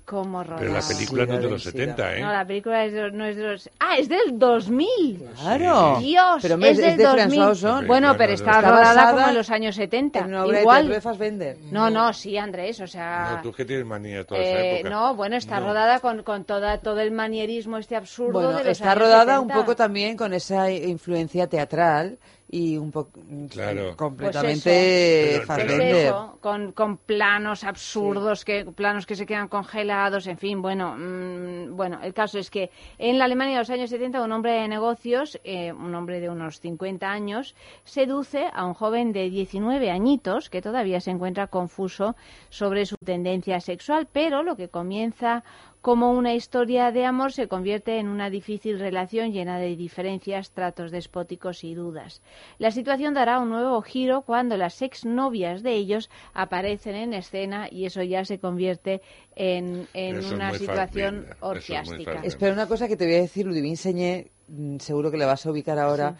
¿Cómo Pero la película no es de los 70, ¿eh? No, la película es de- no es de los... ¡Ah, es del 2000! Claro. Dios, Pero me- es del es de 2000. François Ozon. Bueno, pero está, está rodada como en los años 70. En una obra de Igual... de Fassbender. No, no, sí, Andrés, o sea... No, tú que tienes manía toda esa Eh, época. no, bueno, está No. rodada con, con toda, todo el manierismo este absurdo Bueno, de los está años rodada un 70. poco también con esa influencia teatral y un poco Claro. completamente Pues eso. Fassbender. eso, con, con planos absurdos, que planos que se quedan congelados, en fin, bueno, mm, bueno, el caso es que en la Alemania de los años 70 un hombre de negocios, eh, un hombre de unos 50 años, seduce a un joven de 19 añitos que todavía se encuentra confuso sobre su tendencia sexual, pero lo que comienza como una historia de amor se convierte en una difícil relación llena de diferencias, tratos despóticos y dudas. La situación dará un nuevo giro cuando las exnovias de ellos aparecen en escena y eso ya se convierte en, en es una situación es muy orgiástica. Fassbinder. Espera una cosa que te voy a decir, Ludivine Señé, mm, seguro que la vas a ubicar ahora.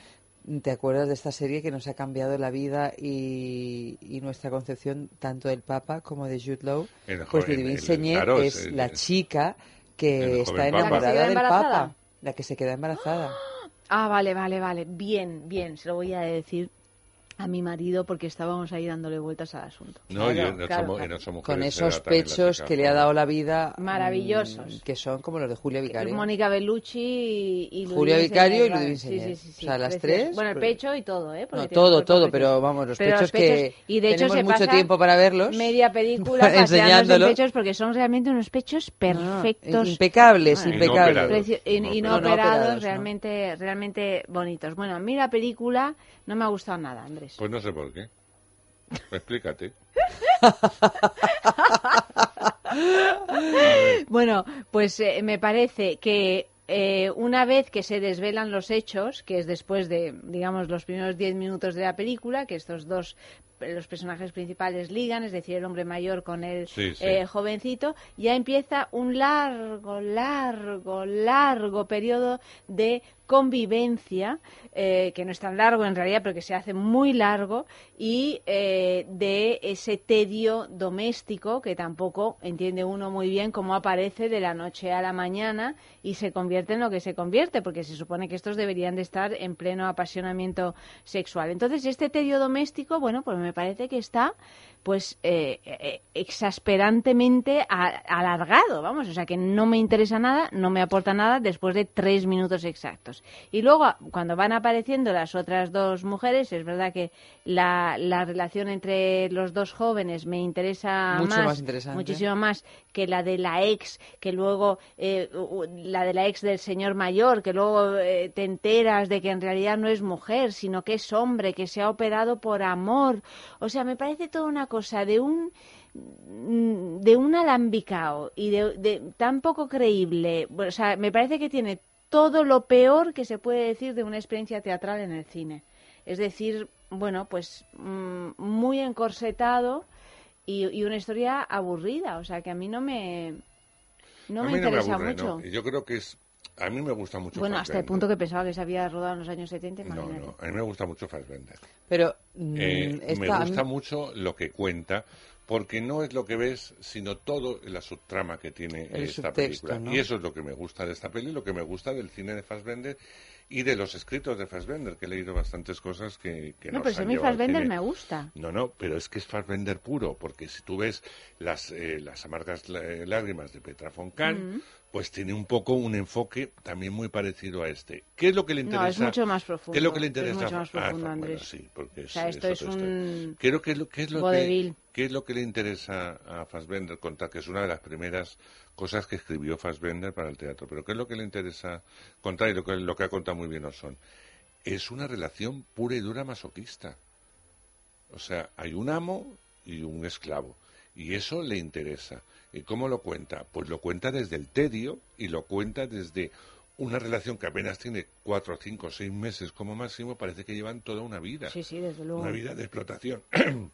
¿Te acuerdas de esta serie que nos ha cambiado la vida y, y nuestra concepción tanto del Papa como de Jude Law? El Pues joven, Ludivine el- Señé claro, es el- la chica que está enamorada ¿La que se queda del? Papa. La que se queda embarazada. Ah, vale, vale, vale. Bien, bien. Se lo voy a decir a mi marido porque estábamos ahí dándole vueltas al asunto. No, Claro, y en, claro, mu- claro. en otra mujer Con esos pechos que le ha dado la vida. mm, Maravillosos. Que son como los de Julia Vicario. Mónica Bellucci y, y Julia Vicario y Ludivine sí, sí, sí, O sea, las tres, Bueno, el pues- pecho y todo, ¿eh? Porque No, todo, todo, precioso. pero vamos, los Pero pechos los que y de hecho tenemos se mucho pasa tiempo para verlos. Media película paseándose en pechos porque son realmente unos pechos perfectos. impecables, Bueno, impecables. y, No no operados. No, no no. realmente, realmente bonitos. Bueno, a mí la película no me ha gustado nada, Andrés. Pues no sé por qué. Explícate. Bueno, pues eh, me parece que eh, una vez que se desvelan los hechos, que es después de, digamos, los primeros diez minutos de la película, que estos dos los personajes principales ligan, es decir, el hombre mayor con el Sí, sí. eh, jovencito, ya empieza un largo, largo, largo periodo de convivencia, eh, que no es tan largo en realidad, pero que se hace muy largo, y eh, de ese tedio doméstico que tampoco entiende uno muy bien cómo aparece de la noche a la mañana y se convierte en lo que se convierte, porque se supone que estos deberían de estar en pleno apasionamiento sexual. Entonces, este tedio doméstico, bueno, pues me parece que está pues eh, eh, exasperantemente alargado, vamos, o sea que no me interesa nada, no me aporta nada después de tres minutos exactos. Y luego, cuando van apareciendo las otras dos mujeres, es verdad que la, la relación entre los dos jóvenes me interesa Mucho más, más interesante. muchísimo más que la de la ex, que luego eh, la de la ex del señor mayor, que luego eh, te enteras de que en realidad no es mujer, sino que es hombre, que se ha operado por amor. O sea, me parece toda una cosa de un mm, de un alambicao y de, de tan poco creíble. O sea, me parece que tiene todo lo peor que se puede decir de una experiencia teatral en el cine. Es decir, bueno, pues mm, muy encorsetado y, y una historia aburrida. O sea, que a mí no me, no me no interesa aburre, mucho. ¿no? Yo creo que es... A mí me gusta mucho Bueno, hasta el punto que pensaba que se había rodado en los años 70, No, imagínate. no, a mí me gusta mucho Fassbender. Pero mm, Eh, me esta- a mí- gusta mucho lo que cuenta, porque no es lo que ves, sino todo la subtrama que tiene El esta subtexto, película. ¿no? Y eso es lo que me gusta de esta peli, lo que me gusta del cine de Fassbender y de los escritos de Fassbender, que he leído bastantes cosas que, que no, nos pero si a han mí llevado al Fassbender cine. me gusta. No, no, pero es que es Fassbender puro, porque si tú ves las, eh, las amargas eh, lágrimas de Petra Kahn, Mm. pues tiene un poco un enfoque también muy parecido a este. ¿Qué es lo que le No, interesa? es mucho más profundo. ¿Qué es lo que le Es interesa? mucho más Ah, profundo, bueno, Andrés. sí, porque O sea, es- esto es un Creo que es lo, qué es lo que, qué es lo que le interesa a Fassbender contar, que es una de las primeras cosas que escribió Fassbender para el teatro. Pero ¿qué es lo que le interesa contar y lo que, lo que ha contado muy bien Oson? Es una relación pura y dura masoquista. O sea, hay un amo y un esclavo. Y eso le interesa. ¿Y cómo lo cuenta? Pues lo cuenta desde el tedio y lo cuenta desde una relación que apenas tiene cuatro, cinco, seis meses como máximo, parece que llevan toda una vida. Sí, sí, desde luego. Una vida de explotación.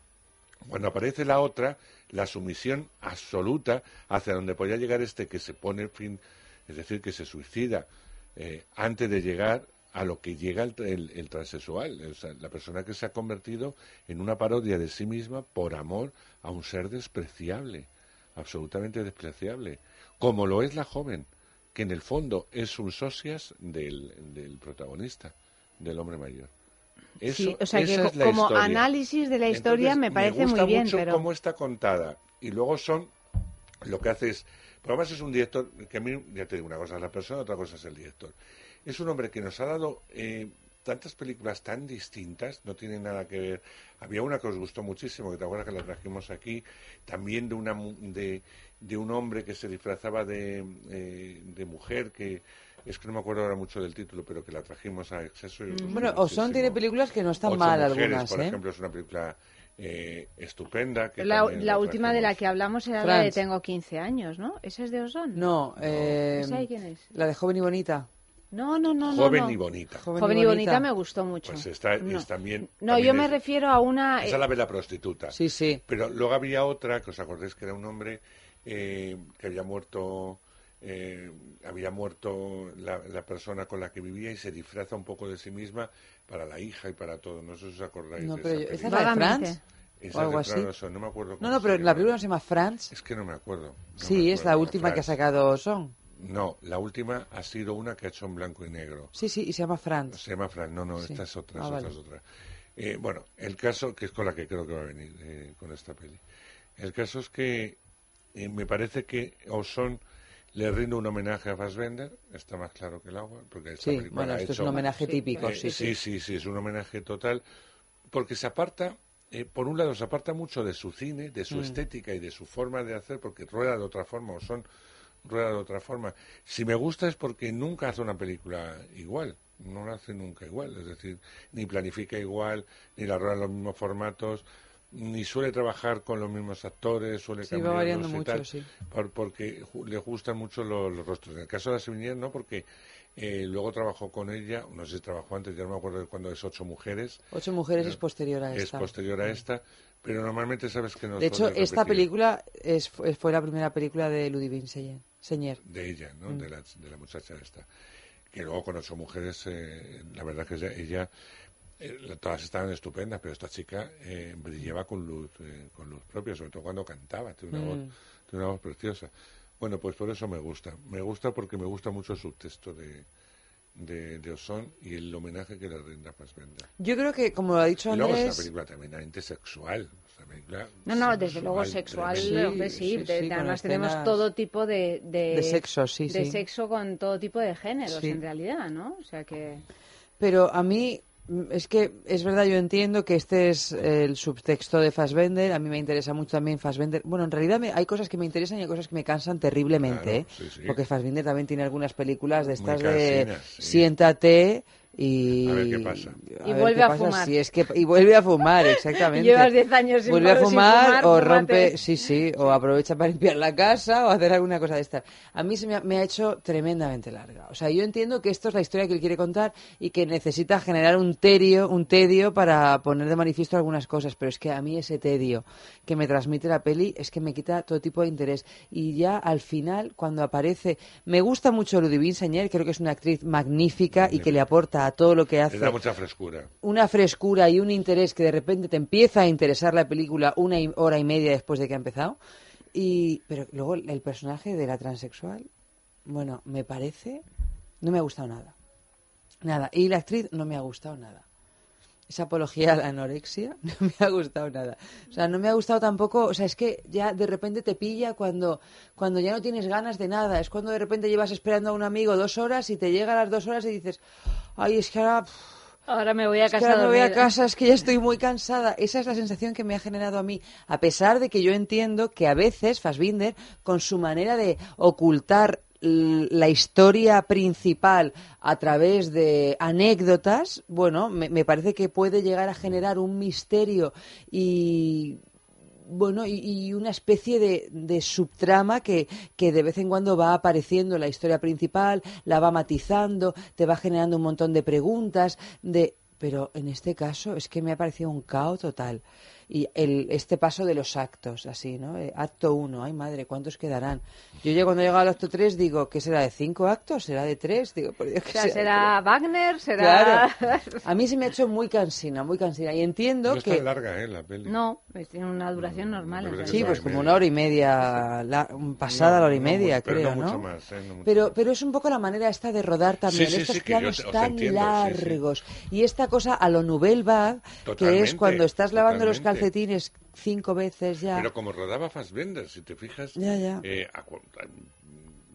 Cuando aparece la otra, la sumisión absoluta hacia donde podía llegar este que se pone fin, es decir, que se suicida eh, antes de llegar a lo que llega el, el- el transexual, la persona que se ha convertido en una parodia de sí misma por amor a un ser despreciable, absolutamente despreciable, como lo es la joven, que en el fondo es un socias del protagonista, del hombre mayor. Eso, Sí, o sea que esa co- es como historia. análisis de la historia Entonces, me parece gusta muy bien, mucho pero cómo está contada. Y luego son lo que hace es. Pero además es un director que a mí, ya te digo, una cosa es la persona, otra cosa es el director. Es un hombre que nos ha dado eh, tantas películas tan distintas, no tiene nada que ver. Había una que os gustó muchísimo, que te acuerdas que la trajimos aquí, también de una de, de un hombre que se disfrazaba de, eh, de mujer, que es que no me acuerdo ahora mucho del título, pero que la trajimos a exceso. Bueno, muchísimo. tiene películas que no están Ocho mal mujeres, algunas, por ¿eh? ejemplo, es una película eh, estupenda. Que la, la última de la que hablamos era la de. Tengo 15 años, ¿no? ¿Esa es de Ozón? No, eh, ¿Esa de quién es? la de Joven y Bonita. No, no, no. no, Joven no. y bonita. Joven, y bonita me gustó mucho. Pues está, No. es también. No, también yo me es- refiero a una... Esa la ve la prostituta. Sí, sí. Pero luego había otra, que os acordáis que era un hombre eh, que había muerto. Eh, había muerto la, la persona con la que vivía y se disfraza un poco de sí misma para la hija y para todo. No sé si os acordáis No, de pero esa yo- ¿esa es película. la de Franz? Esa ¿O algo así? No me acuerdo No, cómo no, pero la película no se llama Franz. Es que no me acuerdo. no Sí, me es la última que ha sacado Son. No, la última ha sido una que ha hecho en blanco y negro. Sí, sí, y se llama Franz. Se llama Fran, no, no, Sí. esta es otra, Ah, es vale. otra, es otra. Eh, bueno, el caso, que es con la que creo que va a venir eh, con esta peli. El caso es que eh, me parece que Oson le rinde un homenaje a Fassbender, está más claro que el agua, porque esta Sí, película bueno, ha esto es un homenaje Eh, típico, sí, sí, sí. sí, sí, es un homenaje total, porque se aparta, eh, por un lado, se aparta mucho de su cine, de su Mm. estética y de su forma de hacer, porque rueda de otra forma, Oson rueda de otra forma. Si me gusta es porque nunca hace una película igual, no la hace nunca igual, es decir, ni planifica igual, ni la rueda en los mismos formatos, ni suele trabajar con los mismos actores, suele Sí, va cambiarlos variando mucho, tal, sí. por- porque le gustan mucho los, los rostros. En el caso de la Sevigné no, porque eh, luego trabajó con ella, no sé si trabajó antes, ya no me acuerdo de cuándo es Ocho Mujeres. Ocho mujeres Eh, es posterior a Es esta. posterior a esta, pero normalmente sabes que no De hecho, esta película es, fue la primera película de Ludivine Señer. De ella, ¿no? Mm. De, la, de la muchacha esta. Que luego con ocho mujeres, eh, la verdad que ella, eh, todas estaban estupendas, pero esta chica eh, brillaba con luz, eh, con luz propia, sobre todo cuando cantaba, tiene una, Mm. voz, tiene una voz preciosa. Bueno, pues por eso me gusta. Me gusta porque me gusta mucho el subtexto de, de, de Oson y el homenaje que le rinde a Fassbender. Yo creo que, como lo ha dicho Y luego es una Andrés... película tremendamente sexual. película No, no, desde luego sexual, hombre, sí, sí, de- sí, de- con además tenemos todo tipo de... De, de sexo, sí, de sí. sexo con todo tipo de géneros, Sí. en realidad, ¿no? O sea que... Pero a mí, mm, es que es verdad, yo entiendo que este es el subtexto de Fassbender. A mí me interesa mucho también Fassbender. Bueno, en realidad me- hay cosas que me interesan y hay cosas que me cansan terriblemente. Claro, ¿eh? sí, sí. Porque Fassbender también tiene algunas películas de estas de sí. siéntate y... A ver qué pasa. a Y ver vuelve qué a pasa, fumar. si es que, y vuelve a fumar, exactamente. Llevas 10 años sin Vuelve a sin fumar, o rompe, sí, sí, o aprovecha para limpiar la casa o hacer alguna cosa de esta. A mí se me ha, me ha hecho tremendamente larga. O sea, yo entiendo que esto es la historia que él quiere contar y que necesita generar un tedio, un tedio para poner de manifiesto algunas cosas, pero es que a mí ese tedio que me transmite la peli es que me quita todo tipo de interés. Y ya al final, cuando aparece, me gusta mucho Ludivine Señer, creo que es una actriz magnífica y que le aporta a todo lo que hace Le da mucha frescura. una frescura y un interés que de repente te empieza a interesar la película una hora y media después de que ha empezado. Y, pero luego el personaje de la transexual, bueno, me parece, no me ha gustado nada. Nada. Y la actriz no me ha gustado nada. Esa apología a la anorexia no me ha gustado nada. O sea, no me ha gustado tampoco, o sea, es que ya de repente te pilla cuando, cuando ya no tienes ganas de nada. Es cuando de repente llevas esperando a un amigo dos horas y te llega a las dos horas y dices, ay, es que ahora... me voy a es que casa ahora me voy a casa, es que ya estoy muy cansada. Esa es la sensación que me ha generado a mí. A pesar de que yo entiendo que a veces Fassbinder, con su manera de ocultar la historia principal a través de anécdotas, bueno, me, me parece que puede llegar a generar un misterio y bueno, y, una especie de, de subtrama que, que de vez en cuando va apareciendo en la historia principal, la va matizando, te va generando un montón de preguntas, de pero en este caso es que me ha parecido un caos total. Y el, este paso de los actos, así, ¿no? Eh, acto uno, ay madre, ¿cuántos quedarán? Yo ya cuando he llegado al acto tres digo, ¿qué será de cinco actos? ¿Será de tres? Digo, por Dios, O que sea, sea- será Wagner, será... Claro. A mí se me ha hecho muy cansina, muy cansina. Y entiendo No es que... tan larga, ¿eh? La peli. No, pues tiene una duración normal. en Sí, pues como una hora y media, la- pasada la hora y no media, mucho, pero creo, no ¿no? mucho más, ¿eh? No mucho pero, pero es un poco la manera esta de rodar también, Sí, sí, estos sí, que planos te- tan entiendo, sí, sí. largos. Y esta cosa a lo Nouvelle Vague, que es cuando estás lavando los totalmente. Calcetines cinco veces ya. Pero como rodaba Fassbender, si te fijas, Ya, ya. eh, a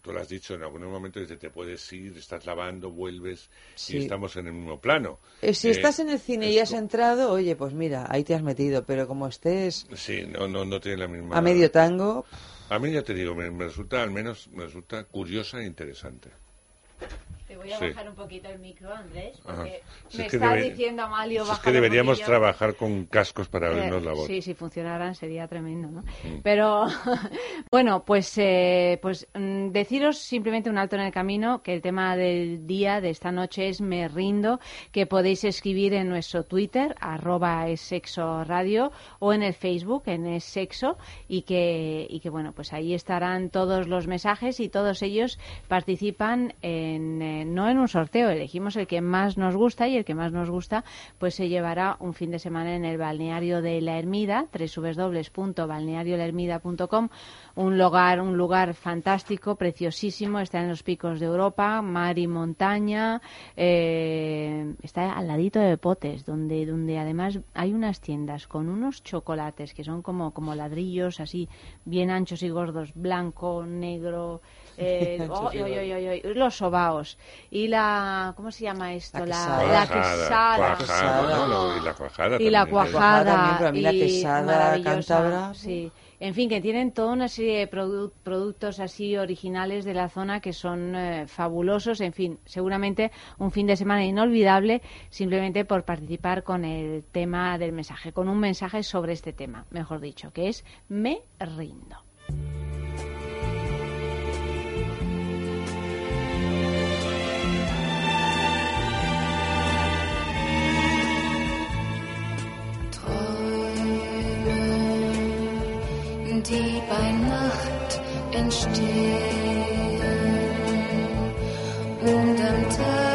tú lo has dicho, en algunos momentos dice, te puedes ir, estás lavando, vuelves Sí. y estamos en el mismo plano. Eh, si Eh, estás en el cine y has entrado, oye, pues mira, ahí te has metido, pero como estés Sí, no, no, no tiene la misma... a medio tango, A mí ya te digo, me, me resulta, al menos, me resulta curiosa e interesante. Voy a Sí. bajar un poquito el micro, Andrés, porque Si me es que está debe- diciendo Amalio si es que deberíamos trabajar con cascos para Eh, oírnos la voz. Sí, si funcionaran sería tremendo, ¿no? Mm. Pero bueno, pues, eh, pues mm, deciros simplemente un alto en el camino que el tema del día de esta noche es Me rindo, que podéis escribir en nuestro Twitter, arroba es sexo radio, o en el Facebook, en es sexo, y que, y que bueno, pues ahí estarán todos los mensajes y todos ellos participan en, eh, no en un sorteo, elegimos el que más nos gusta y el que más nos gusta pues se llevará un fin de semana en el balneario de La Ermida, www.balneariolahermida.com, un lugar, un lugar fantástico, preciosísimo, está en los picos de Europa, mar y montaña, eh, está al ladito de Potes, donde, donde además hay unas tiendas con unos chocolates que son como, como ladrillos así, bien anchos y gordos, blanco, negro, eh, oh, oy, oy, oy, oy, los sobaos y la ¿cómo se llama esto? La, quesada. la Cuajada, quesada. cuajada, ¿no? Y la cuajada y la también. cuajada también, pero a mí la y quesada maravillosa, cántabra, sí en fin que tienen toda una serie de produ- productos así originales de la zona que son eh, fabulosos en fin seguramente un fin de semana inolvidable simplemente por participar con el tema del mensaje con un mensaje sobre este tema mejor dicho que es me rindo die bei Nacht entstehen. Und am Tag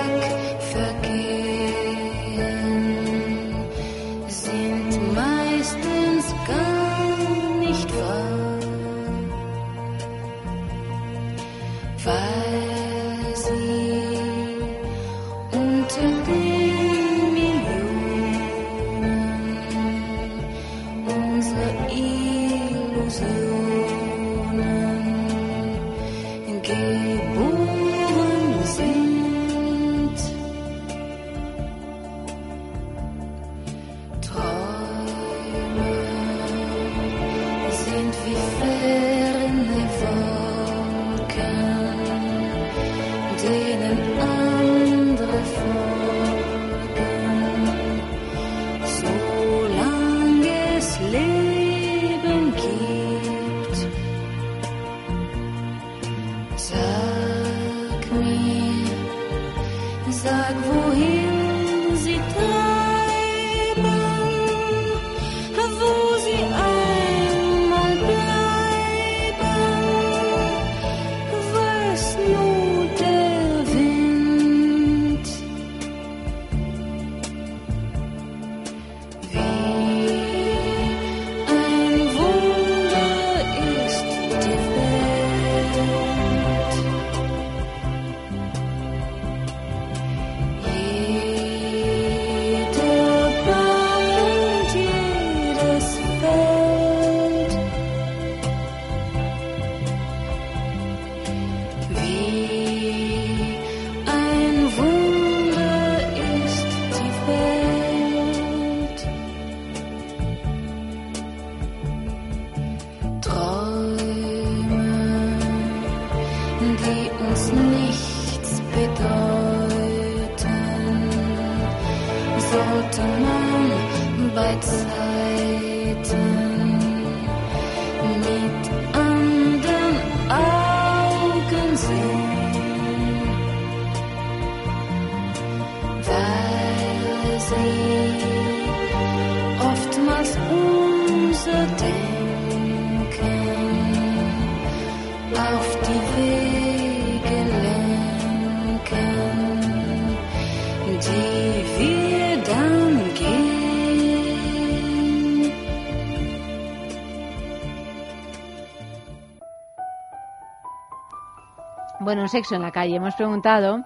sexo en la calle. Hemos preguntado,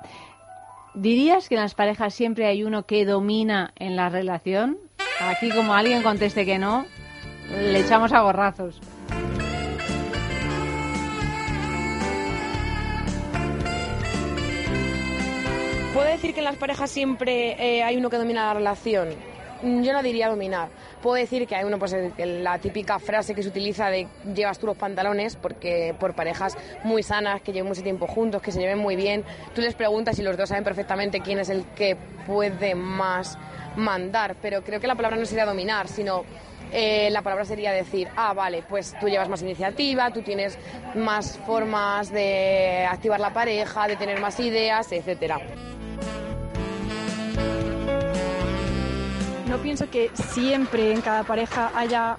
¿dirías que en las parejas siempre hay uno que domina en la relación? Aquí como alguien conteste que no, le echamos a gorrazos. ¿Puedo decir que en las parejas siempre eh, hay uno que domina la relación? Mm, Yo no diría dominar. Puedo decir que hay uno, pues la típica frase que se utiliza de llevas tú los pantalones, porque por parejas muy sanas, que lleven mucho tiempo juntos, que se lleven muy bien, tú les preguntas y los dos saben perfectamente quién es el que puede más mandar. Pero creo que la palabra no sería dominar, sino eh, la palabra sería decir, ah, vale, pues tú llevas más iniciativa, tú tienes más formas de activar la pareja, de tener más ideas, etcétera. No pienso que siempre en cada pareja haya,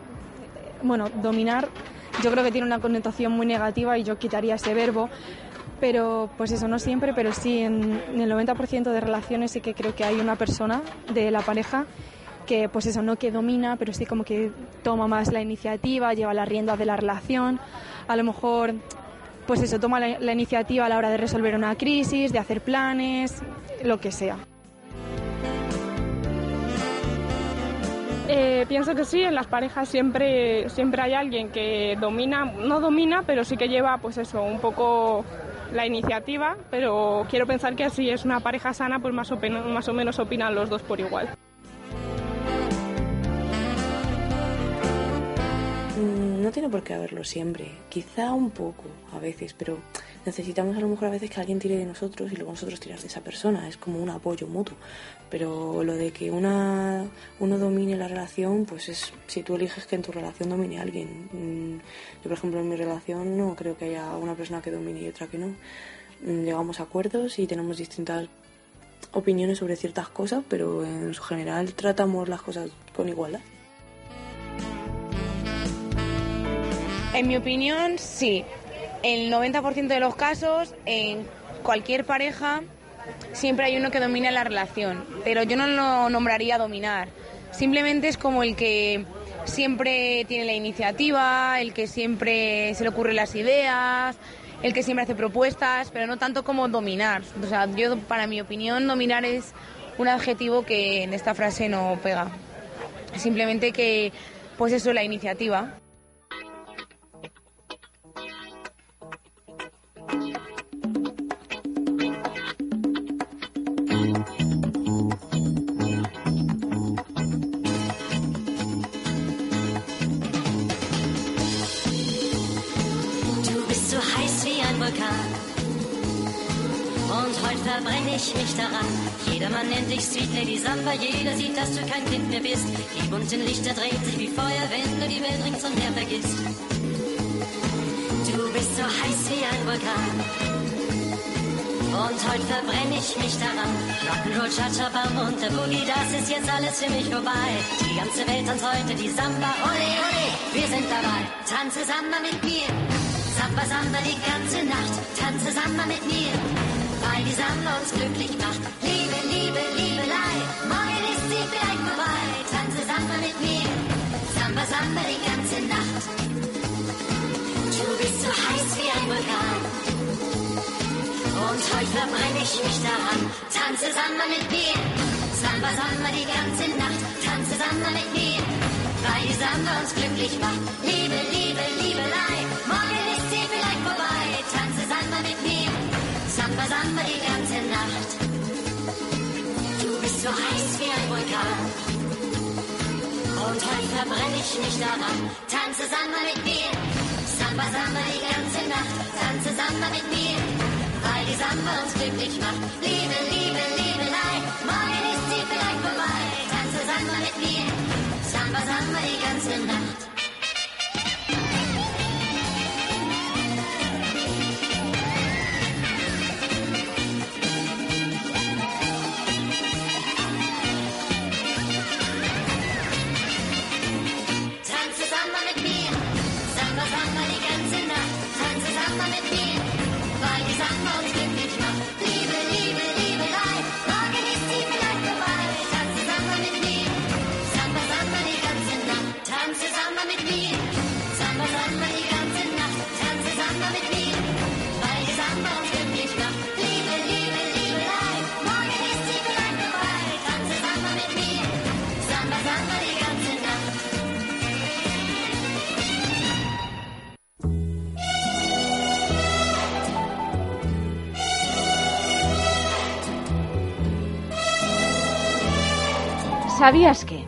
bueno, dominar, yo creo que tiene una connotación muy negativa y yo quitaría ese verbo, pero pues eso, no siempre, pero sí en, en el 90% de relaciones sí que creo que hay una persona de la pareja que pues eso, no que domina, pero sí como que toma más la iniciativa, lleva las riendas de la relación, a lo mejor pues eso, toma la, la iniciativa a la hora de resolver una crisis, de hacer planes, lo que sea. Eh, pienso que sí, en las parejas siempre, siempre hay alguien que domina, no domina, pero sí que lleva pues eso, un poco la iniciativa, pero quiero pensar que así es una pareja sana, pues más o, más o menos opinan los dos por igual. Mm, No tiene por qué haberlo siempre, quizá un poco a veces, pero necesitamos a lo mejor a veces que alguien tire de nosotros y luego nosotros tirar de esa persona, es como un apoyo mutuo. Pero lo de que una, uno domine la relación, pues es si tú eliges que en tu relación domine alguien. Mm, Yo, por ejemplo, en mi relación no creo que haya una persona que domine y otra que no. Mm, Llegamos a acuerdos y tenemos distintas opiniones sobre ciertas cosas, pero en su general tratamos las cosas con igualdad. En mi opinión, sí. El 90% de los casos, en cualquier pareja, siempre hay uno que domina la relación. Pero yo no lo nombraría dominar. Simplemente es como el que siempre tiene la iniciativa, el que siempre se le ocurren las ideas, el que siempre hace propuestas, pero no tanto como dominar. O sea, yo, para mi opinión, dominar es un adjetivo que en esta frase no pega. Simplemente que, pues eso, la iniciativa. Und verbrenne ich mich daran. Jedermann nennt dich Sweet Lady Samba. Jeder sieht, dass du kein Kind mehr bist. Die bunten Lichter drehen sich wie Feuer, wenn du die Welt ringsumher vergisst. Du bist so heiß wie ein Vulkan. Und heute verbrenne ich mich daran. Rock'n'Roll, Cha-Cha-Bam und der Boogie, das ist jetzt alles für mich vorbei. Die ganze Welt tanzt heute die Samba. Ole, ole, wir sind dabei. Tanze Samba mit mir. Samba, Samba die ganze Nacht. Tanze Samba mit mir. Weil die Samba uns glücklich macht. Liebe, Liebe, Liebelei. Morgen ist sie vielleicht vorbei. Tanze Samba mit mir. Samba, Samba die ganze Nacht. Du bist so heiß wie ein Vulkan. Und heute verbrenne ich mich daran. Tanze Samba mit mir. Samba, Samba die ganze Nacht. Tanze Samba mit mir. Weil die Samba uns glücklich macht. Liebe, Liebe, Liebelei. Samba, die ganze Nacht. Du bist so heiß wie ein Vulkan. Und heute verbrenne ich mich daran. Tanze Samba mit mir. Samba, Samba die ganze Nacht. Tanze Samba mit mir. Weil die Samba uns glücklich macht. Liebe, Liebe, Liebelei. Morgen ist sie vielleicht vorbei. Tanze Samba mit mir. Samba, Samba die ganze Nacht. ¿Sabías qué?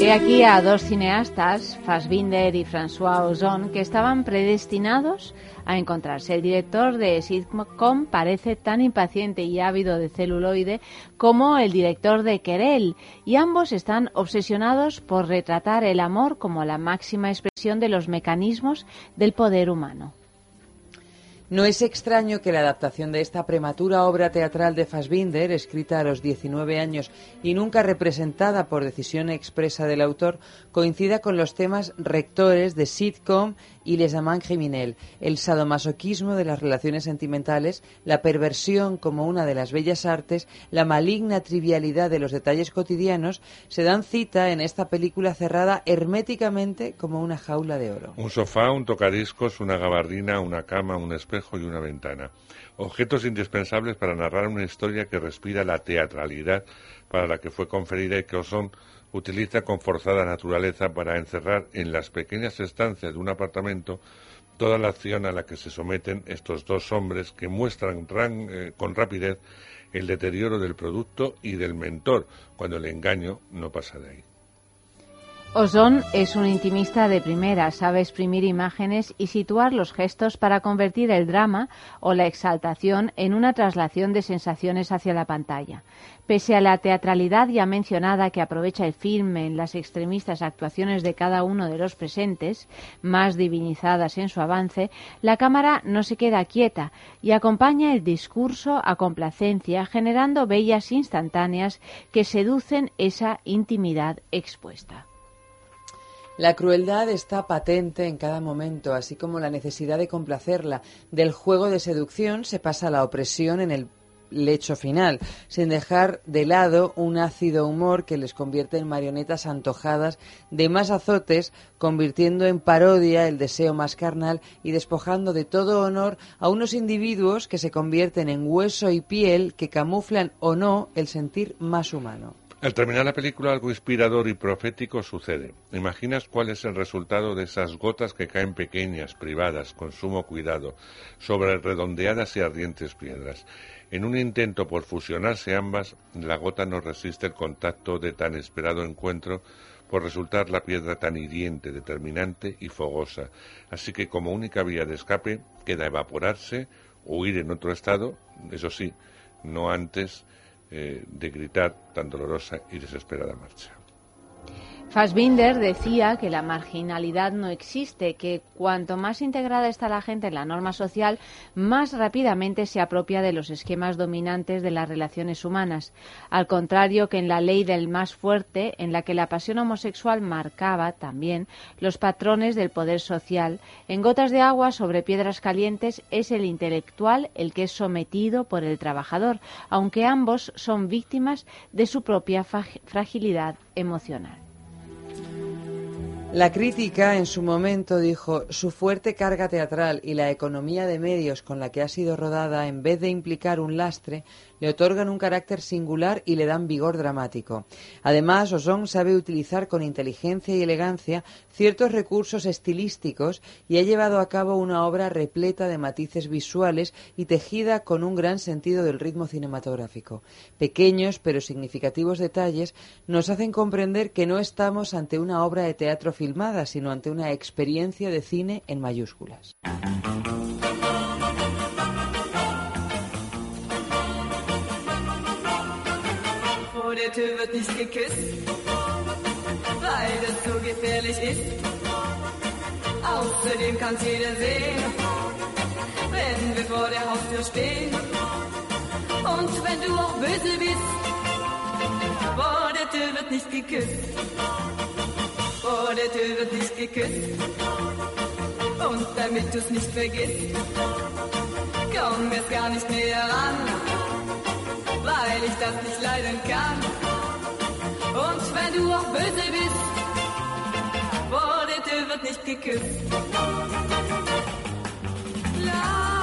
He aquí a dos cineastas, Fassbinder y François Ozon, que estaban predestinados a encontrarse. El director de sitcom parece tan impaciente y ávido de celuloide como el director de Querel, y ambos están obsesionados por retratar el amor como la máxima expresión de los mecanismos del poder humano. No es extraño que la adaptación de esta prematura obra teatral de Fassbinder, escrita a los 19 años y nunca representada por decisión expresa del autor, coincida con los temas rectores de sitcom y Les Amants Criminels, el sadomasoquismo de las relaciones sentimentales, la perversión como una de las bellas artes, la maligna trivialidad de los detalles cotidianos, se dan cita en esta película cerrada herméticamente como una jaula de oro. Un sofá, un tocadiscos, una gabardina, una cama, un espejo y una ventana. Objetos indispensables para narrar una historia que respira la teatralidad para la que fue conferida y que Ozon utiliza con forzada naturaleza para encerrar en las pequeñas estancias de un apartamento toda la acción a la que se someten estos dos hombres que muestran ran- eh, con rapidez el deterioro del producto y del mentor, cuando el engaño no pasa de ahí. Ozon es un intimista de primera, sabe exprimir imágenes y situar los gestos para convertir el drama o la exaltación en una traslación de sensaciones hacia la pantalla. Pese a la teatralidad ya mencionada que aprovecha el filme en las extremistas actuaciones de cada uno de los presentes, más divinizadas en su avance, la cámara no se queda quieta y acompaña el discurso a complacencia, generando bellas instantáneas que seducen esa intimidad expuesta. La crueldad está patente en cada momento, así como la necesidad de complacerla. Del juego de seducción se pasa a la opresión en el lecho final, sin dejar de lado un ácido humor que les convierte en marionetas antojadas de más azotes, convirtiendo en parodia el deseo más carnal y despojando de todo honor a unos individuos que se convierten en hueso y piel que camuflan o no el sentir más humano. Al terminar la película, algo inspirador y profético sucede. ¿Imaginas cuál es el resultado de esas gotas que caen pequeñas, privadas, con sumo cuidado, sobre redondeadas y ardientes piedras? En un intento por fusionarse ambas, la gota no resiste el contacto de tan esperado encuentro por resultar la piedra tan hiriente, determinante y fogosa. Así que como única vía de escape queda evaporarse, huir en otro estado, eso sí, no antes eh, de gritar tan dolorosa y desesperada marcha. Fassbinder decía que la marginalidad no existe, que cuanto más integrada está la gente en la norma social, más rápidamente se apropia de los esquemas dominantes de las relaciones humanas. Al contrario que en la ley del más fuerte, en la que la pasión homosexual marcaba también los patrones del poder social, en gotas de agua sobre piedras calientes es el intelectual el que es sometido por el trabajador, aunque ambos son víctimas de su propia fragilidad emocional. La crítica en su momento dijo su fuerte carga teatral y la economía de medios con la que ha sido rodada, en vez de implicar un lastre, le otorgan un carácter singular y le dan vigor dramático. Además, Ozon sabe utilizar con inteligencia y elegancia ciertos recursos estilísticos y ha llevado a cabo una obra repleta de matices visuales y tejida con un gran sentido del ritmo cinematográfico. Pequeños pero significativos detalles nos hacen comprender que no estamos ante una obra de teatro filmada, sino ante una experiencia de cine en mayúsculas. Tür wird nicht geküsst, weil das so gefährlich ist. Außerdem kann's jeder sehen, wenn wir vor der Haustür stehen. Und wenn du auch böse bist, vor der Tür wird nicht geküsst. Vor der Tür wird nicht geküsst. Und damit du's nicht vergisst, komm jetzt gar nicht näher ran weil ich das nicht leiden kann. Und wenn du auch böse bist, vor der Tür wird nicht geküsst. Lass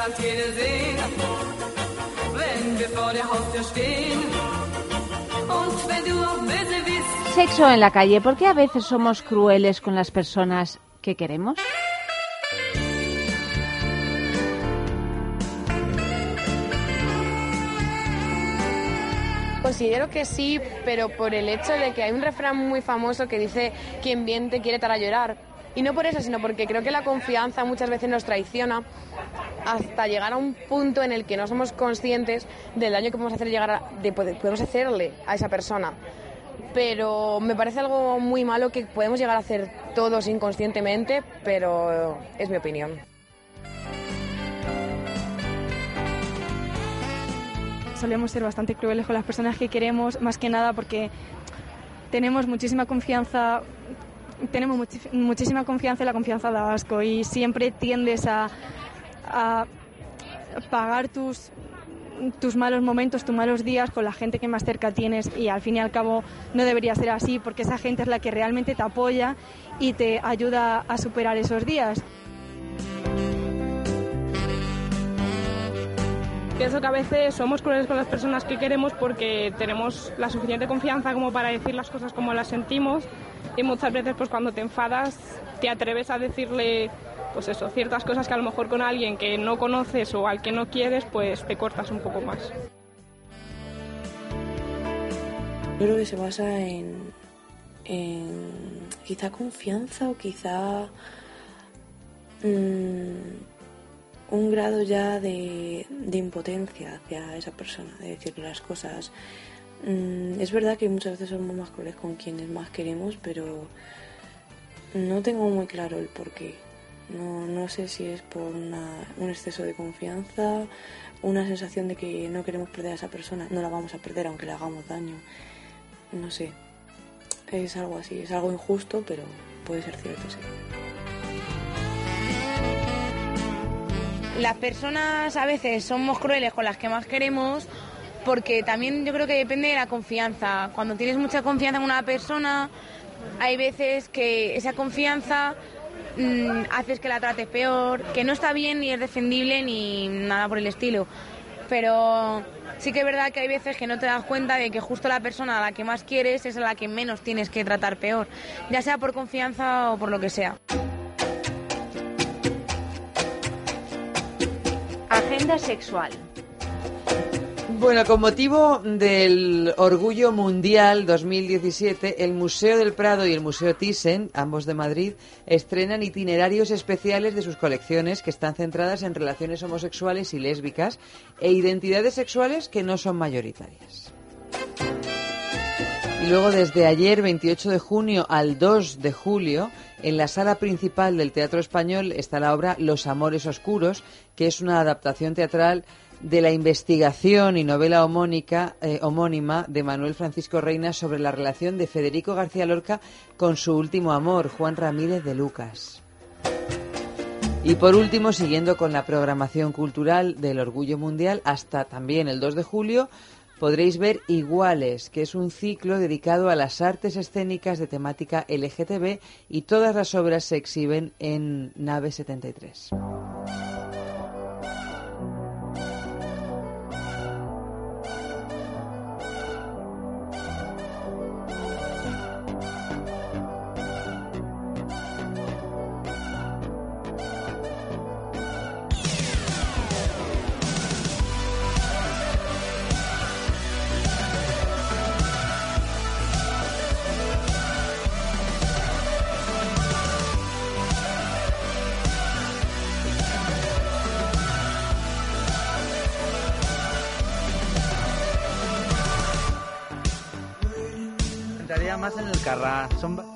Außerdem kann jeder sehen, wenn wir vor der Haustür stehen. Und wenn du auch böse bist, Sexo en la calle. ¿Por qué a veces somos crueles con las personas que queremos? Considero que sí, pero por el hecho de que hay un refrán muy famoso que dice quien bien te quiere para llorar. Y no por eso, sino porque creo que la confianza muchas veces nos traiciona hasta llegar a un punto en el que no somos conscientes del daño que podemos hacer llegar a- podemos hacerle a esa persona. Pero me parece algo muy malo que podemos llegar a hacer todos inconscientemente, pero es mi opinión. solemos ser bastante crueles con las personas que queremos, más que nada porque tenemos muchísima confianza, tenemos muchísima confianza y la confianza da asco y siempre tiendes a, a pagar tus tus malos momentos, tus malos días con la gente que más cerca tienes y al fin y al cabo no debería ser así porque esa gente es la que realmente te apoya y te ayuda a superar esos días. Pienso que a veces somos crueles con las personas que queremos porque tenemos la suficiente confianza como para decir las cosas como las sentimos y muchas veces pues cuando te enfadas te atreves a decirle pues eso, ciertas cosas que a lo mejor con alguien que no conoces o al que no quieres pues te cortas un poco más. Yo creo que se basa en, quizá confianza o quizá mm, un grado ya de impotencia hacia esa persona, de decirle las cosas. Mm, es verdad que muchas veces somos más crueles con quienes más queremos, pero no tengo muy claro el por qué. No, no sé si es por una- un exceso de confianza, una sensación de que no queremos perder a esa persona, no la vamos a perder aunque le hagamos daño. No sé, es algo así, es algo injusto, pero puede ser cierto, sí. Las personas a veces somos crueles con las que más queremos porque también yo creo que depende de la confianza. Cuando tienes mucha confianza en una persona, hay veces que esa confianza mm, haces que la trates peor, que no está bien ni es defendible ni nada por el estilo. Pero sí que es verdad que hay veces que no te das cuenta de que justo la persona a la que más quieres es a la que menos tienes que tratar peor, ya sea por confianza o por lo que sea. Agenda sexual. Bueno, con motivo del Orgullo Mundial 2017, el Museo del Prado y el Museo Thyssen, ambos de Madrid, estrenan itinerarios especiales de sus colecciones que están centradas en relaciones homosexuales y lésbicas e identidades sexuales que no son mayoritarias. Y luego desde ayer, 28 de junio al 2 de julio, en la sala principal del Teatro Español está la obra Los Amores Oscuros, que es una adaptación teatral de la investigación y novela eh, homónima de Manuel Francisco Reina sobre la relación de Federico García Lorca con su último amor, Juan Ramírez de Lucas. Y por último, siguiendo con la programación cultural del Orgullo Mundial, hasta también el 2 de julio, podréis ver Iguales, que es un ciclo dedicado a las artes escénicas de temática LGTB y todas las obras se exhiben en Nave 73. Carrá. Son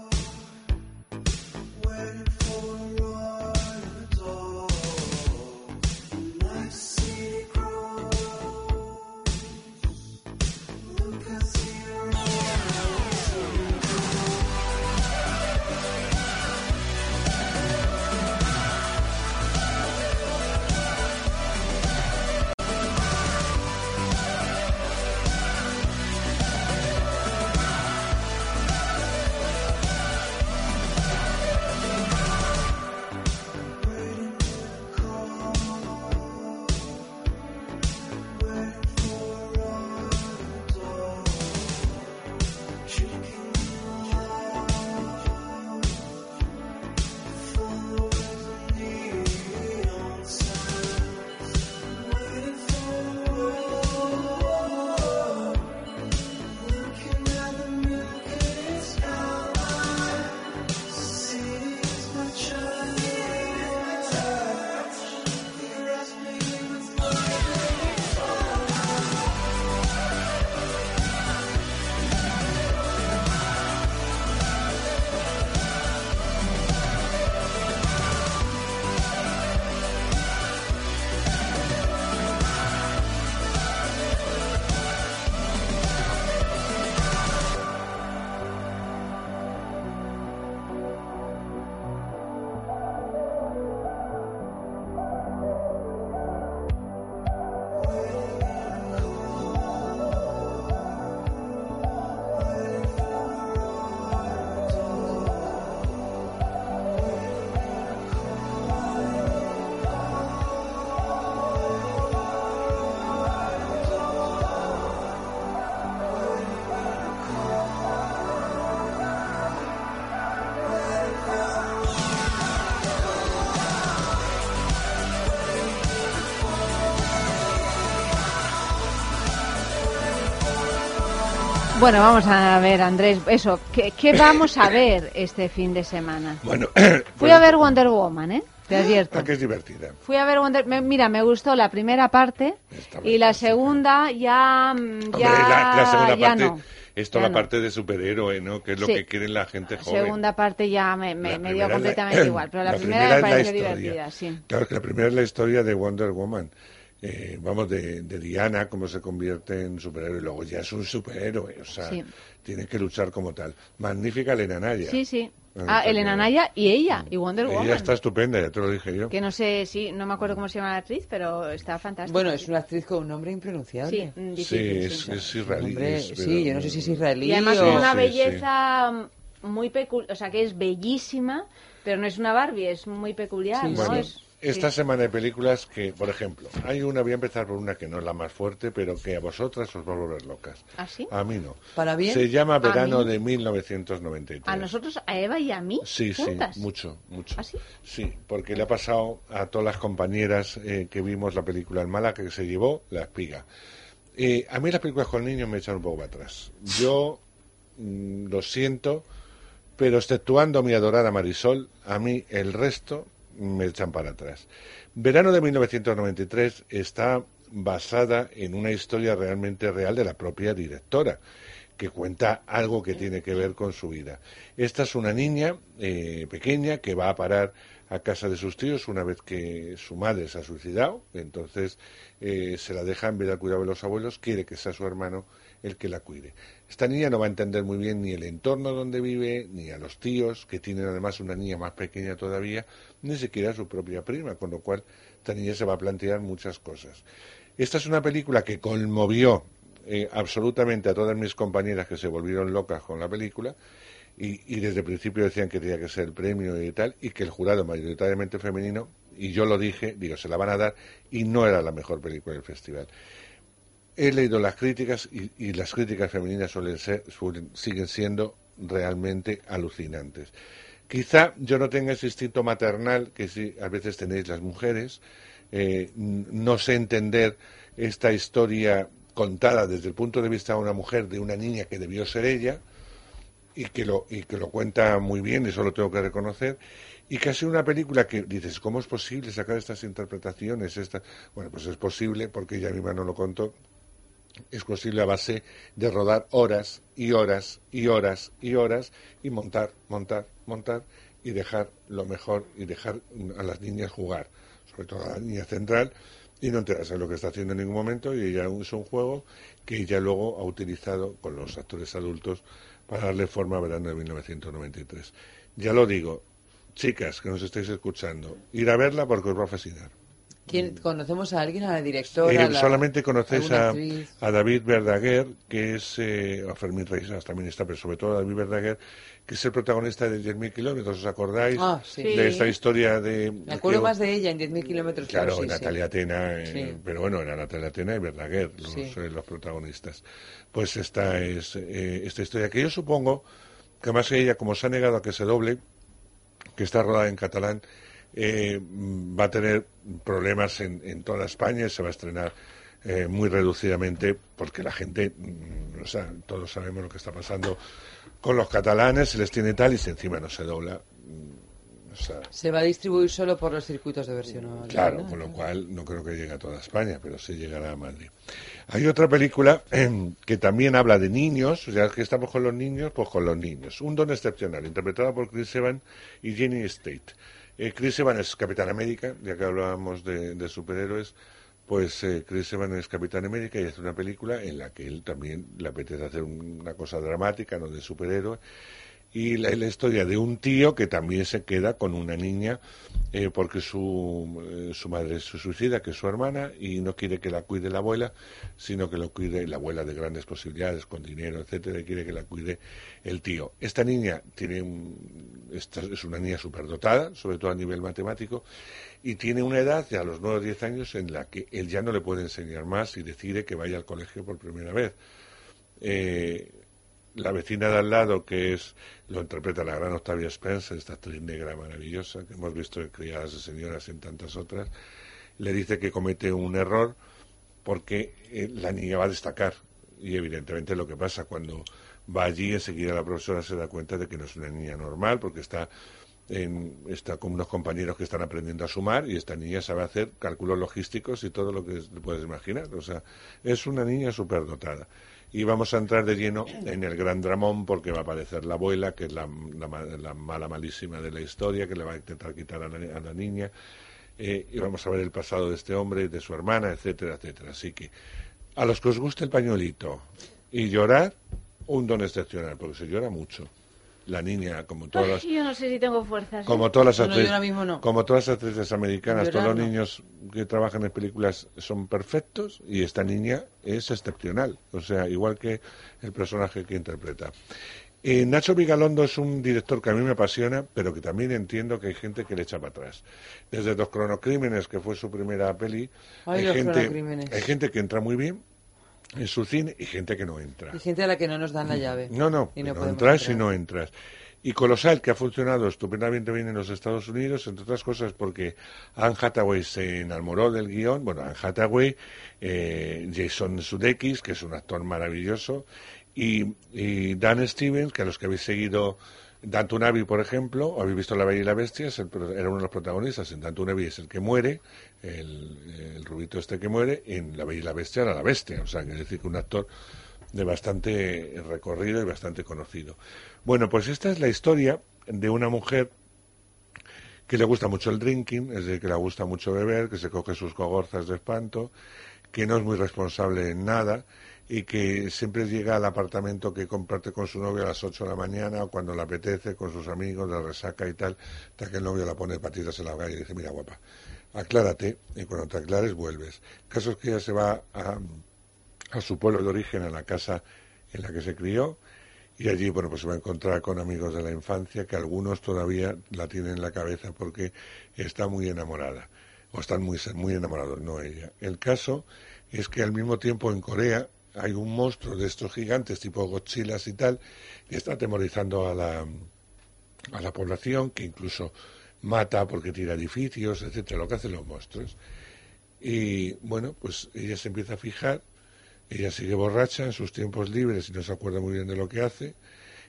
Bueno, vamos a ver, Andrés, eso, ¿qué, qué vamos a ver este fin de semana? Bueno, Fui a ver Wonder Woman, ¿eh? Te advierto. Ah, que es divertida. Fui a ver Wonder me- Mira, me gustó la primera parte y la segunda ya, mm, Hombre, la, la segunda ya parte no. es toda Ya la no. parte de superhéroe, ¿no? Que es lo Sí. que quiere la gente La joven. segunda parte ya me, me- La me dio la- completamente igual, pero la, la primera, primera me la pareció divertida, sí. Claro que la primera es la historia de Wonder Woman. Eh, vamos, de, de Diana, cómo se convierte en superhéroe. Luego ya es un superhéroe, o sea, Sí. tiene que luchar como tal. Magnífica Elena Naya. Sí, sí. Ah, Elena. Naya y ella, y Wonder Woman. Ella está estupenda, ya te lo dije yo. Que no sé, sí, no me acuerdo cómo se llama la actriz, pero está fantástica. Bueno, es una actriz con un nombre impronunciable. Sí, mm, Sí, es, es israelí. Es- sí, yo no sé si es israelí Y además o- con una Sí, sí, belleza muy peculiar, o sea, que es bellísima, pero no es una Barbie, es muy peculiar, ¿no? Bueno, Es- esta sí. semana de películas que, por ejemplo, hay una, voy a empezar por una que no es la más fuerte, pero que a vosotras os va a volver locas. ¿Ah, sí? A mí no. ¿Para bien? Se llama ¿A Verano de 1993. A nosotros, a Eva y a mí, Sí, sí, mucho, mucho. ¿Ah, sí? Sí, porque le ha pasado a todas las compañeras eh, que vimos la película en Málaga que se llevó la espiga. Eh, a mí las películas con niños me echan un poco para atrás. Yo mm, lo siento, pero exceptuando mi adorada Marisol, a mí el resto me echan para atrás. Verano de 1993 está basada en una historia realmente real de la propia directora que cuenta algo que tiene que ver con su vida. Esta es una niña eh, pequeña que va a parar a casa de sus tíos una vez que su madre se ha suicidado, entonces eh, se la deja en de al cuidado de los abuelos, quiere que sea su hermano el que la cuide. Esta niña no va a entender muy bien ni el entorno donde vive, ni a los tíos, que tienen además una niña más pequeña todavía, ni siquiera su propia prima, con lo cual esta niña se va a plantear muchas cosas. Esta es una película que conmovió eh, absolutamente a todas mis compañeras que se volvieron locas con la película y, y desde el principio decían que tenía que ser el premio y tal, y que el jurado mayoritariamente femenino, y yo lo dije, digo, se la van a dar, y no era la mejor película del festival. He leído las críticas y, y las críticas femeninas suelen ser, suelen- siguen siendo realmente alucinantes. Quizá yo no tenga ese instinto maternal que sí a veces tenéis las mujeres. eh, no sé entender esta historia contada desde el punto de vista de una mujer, de una niña que debió ser ella, y que lo, y que lo cuenta muy bien, eso lo tengo que reconocer. Y casi una película que dices, ¿cómo es posible sacar estas interpretaciones? Esta? Bueno, pues es posible, porque ella misma no lo contó, es posible a base de rodar horas y horas y horas y horas y montar, montar, montar y dejar lo mejor y dejar a las niñas jugar, sobre todo a la niña central, y no enterarse de lo que está haciendo en ningún momento y ella es un juego que ella luego ha utilizado con los actores adultos para darle forma a verano de 1993. Ya lo digo, chicas que nos estáis escuchando, ir a verla porque os va a fascinar. ¿Quién, ¿Conocemos a alguien, a la directora? Eh, la- solamente alguna a, a David Verdaguer, que es, eh, a Fermín Reisas también está, pero sobre todo a David Verdaguer, que es el protagonista de 10.000 kilómetros, ¿os acordáis? Ah, sí. De Sí. esta historia de... Me acuerdo que- más de ella en 10.000 kilómetros. Claro, sí, sí. Natalia Atena, eh, Sí. pero bueno, era Natalia Atena y Verdaguer los, Sí. eh, los protagonistas. Pues esta es eh, esta historia que yo supongo que más que ella, como se ha negado a que se doble, que está rodada en catalán, eh, mm, va a tener problemas en, en toda España y se va a estrenar eh, muy reducidamente porque la gente, mm, o sea, todos sabemos lo que está pasando con los catalanes, se les tiene tal y si encima no se dobla. mm, o sea, Se va a distribuir solo por los circuitos de versión. online, Claro, con lo cual no creo que llegue a toda España, pero sí llegará a Madrid. Hay otra película em, que también habla de niños, o sea, que estamos con los niños, pues con los niños. Un don excepcional, interpretada por Chris Evans y Jenny State. Eh, Chris Evans es Capitán América, ya que hablábamos de, superhéroes, pues eh, Chris Evans es Capitán América y hace una película en la que él también le apetece hacer un- una cosa dramática, no de superhéroe. Y la, la historia de un tío que también se queda con una niña eh, porque su, eh, su madre se suicida, que es su hermana, y no quiere que la cuide la abuela, sino que lo cuide la abuela de grandes posibilidades, con dinero, etcétera, y quiere que la cuide el tío. Esta niña tiene un- esta es una niña superdotada, sobre todo a nivel matemático, y tiene una edad, ya a los 9 o 10 años, en la que él ya no le puede enseñar más y decide que vaya al colegio por primera vez. Eh, la vecina de al lado, que es lo interpreta la gran Octavia Spencer, esta actriz negra maravillosa que hemos visto en Criadas de Señoras y en tantas otras, le dice que comete un error porque eh, la niña va a destacar Y evidentemente lo que pasa cuando va allí, enseguida la profesora se da cuenta de que no es una niña normal, porque está, en, está con unos compañeros que están aprendiendo a sumar y esta niña sabe hacer cálculos logísticos y todo lo que puedes imaginar. O sea, es una niña superdotada. Y vamos a entrar de lleno en el gran dramón porque va a aparecer la abuela, que es la, la la mala malísima de la historia, que le va a intentar quitar a la, a la niña. Eh, y vamos a ver el pasado de este hombre, de su hermana, etcétera, etcétera. Así que a los que os guste el pañuelito y llorar, un don excepcional, porque se llora mucho. La niña, como todas las, Ay, yo no sé si tengo fuerzas. ¿eh? como todas las No, no, yo actrices, no. como todas las actrices americanas, todos los niños que trabajan en películas son perfectos y esta niña es excepcional, o sea, igual que el personaje que interpreta. Eh, Nacho Vigalondo es un director que a mí me apasiona, pero que también entiendo que hay gente que le echa para atrás. Desde Los Cronocrímenes, que fue su primera peli, Ay, hay, gente, hay gente que entra muy bien en su cine y gente que no entra. Hay gente a la que no nos dan la llave. No, no, Y no entras y no entras. Y Colosal, que ha funcionado estupendamente bien en los Estados Unidos, entre otras cosas porque Anne Hathaway se enamoró del guion. Bueno, Anne Hathaway, eh, Jason Sudeikis, que es un actor maravilloso, y, y Dan Stevens, que a los que habéis seguido Danton Abbey, por ejemplo, o habéis visto La Bella y la Bestia, es el era uno de los protagonistas. En Danton Abbey es el que muere, el, el rubito este que muere, en La Bella y la Bestia era la bestia. O sea, es decir, que un actor de bastante recorrido y bastante conocido. Bueno, pues esta es la historia de una mujer que le gusta mucho el drinking, es decir, que le gusta mucho beber, que se coge sus cogorzas de espanto, que no es muy responsable en nada y que siempre llega al apartamento que comparte con su novio a las 8 de la mañana o cuando le apetece con sus amigos, la resaca y tal, hasta que el novio la pone patitas en la calle y dice, mira guapa, aclárate y cuando te aclares vuelves. El caso es que ella se va a, a su pueblo de origen, a la casa en la que se crió, y allí, bueno, pues se va a encontrar con amigos de la infancia que algunos todavía la tienen en la cabeza porque está muy enamorada, o están muy, muy enamorados, no ella. El caso es que al mismo tiempo en Corea hay un monstruo de estos gigantes tipo Godzilla y tal, que está atemorizando a la, a la población, que incluso mata porque tira edificios, etcétera, lo que hacen los monstruos. Y bueno, pues ella se empieza a fijar, ella sigue borracha en sus tiempos libres y no se acuerda muy bien de lo que hace,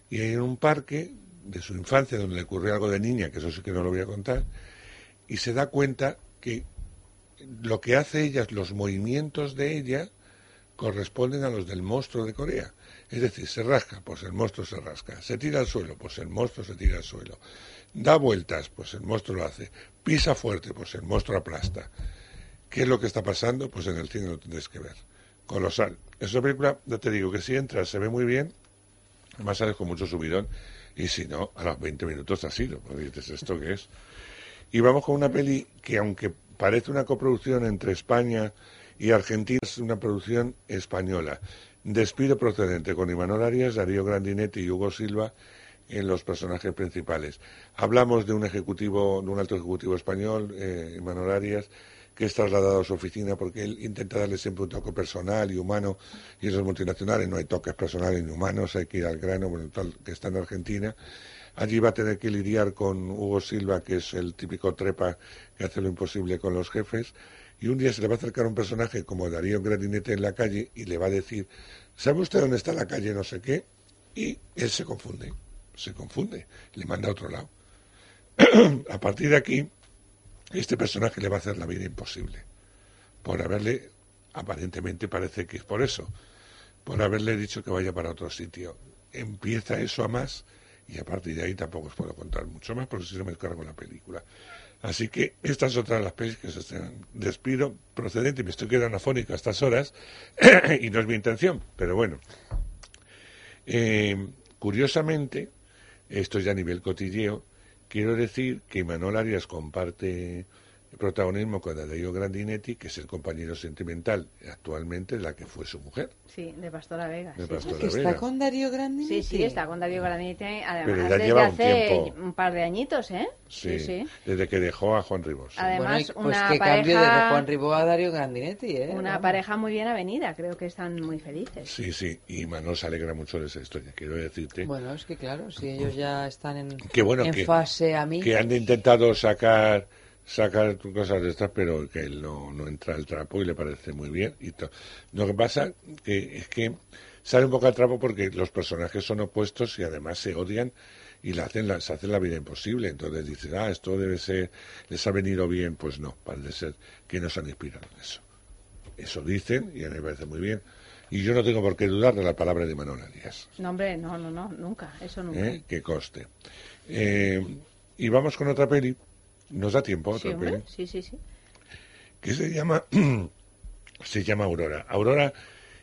y hay en un parque de su infancia donde le ocurrió algo de niña, que eso sí que no lo voy a contar, y se da cuenta que lo que hace ella, los movimientos de ella, corresponden a los del monstruo de Corea. Es decir, se rasca, pues el monstruo se rasca. Se tira al suelo, pues el monstruo se tira al suelo. Da vueltas, pues el monstruo lo hace. Pisa fuerte, pues el monstruo aplasta. ¿Qué es lo que está pasando? Pues en el cine lo tendréis que ver. Colosal. Es película, ya te digo, que si entras se ve muy bien, además sales con mucho subidón, y si no, a los 20 minutos te has ido. Porque dices, ¿esto qué es? Y vamos con una peli que, aunque parece una coproducción entre España y Argentina, es una producción española. Despido procedente con Imanol Arias, Darío Grandinetti y Hugo Silva en los personajes principales. Hablamos de un ejecutivo, de un alto ejecutivo español, eh, Arias, que es trasladado a su oficina porque él intenta darle siempre un toque personal y humano, y en los multinacionales no hay toques personales ni humanos, hay que ir al grano, bueno, tal, que está en Argentina. Allí va a tener que lidiar con Hugo Silva, que es el típico trepa que hace lo imposible con los jefes, y un día se le va a acercar un personaje como Darío Gradinete en la calle y le va a decir, ¿sabe usted dónde está la calle no sé qué? Y él se confunde, se confunde, le manda a otro lado. a partir de aquí, este personaje le va a hacer la vida imposible, por haberle, aparentemente parece que es por eso, por haberle dicho que vaya para otro sitio. Empieza eso a más y a partir de ahí tampoco os puedo contar mucho más porque si no me cargo la película. Así que esta es otra de las pelis que se estrenan. Despido procedente, me estoy quedando afónico a estas horas y no es mi intención, pero bueno. Eh, curiosamente, esto ya a nivel cotilleo, quiero decir que Manuel Arias comparte protagonismo con Darío Grandinetti, que es el compañero sentimental actualmente de la que fue su mujer. Sí, de Pastora Vega. De sí, Pastora sí. ¿Que está con Darío Grandinetti? Sí, sí, está con Darío Grandinetti, además Pero ya desde lleva un hace tiempo. un par de añitos, ¿eh? Sí, Sí, sí. desde que dejó a Juan Ribos. sí. Además, Bueno, pues una qué cambio de pareja- Juan Ribó a Darío Grandinetti, ¿eh? Una Vamos. pareja muy bien avenida, creo que están muy felices. Sí, sí, y Manuel se alegra mucho de esa historia, quiero decirte. Bueno, es que claro, si ellos ya están en, que bueno en que, fase a mí. que han intentado sacar saca cosas de estas, pero que él no, no entra al trapo y le parece muy bien. Y Lo que pasa que, es que sale un poco al trapo porque los personajes son opuestos y además se odian y le hacen la, se hacen la vida imposible. Entonces dicen, ah, esto debe ser, les ha venido bien. Pues no, parece ser que nos han inspirado en eso. Eso dicen y a mí me parece muy bien. Y yo no tengo por qué dudar de la palabra de Manuela Díaz. No, hombre, no, no, no, nunca, eso nunca. ¿eh? que coste. Eh, y vamos con otra peli. Nos da tiempo a Sí, otra peli. sí, sí, sí. Que se llama, se llama Aurora. Aurora,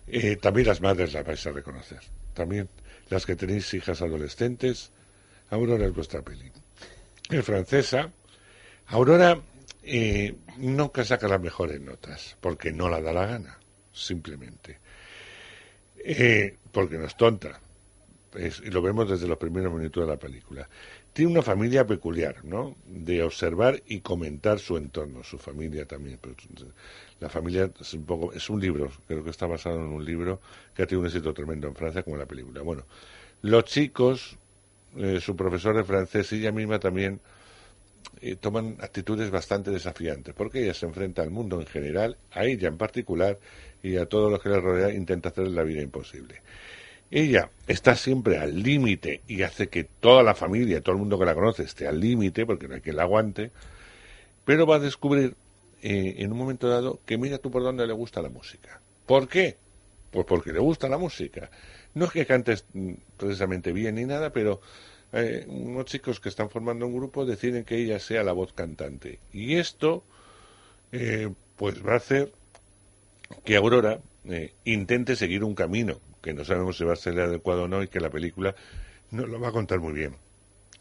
eh, también las madres la vais a reconocer. También las que tenéis hijas adolescentes. Aurora es vuestra peli. Es francesa. Aurora eh, nunca saca las mejores notas, porque no la da la gana, simplemente. Eh, porque no es tonta. Es- y lo vemos desde los primeros minutos de la película. Tiene una familia peculiar, ¿no? De observar y comentar su entorno, su familia también. La familia es un poco, es un libro, creo que está basado en un libro que ha tenido un éxito tremendo en Francia como la película. Bueno, los chicos, eh, su profesor de francés y ella misma también eh, toman actitudes bastante desafiantes, porque ella se enfrenta al mundo en general, a ella en particular y a todos los que le rodean, intenta hacerle la vida imposible. Ella está siempre al límite y hace que toda la familia, todo el mundo que la conoce esté al límite, porque no hay quien la aguante, pero va a descubrir eh, en un momento dado que mira tú por dónde le gusta la música. ¿Por qué? Pues porque le gusta la música. No es que cantes mm, precisamente bien ni nada, pero eh, unos chicos que están formando un grupo deciden que ella sea la voz cantante. Y esto, eh, pues va a hacer que Aurora eh, intente seguir un camino, que no sabemos si va a ser adecuado o no, y que la película nos lo va a contar muy bien.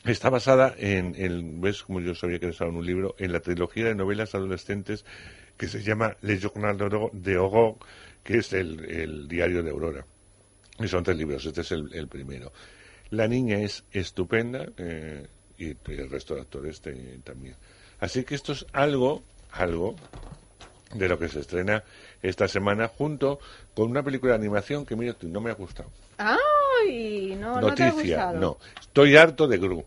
Está basada en, ¿ves como yo sabía que en un libro? En la trilogía de novelas adolescentes que se llama Le Journal de Aurore, que es el, el diario de Aurora. Y son tres libros, este es el, primero. La niña es estupenda eh, y el resto de actores también. Así que esto es algo, algo de lo que se estrena esta semana junto con una película de animación que, mira, no me ha gustado. ¡Ay! No, no te ha Noticia, gustado. no. Estoy harto de Gru.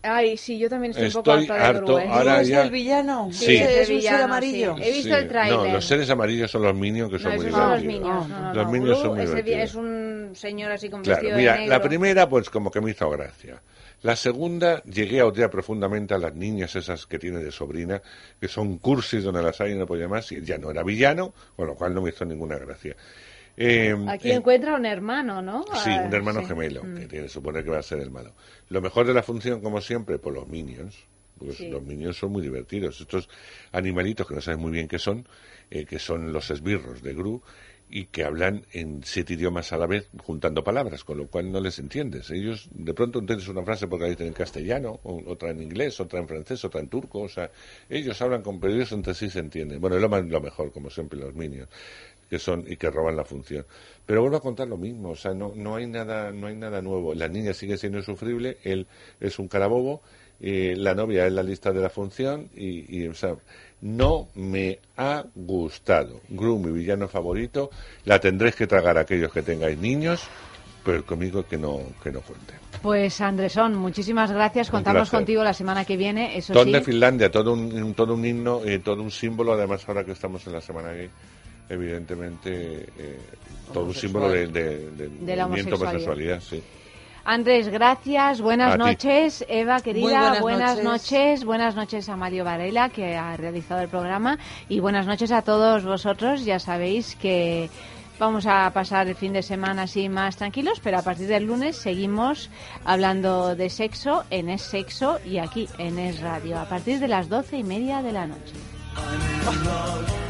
Ay, sí, yo también estoy, un poco Estoy harta de harto, Gru, ¿eh? ahora ¿Es ya- el villano? Sí. ¿Es un ser villano, amarillo? sí. He visto Sí. el tráiler. No, los seres amarillos son los minions que No, son muy esos son los divertidos. Minions. No, no, los no. Minions Gru son muy divertidos. es un señor así con Claro, vestido mira, de negro. la primera pues como que me hizo gracia. La segunda llegué a odiar profundamente a las niñas esas que tiene de sobrina, que son cursis donde las hay y no podía más, y ya no era villano, con lo cual no me hizo ninguna gracia. Eh, Aquí eh, encuentra un hermano, ¿no? Sí, Ah, un hermano sí. gemelo, Mm. que tiene, supone que va a ser el malo. Lo mejor de la función, como siempre, por los minions. Pues Sí. los minions son muy divertidos. Estos animalitos que no sabes muy bien qué son, eh, que son los esbirros de Gru, y que hablan en siete idiomas a la vez, juntando palabras, con lo cual no les entiendes. Ellos, de pronto entiendes una frase porque la dicen en castellano, otra en inglés, otra en francés, otra en turco, o sea, ellos hablan con ellos entre sí se entienden. Bueno, es lo, más- lo mejor, como siempre, los minions que son y que roban la función. Pero vuelvo a contar lo mismo, o sea, no, no hay nada, no hay nada nuevo. La niña sigue siendo insufrible, él es un carabobo, eh, la novia es la lista de la función y, y, o sea, no me ha gustado. Gru, mi villano favorito, la tendréis que tragar aquellos que tengáis niños, pero conmigo que no, que no cuente. Pues Andresón, muchísimas gracias. Contamos contigo la semana que viene. Eso Ton sí. de Finlandia, todo un, todo un himno, eh, todo un símbolo, además ahora que estamos en la semana gay, evidentemente eh, todo un símbolo de, de- del De la movimiento homosexualidad. homosexualidad, sí. Andrés, gracias. Buenas A ti. noches. Eva, querida, buenas noches. noches. Buenas noches a Mario Varela, que ha realizado el programa. Y buenas noches a todos vosotros. Ya sabéis que vamos a pasar el fin de semana así más tranquilos, pero a partir del lunes seguimos hablando de sexo en Es Sexo y aquí en Es Radio, a partir de las doce y media de la noche. I'm in love.